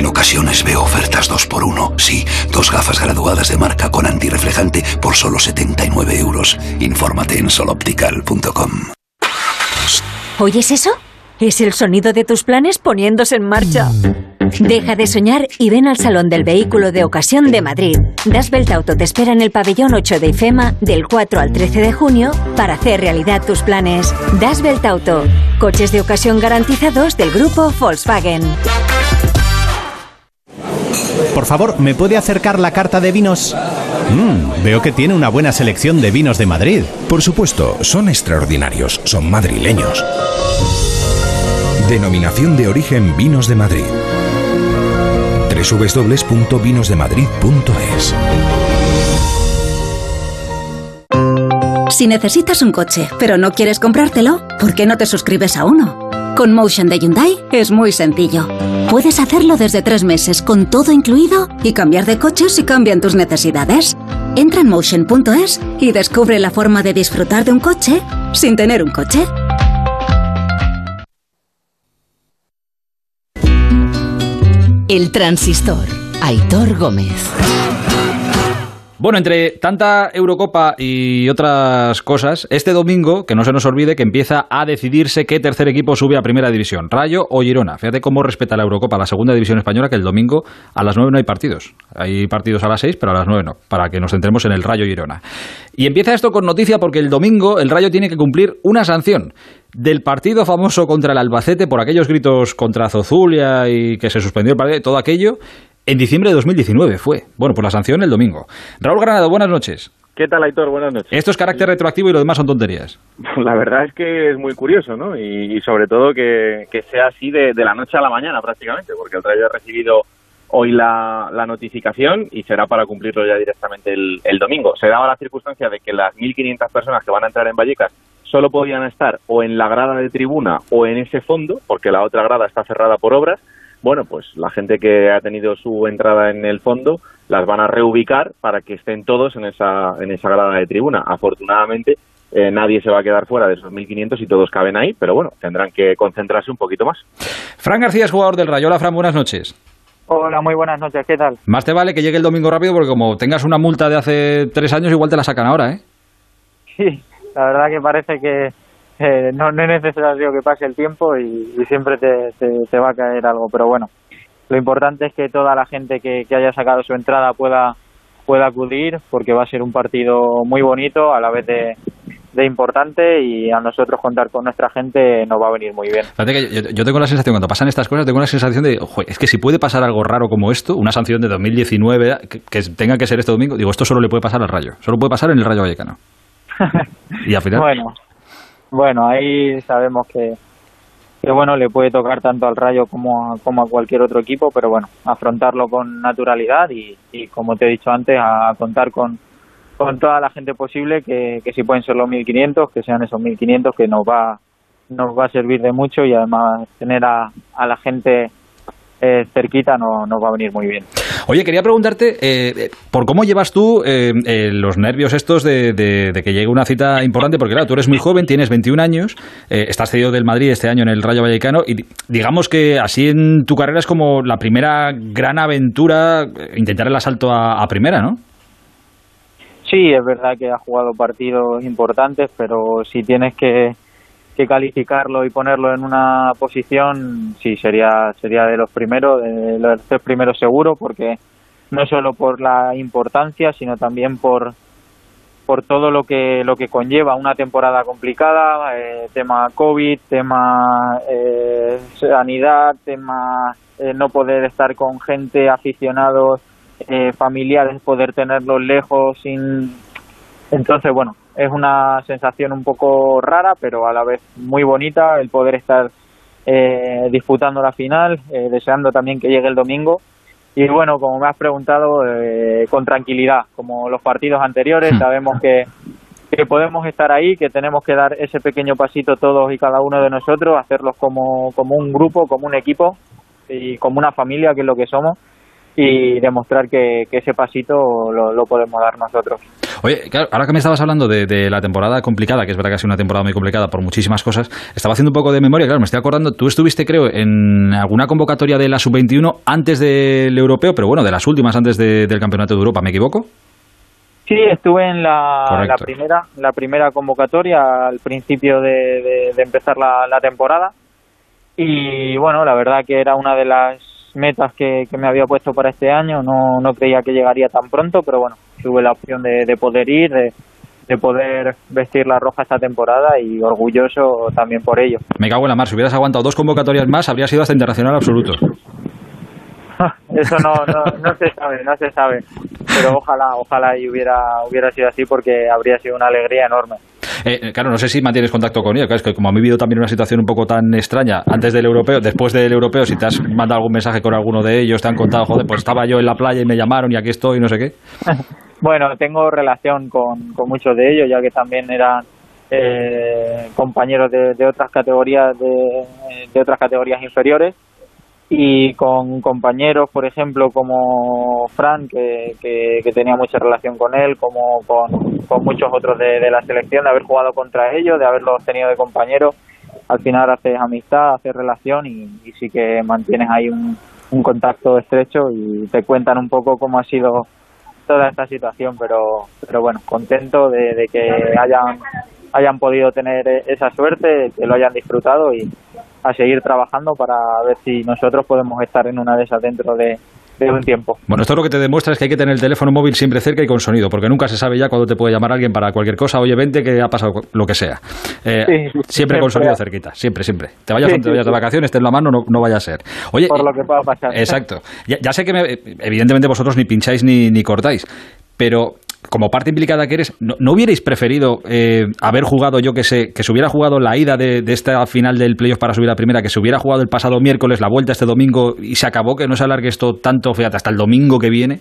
En ocasiones veo ofertas 2x1. Sí, dos gafas graduadas de marca con antirreflejante por solo 79 euros. Infórmate en soloptical.com. ¿Oyes eso? Es el sonido de tus planes poniéndose en marcha. Deja de soñar y ven al Salón del Vehículo de Ocasión de Madrid. Das Auto te espera en el pabellón 8 de IFEMA del 4 al 13 de junio para hacer realidad tus planes. Das Auto, coches de ocasión garantizados del grupo Volkswagen. Por favor, ¿me puede acercar la carta de vinos? Mmm, veo que tiene una buena selección de vinos de Madrid. Por supuesto, son extraordinarios, son madrileños. Denominación de origen Vinos de Madrid. www.vinosdemadrid.es Si necesitas un coche, pero no quieres comprártelo, ¿por qué no te suscribes a uno? Con Motion de Hyundai es muy sencillo. Puedes hacerlo desde tres meses con todo incluido y cambiar de coche si cambian tus necesidades. Entra en motion.es y descubre la forma de disfrutar de un coche sin tener un coche. El transistor. Aitor Gómez. Bueno, entre tanta Eurocopa y otras cosas, este domingo, que no se nos olvide que empieza a decidirse qué tercer equipo sube a Primera División, Rayo o Girona. Fíjate cómo respeta la Eurocopa, la Segunda División Española, que el domingo a las 9 no hay partidos. Hay partidos a las 6, pero a las 9 no, para que nos centremos en el Rayo Girona. Y empieza esto con noticia porque el domingo el Rayo tiene que cumplir una sanción del partido famoso contra el Albacete por aquellos gritos contra Zozulia y que se suspendió el partido, todo aquello, en diciembre de 2019 fue. Bueno, por la sanción el domingo. Raúl Granado, buenas noches. ¿Qué tal, Aitor? Buenas noches. Esto es carácter retroactivo y lo demás son tonterías. La verdad es que es muy curioso, ¿no? Y, sobre todo que, sea así de, la noche a la mañana prácticamente, porque el Rayo ha recibido hoy la, notificación y será para cumplirlo ya directamente el, el domingo. Se daba la circunstancia de que las 1.500 personas que van a entrar en Vallecas solo podían estar o en la grada de tribuna o en ese fondo, porque la otra grada está cerrada por obras, bueno, pues la gente que ha tenido su entrada en el fondo las van a reubicar para que estén todos en esa, en esa grada de tribuna. Afortunadamente, eh, nadie se va a quedar fuera de esos 1.500 y todos caben ahí, pero bueno, tendrán que concentrarse un poquito más. Fran García es jugador del Rayo. Hola, Fran, buenas noches. Hola, muy buenas noches, ¿qué tal? Más te vale que llegue el domingo rápido porque como tengas una multa de hace tres años, igual te la sacan ahora, ¿eh? Sí, la verdad que parece que eh, no, no, es necesario que pase el tiempo y, siempre te, te, va a caer algo, pero bueno, lo importante es que toda la gente que, que haya sacado su entrada pueda pueda acudir porque va a ser un partido muy bonito a la vez de, de importante y a nosotros contar con nuestra gente nos va a venir muy bien. yo, tengo la sensación, cuando pasan estas cosas, tengo la sensación de, es que si puede pasar algo raro como esto, una sanción de 2019 que, tenga que ser este domingo, digo, esto solo le puede pasar al Rayo, solo puede pasar en el Rayo Vallecano. y al final... bueno, bueno, ahí sabemos que, que bueno, le puede tocar tanto al Rayo como a, como a cualquier otro equipo, pero bueno, afrontarlo con naturalidad y, y como te he dicho antes, a contar con con toda la gente posible, que, que si pueden ser los 1.500, que sean esos 1.500, que nos va, nos va a servir de mucho y además tener a, a la gente eh, cerquita no, nos va a venir muy bien. Oye, quería preguntarte eh, por cómo llevas tú eh, los nervios estos de, de, que llegue una cita importante, porque claro, tú eres muy joven, tienes 21 años, estás cedido del Madrid este año en el Rayo Vallecano y digamos que así en tu carrera es como la primera gran aventura intentar el asalto a primera, ¿no? Sí, es verdad que ha jugado partidos importantes, pero si tienes que, calificarlo y ponerlo en una posición, sí, sería, sería de los primeros, de los tres primeros seguro, porque no solo por la importancia, sino también por, por todo lo que, lo que conlleva una temporada complicada, eh, tema COVID, tema eh, sanidad, tema eh, no poder estar con gente, aficionados eh, familiares, poder tenerlos lejos sin... Entonces, bueno, es una sensación un poco rara, pero a la vez muy bonita el poder estar eh, disputando la final, eh, deseando también que llegue el domingo. Y bueno, como me has preguntado, eh, con tranquilidad, como los partidos anteriores, hmm. sabemos que, que podemos estar ahí, que tenemos que dar ese pequeño pasito todos y cada uno de nosotros, hacerlos como, como un grupo, como un equipo y como una familia, que es lo que somos y demostrar que, ese pasito lo, podemos dar nosotros. Oye, claro, ahora que me estabas hablando de, la temporada complicada, que es verdad que ha sido una temporada muy complicada por muchísimas cosas, estaba haciendo un poco de memoria, claro, me estoy acordando, tú estuviste creo en alguna convocatoria de la sub-21 antes del europeo, pero bueno, de las últimas antes del Campeonato de Europa, ¿me equivoco? Sí, estuve en la, primera la primera convocatoria al principio de, empezar la temporada y bueno, la verdad que era una de las metas que, me había puesto para este año. No, no creía que llegaría tan pronto, pero bueno, tuve la opción de, de poder ir, de, de poder vestir la roja esta temporada y orgulloso también por ello. Me cago en la mar, si hubieras aguantado dos convocatorias más, habría sido hasta internacional absoluto. Eso no, no, no se sabe, no se sabe. Pero ojalá, ojalá y hubiera, hubiera sido así porque habría sido una alegría enorme. Eh, claro, no sé si mantienes contacto con ellos. es que como ha vivido también una situación un poco tan extraña antes del europeo, después del europeo, si te has mandado algún mensaje con alguno de ellos, te han contado, joder, pues estaba yo en la playa y me llamaron y aquí estoy, no sé qué. bueno, tengo relación con, con muchos de ellos, ya que también eran eh, compañeros de, de, otras categorías de, de otras categorías inferiores y con compañeros, por ejemplo, como Fran, que, que, tenía mucha relación con él, como con, con muchos otros de, la selección, de haber jugado contra ellos, de haberlos tenido de compañeros, al final haces amistad, haces relación y, sí que mantienes ahí un, un contacto estrecho y te cuentan un poco cómo ha sido toda esta situación, pero, pero bueno, contento de, de que hayan, hayan podido tener esa suerte, que lo hayan disfrutado y, a seguir trabajando para ver si nosotros podemos estar en una de esas dentro de, un tiempo. Bueno, esto lo que te demuestra es que hay que tener el teléfono móvil siempre cerca y con sonido, porque nunca se sabe ya cuándo te puede llamar alguien para cualquier cosa. Oye, vente que ha pasado lo que sea. Eh, siempre con sonido cerquita, siempre, siempre. Te vayas, te vayas de vacaciones, ten la mano, no, no vaya a ser. Oye, por lo que pueda pasar. Exacto. Ya, sé que evidentemente vosotros ni pincháis ni, ni cortáis, pero como parte implicada que eres, ¿no, hubierais preferido eh, haber jugado, yo que sé, que se hubiera jugado la ida de, esta final del playoff para subir a primera, que se hubiera jugado el pasado miércoles, la vuelta este domingo y se acabó, que no se alargue esto tanto, fíjate, hasta el domingo que viene?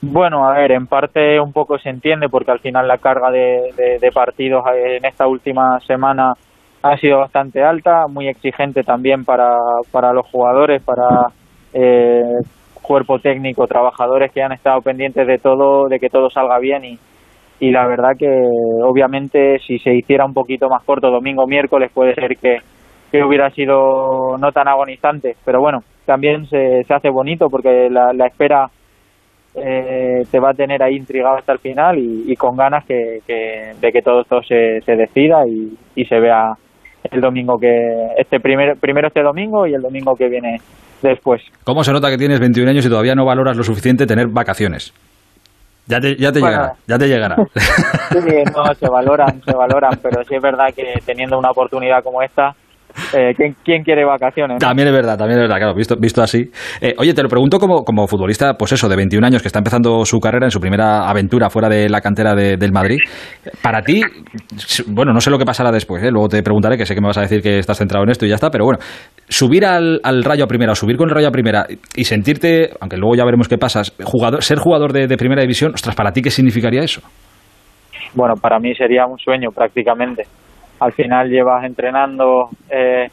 Bueno, a ver, en parte un poco se entiende porque al final la carga de, partidos en esta última semana ha sido bastante alta, muy exigente también para, para los jugadores, para eh, cuerpo técnico, trabajadores que han estado pendientes de todo, de que todo salga bien y, y la verdad que obviamente si se hiciera un poquito más corto domingo miércoles puede ser que, que hubiera sido no tan agonizante. Pero bueno también se, se hace bonito porque la, la espera eh, te va a tener ahí intrigado hasta el final y, y con ganas que, que, de que todo esto se, se decida y, y se vea el domingo que este primer, primero este domingo y el domingo que viene después. ¿Cómo se nota que tienes 21 años y todavía no valoras lo suficiente tener vacaciones? Ya te, ya te Bueno. llegará, ya te llegará. Sí, no, se valoran, se valoran, pero sí es verdad que teniendo una oportunidad como esta, eh, ¿quién, quién quiere vacaciones? no? También es verdad, también es verdad, claro, visto, visto así. Eh, oye, te lo pregunto como, como futbolista, pues eso, de 21 años, que está empezando su carrera en su primera aventura fuera de la cantera de- del Madrid. Para ti, bueno, no sé lo que pasará después, ¿eh? luego te preguntaré, que sé que me vas a decir que estás centrado en esto y ya está, pero bueno, subir al, al Rayo a primera o subir con el Rayo a primera y sentirte, aunque luego ya veremos qué pasa, jugador, ser jugador de, de primera división, ostras, ¿para ti qué significaría eso? Bueno, para mí sería un sueño prácticamente. Al final llevas entrenando, eh,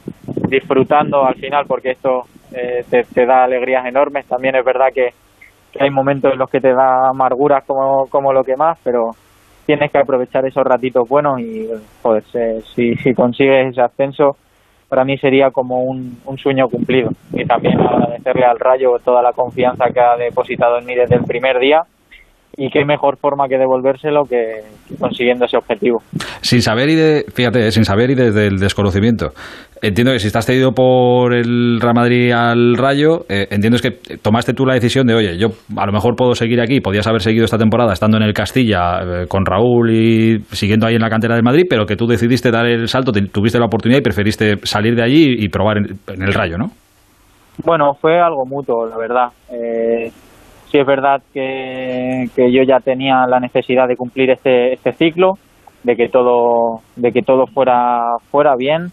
disfrutando al final, porque esto eh, te, da alegrías enormes. También es verdad que, hay momentos en los que te da amarguras como, como lo que más, pero tienes que aprovechar esos ratitos buenos y, joder, si, si consigues ese ascenso, para mí sería como un, un sueño cumplido. Y también agradecerle al Rayo toda la confianza que ha depositado en mí desde el primer día y qué mejor forma que devolvérselo que consiguiendo ese objetivo. Sin saber y de, fíjate, sin saber y desde el desconocimiento. Entiendo que si estás cedido por el Real Madrid al Rayo, eh, entiendo es que tomaste tú la decisión de, oye, yo a lo mejor puedo seguir aquí, podías haber seguido esta temporada estando en el Castilla eh, con Raúl y siguiendo ahí en la cantera del Madrid, pero que tú decidiste dar el salto, te- tuviste la oportunidad y preferiste salir de allí y probar en, en el Rayo, ¿no? Bueno, fue algo mutuo, la verdad. Eh, sí es verdad que, yo ya tenía la necesidad de cumplir este, este ciclo, de que todo, de que todo fuera, fuera bien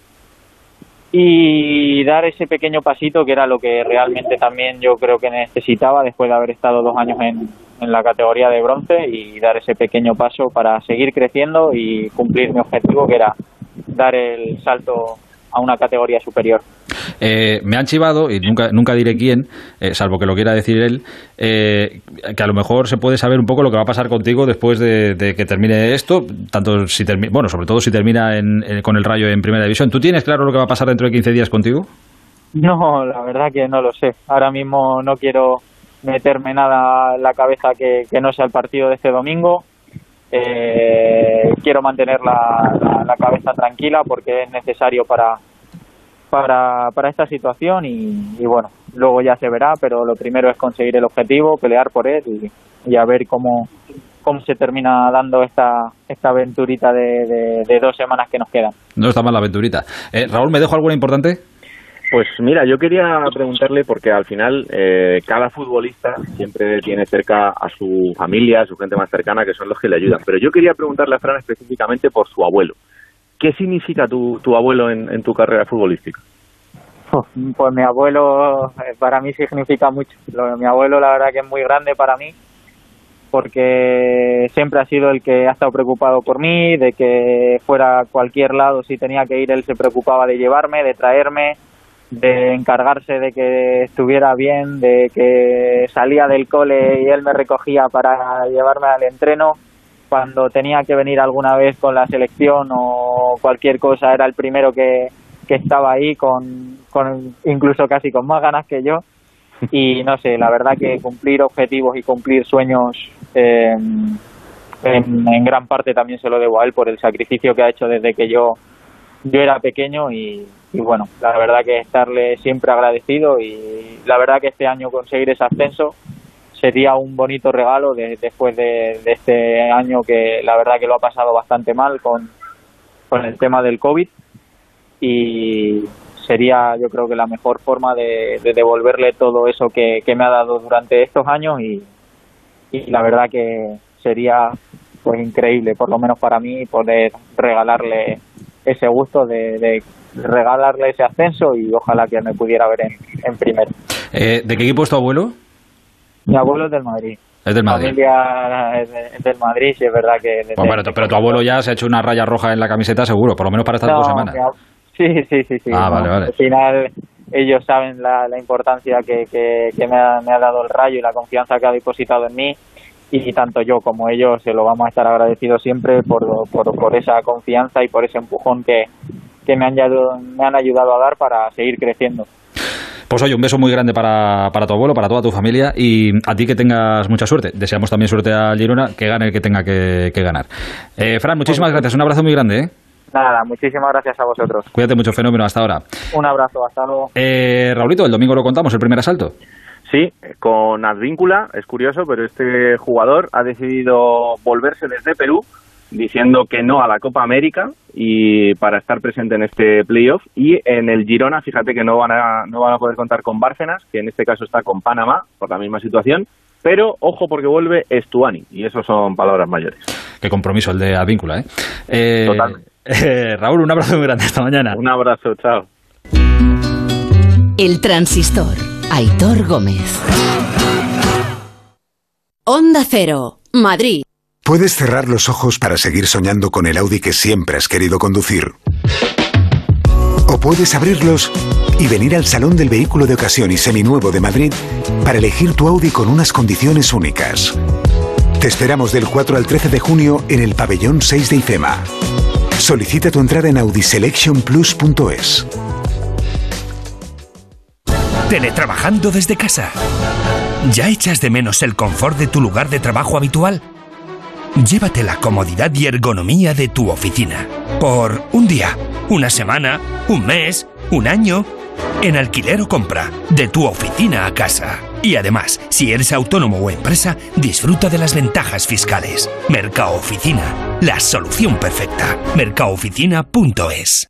y dar ese pequeño pasito que era lo que realmente también yo creo que necesitaba después de haber estado dos años en la categoría de bronce y dar ese pequeño paso para seguir creciendo y cumplir mi objetivo que era dar el salto a una categoría superior. Eh, me han chivado, y nunca, nunca diré quién, eh, salvo que lo quiera decir él, eh, que a lo mejor se puede saber un poco lo que va a pasar contigo después de, de que termine esto, tanto si termi- bueno, sobre todo si termina en- en- con el Rayo en Primera División. ¿Tú tienes claro lo que va a pasar dentro de 15 días contigo? No, la verdad que no lo sé. Ahora mismo no quiero meterme nada en la cabeza que, que no sea el partido de este domingo. Eh, quiero mantener la, cabeza tranquila porque es necesario para, para, para esta situación y, y bueno, luego ya se verá, pero lo primero es conseguir el objetivo, pelear por él y, y a ver cómo, cómo se termina dando esta, esta aventurita de, de- de dos semanas que nos quedan. No está mal la aventurita. Eh, Raúl, ¿me dejo alguna importante? Pues mira, yo quería preguntarle porque al final eh, cada futbolista siempre tiene cerca a su familia, a su gente más cercana, que son los que le ayudan. Pero yo quería preguntarle a Fran específicamente por su abuelo. ¿Qué significa tu, abuelo en, en tu carrera futbolística? Pues mi abuelo eh, para mí significa mucho. Mi abuelo la verdad que es muy grande para mí porque siempre ha sido el que ha estado preocupado por mí, de que fuera a cualquier lado, si tenía que ir, él se preocupaba de llevarme, de traerme, de encargarse de que estuviera bien, de que salía del cole y él me recogía para llevarme al entreno. Cuando tenía que venir alguna vez con la selección o cualquier cosa, era el primero que, que estaba ahí con, con incluso casi con más ganas que yo y no sé, la verdad que cumplir objetivos y cumplir sueños eh, en, en gran parte también se lo debo a él por el sacrificio que ha hecho desde que yo yo era pequeño y, y bueno, la verdad que estarle siempre agradecido y la verdad que este año conseguir ese ascenso sería un bonito regalo de- después de, este año que la verdad que lo ha pasado bastante mal con, con el tema del COVID. Y sería yo creo que la mejor forma de, de devolverle todo eso que, me ha dado durante estos años y, y la verdad que sería pues increíble por lo menos para mí poder regalarle ese gusto de regalarle ese ascenso y ojalá que me pudiera ver en, en primero Eh, ¿De qué equipo es tu abuelo? mi abuelo es del Madrid Es del Madrid. familia es, de- es del Madrid, sí, es verdad que... Pues bueno, pero tu abuelo ya se ha hecho una raya roja en la camiseta seguro, por lo menos para estas No, dos semanas. Sí, sí, sí, sí. Ah, no, vale, vale. Al final ellos saben la, la importancia que, que, que me, ha, me ha dado el rayo y la confianza que ha depositado en mí y tanto yo como ellos se lo vamos a estar agradecidos siempre por, por, por esa confianza y por ese empujón que, que me, han, ayudado- me han ayudado a dar para seguir creciendo. Pues oye, un beso muy grande para, para tu abuelo, para toda tu familia y a ti que tengas mucha suerte. Deseamos también suerte a Girona, que gane el que tenga que, que ganar. Eh, Fran, muchísimas gracias. Un abrazo muy grande. ¿eh? Nada, muchísimas gracias a vosotros. Cuídate mucho, fenómeno. Hasta ahora. Un abrazo, hasta luego. Eh, Raulito, el domingo lo contamos, el primer asalto. Sí, con Advíncula, es curioso, pero este jugador ha decidido volverse desde Perú diciendo que no a la Copa América y para estar presente en este playoff y en el Girona, fíjate que no van a no van a poder contar con Bárcenas, que en este caso está con Panamá por la misma situación, pero ojo porque vuelve Estuani y eso son palabras mayores. Qué compromiso el de Advíncula, ¿eh? eh Totalmente. eh, Raúl, un abrazo muy grande. Hasta mañana. Un abrazo, chao. El transistor. Aitor Gómez. Onda Cero, Madrid. Puedes cerrar los ojos para seguir soñando con el Audi que siempre has querido conducir. O puedes abrirlos y venir al Salón del Vehículo de Ocasión y Seminuevo de Madrid para elegir tu Audi con unas condiciones únicas. Te esperamos del 4 al 13 de junio en el pabellón 6 de IFEMA. Solicita tu entrada en audiselectionplus.es. Teletrabajando desde casa. ¿Ya echas de menos el confort de tu lugar de trabajo habitual? Llévate la comodidad y ergonomía de tu oficina. Por un día, una semana, un mes, un año. En alquiler o compra, de tu oficina a casa. Y además, si eres autónomo o empresa, disfruta de las ventajas fiscales. Mercado Oficina, la solución perfecta. Mercaoficina.es.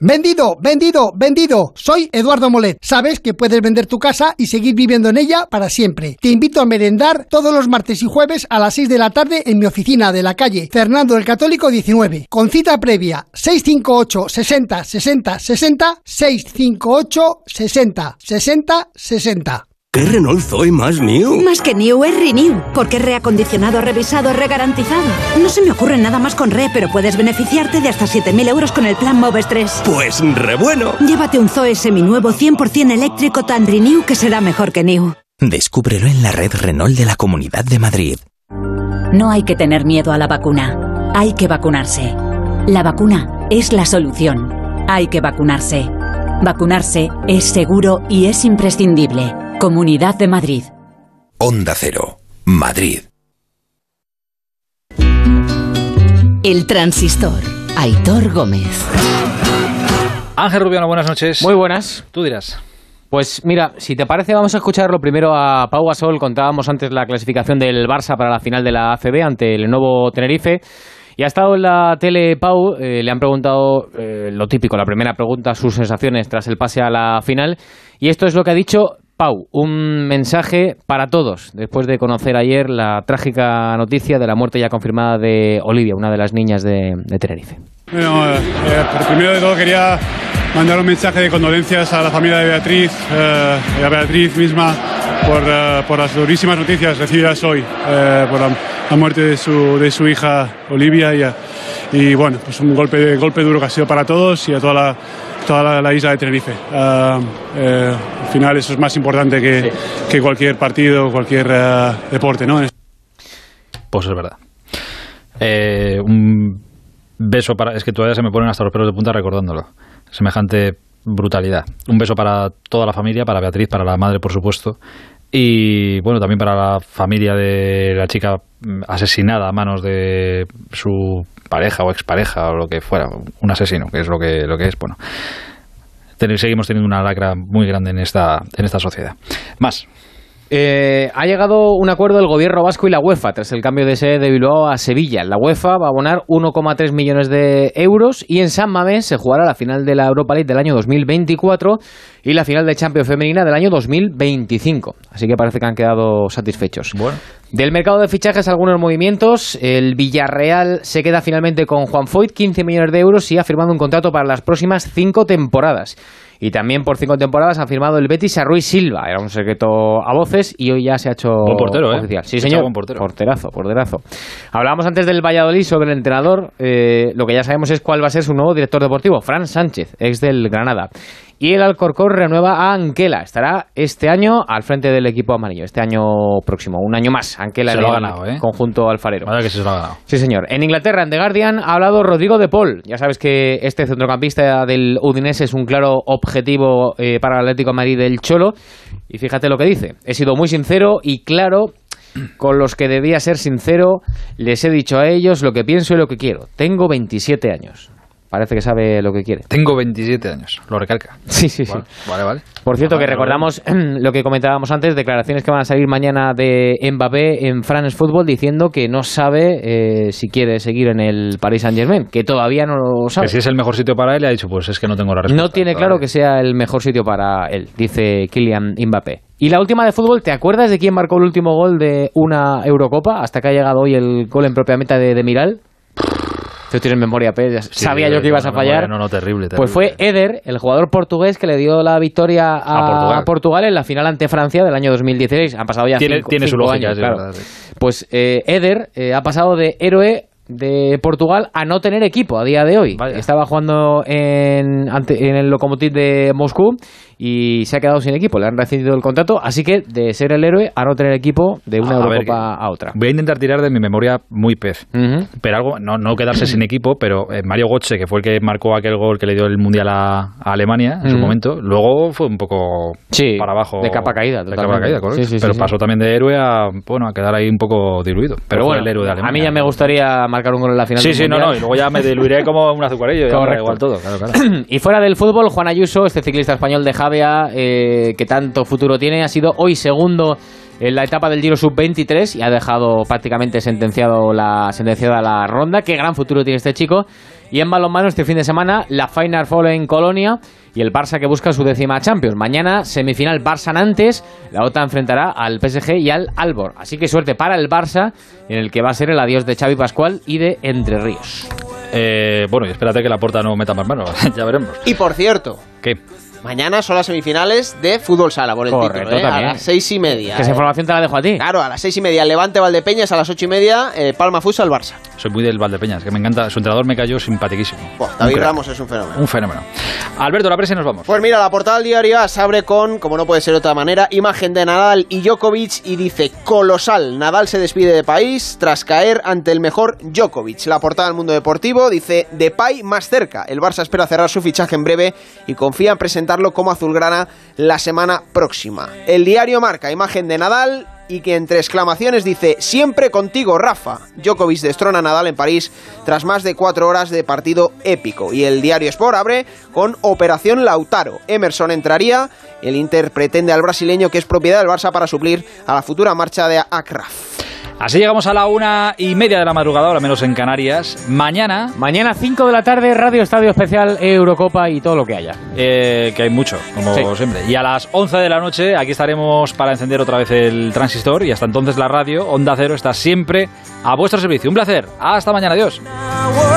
Vendido, vendido, vendido. Soy Eduardo Molet. Sabes que puedes vender tu casa y seguir viviendo en ella para siempre. Te invito a merendar todos los martes y jueves a las 6 de la tarde en mi oficina de la calle Fernando el Católico 19. Con cita previa 658 60 60 60 658 60 60 60. ¿Qué Renault Zoe más new? Más que new es renew, porque es reacondicionado, revisado, regarantizado. No se me ocurre nada más con re, pero puedes beneficiarte de hasta 7.000 euros con el plan Moves 3. Pues re bueno. Llévate un Zoe seminuevo 100% eléctrico tan renew que será mejor que new. Descúbrelo en la red Renault de la Comunidad de Madrid. No hay que tener miedo a la vacuna. Hay que vacunarse. La vacuna es la solución. Hay que vacunarse. Vacunarse es seguro y es imprescindible. Comunidad de Madrid. Onda Cero, Madrid. El transistor. Aitor Gómez. Ángel Rubiano, buenas noches. Muy buenas. Tú dirás. Pues mira, si te parece, vamos a escucharlo primero a Pau Gasol. Contábamos antes la clasificación del Barça para la final de la ACB ante el nuevo Tenerife. Y ha estado en la tele Pau, eh, le han preguntado eh, lo típico, la primera pregunta, sus sensaciones tras el pase a la final. Y esto es lo que ha dicho Pau, un mensaje para todos, después de conocer ayer la trágica noticia de la muerte ya confirmada de Olivia, una de las niñas de, Tenerife. Bueno, eh, eh, primero de todo quería mandar un mensaje de condolencias a la familia de Beatriz eh, y a Beatriz misma por, las durísimas noticias recibidas hoy, por la, muerte de su, hija Olivia y, y bueno, pues un golpe, golpe duro que ha sido para todos y a toda la, toda la, la isla de Tenerife. Ah, eh, al final eso es más importante que, que cualquier partido, cualquier eh, deporte, ¿no? Pues es verdad. Eh, un beso para. Es que todavía se me ponen hasta los pelos de punta recordándolo. Semejante brutalidad. Un beso para toda la familia, para Beatriz, para la madre, por supuesto. Y bueno, también para la familia de la chica mm, asesinada a manos de su pareja o expareja o lo que fuera, un asesino, que es lo que, lo que es. Bueno, seguimos teniendo una lacra muy grande en esta, en esta sociedad. Más. Eh, ha llegado un acuerdo del gobierno vasco y la UEFA tras el cambio de sede de Bilbao a Sevilla. La UEFA va a abonar 1,3 millones de euros y en San Mamés se jugará la final de la Europa League del año 2024 y la final de Champions Femenina del año 2025. Así que parece que han quedado satisfechos. Bueno. Del mercado de fichajes, algunos movimientos. El Villarreal se queda finalmente con Juan Foyt, 15 millones de euros y ha firmado un contrato para las próximas cinco temporadas. Y también por cinco temporadas ha firmado el Betis a Ruiz Silva. Era un secreto a voces y hoy ya se ha hecho Buen portero, ¿eh? oficial. Sí, Ficha señor. buen portero. Porterazo, porterazo. Hablábamos antes del Valladolid sobre el entrenador. Eh, lo que ya sabemos es cuál va a ser su nuevo director deportivo, Fran Sánchez, ex del Granada. Y el Alcorcón renueva a Anquela. Estará este año al frente del equipo amarillo. Este año próximo, un año más. Anquela Se lo ha ganado, ¿eh? conjunto alfarero. Vaya que se lo ha ganado. Sí, señor. En Inglaterra, en The Guardian, ha hablado Rodrigo de Paul. Ya sabes que este centrocampista del Udinese es un claro objetivo eh, para el Atlético de Madrid del Cholo. Y fíjate lo que dice. He sido muy sincero y claro con los que debía ser sincero. Les he dicho a ellos lo que pienso y lo que quiero. Tengo 27 años. Parece que sabe lo que quiere. Tengo 27 años, lo recalca. Sí, sí, sí. Vale, vale. Por cierto, que recordamos lo que comentábamos antes, declaraciones que van a salir mañana de Mbappé en France Football diciendo que no sabe eh, si quiere seguir en el Paris Saint Germain, que todavía no lo sabe. Que si es el mejor sitio para él, ha dicho, pues es que no tengo la respuesta. No tiene claro que sea el mejor sitio para él, dice Kylian Mbappé. Y la última de fútbol, ¿te acuerdas de quién marcó el último gol de una Eurocopa? Hasta que ha llegado hoy el gol en propia meta de, de Miral. Tú tienes memoria, Sí, Sabía yo que ibas a no, memoria, fallar. No, no, terrible, terrible. Pues fue Eder, el jugador portugués que le dio la victoria a, A Portugal. Portugal. en la final ante Francia del año 2016. Han pasado ya Tiene- cinco, tiene su cinco lógica, años, claro. verdad, sí. Pues eh, Eder eh, ha pasado de héroe de Portugal a no tener equipo a día de hoy. Estaba jugando en, ante- en el Lokomotiv de Moscú y se ha quedado sin equipo. Le han rescindido el contrato, así que de ser el héroe a no tener equipo de una A ver, a otra. Voy a intentar tirar de mi memoria muy pez. Pero algo, no, no quedarse sin equipo, pero eh, Mario Götze, que fue el que marcó aquel gol que le dio el Mundial a, a Alemania en su momento, luego fue un poco para abajo. de capa caída, De capa totalmente. caída, correcto. Sí, sí, sí, pero sí. pasó también de héroe a, bueno, a quedar ahí un poco diluido. Pero, bueno, el héroe de a Alemania. mí ya me gustaría marcar un gol en la final Sí, sí, no, Mundial. no, y luego ya me diluiré como un azucarillo, ya me da Correcto. igual todo, claro, claro. Y fuera del fútbol, Juan Ayuso, este ciclista español de Eh, que tanto futuro tiene, ha sido hoy segundo en la etapa del Giro Sub-23 y ha dejado prácticamente sentenciado la, sentenciada la ronda. Qué gran futuro tiene este chico. Y en balonmano este fin de semana, la Final Four en Colonia y el Barça que busca su décima Champions. Mañana, semifinal Barça-Nantes, la OTAN enfrentará al PSG y al Albor. Así que suerte para el Barça, en el que va a ser el adiós de Xavi Pascual y de Entre Ríos. Eh, bueno, y espérate que la puerta no meta más manos, ya veremos. Y por cierto, ¿Qué? Mañana son las semifinales de fútbol sala por el Correcto, título, ¿eh? a las seis y media. Que esa ¿eh? información te la dejo a ti. Claro, a las seis y media Levante Valdepeñas, a las ocho y media eh, Palma Futsal Barça. Soy muy del Valdepeñas, que me encanta. Su entrenador me cayó simpaticísimo. Buah, David. Ramos es un fenómeno. Un fenómeno. Alberto, la presa y nos vamos. Pues mira, la portada del diario AS abre con, como no puede ser de otra manera, imagen de Nadal y Djokovic y dice colosal. Nadal se despide de país tras caer ante el mejor Djokovic. La portada del mundo deportivo dice Depay más cerca. El Barça espera cerrar su fichaje en breve y confía en como azulgrana la semana próxima. El diario marca imagen de Nadal y que entre exclamaciones dice siempre contigo Rafa. Djokovic destrona a Nadal en París tras más de cuatro horas de partido épico. Y el diario Sport abre con Operación Lautaro. Emerson entraría, el Inter pretende al brasileño que es propiedad del Barça para suplir a la futura marcha de Akraf. Así llegamos a la una y media de la madrugada, ahora menos en Canarias. Mañana. Mañana 5 de la tarde, Radio Estadio Especial, Eurocopa y todo lo que haya. eh, que hay mucho, como Sí. siempre. Y a las 11 de la noche aquí estaremos para encender otra vez el transistor y hasta entonces la radio Onda Cero está siempre a vuestro servicio. Un placer. Hasta mañana. Adiós.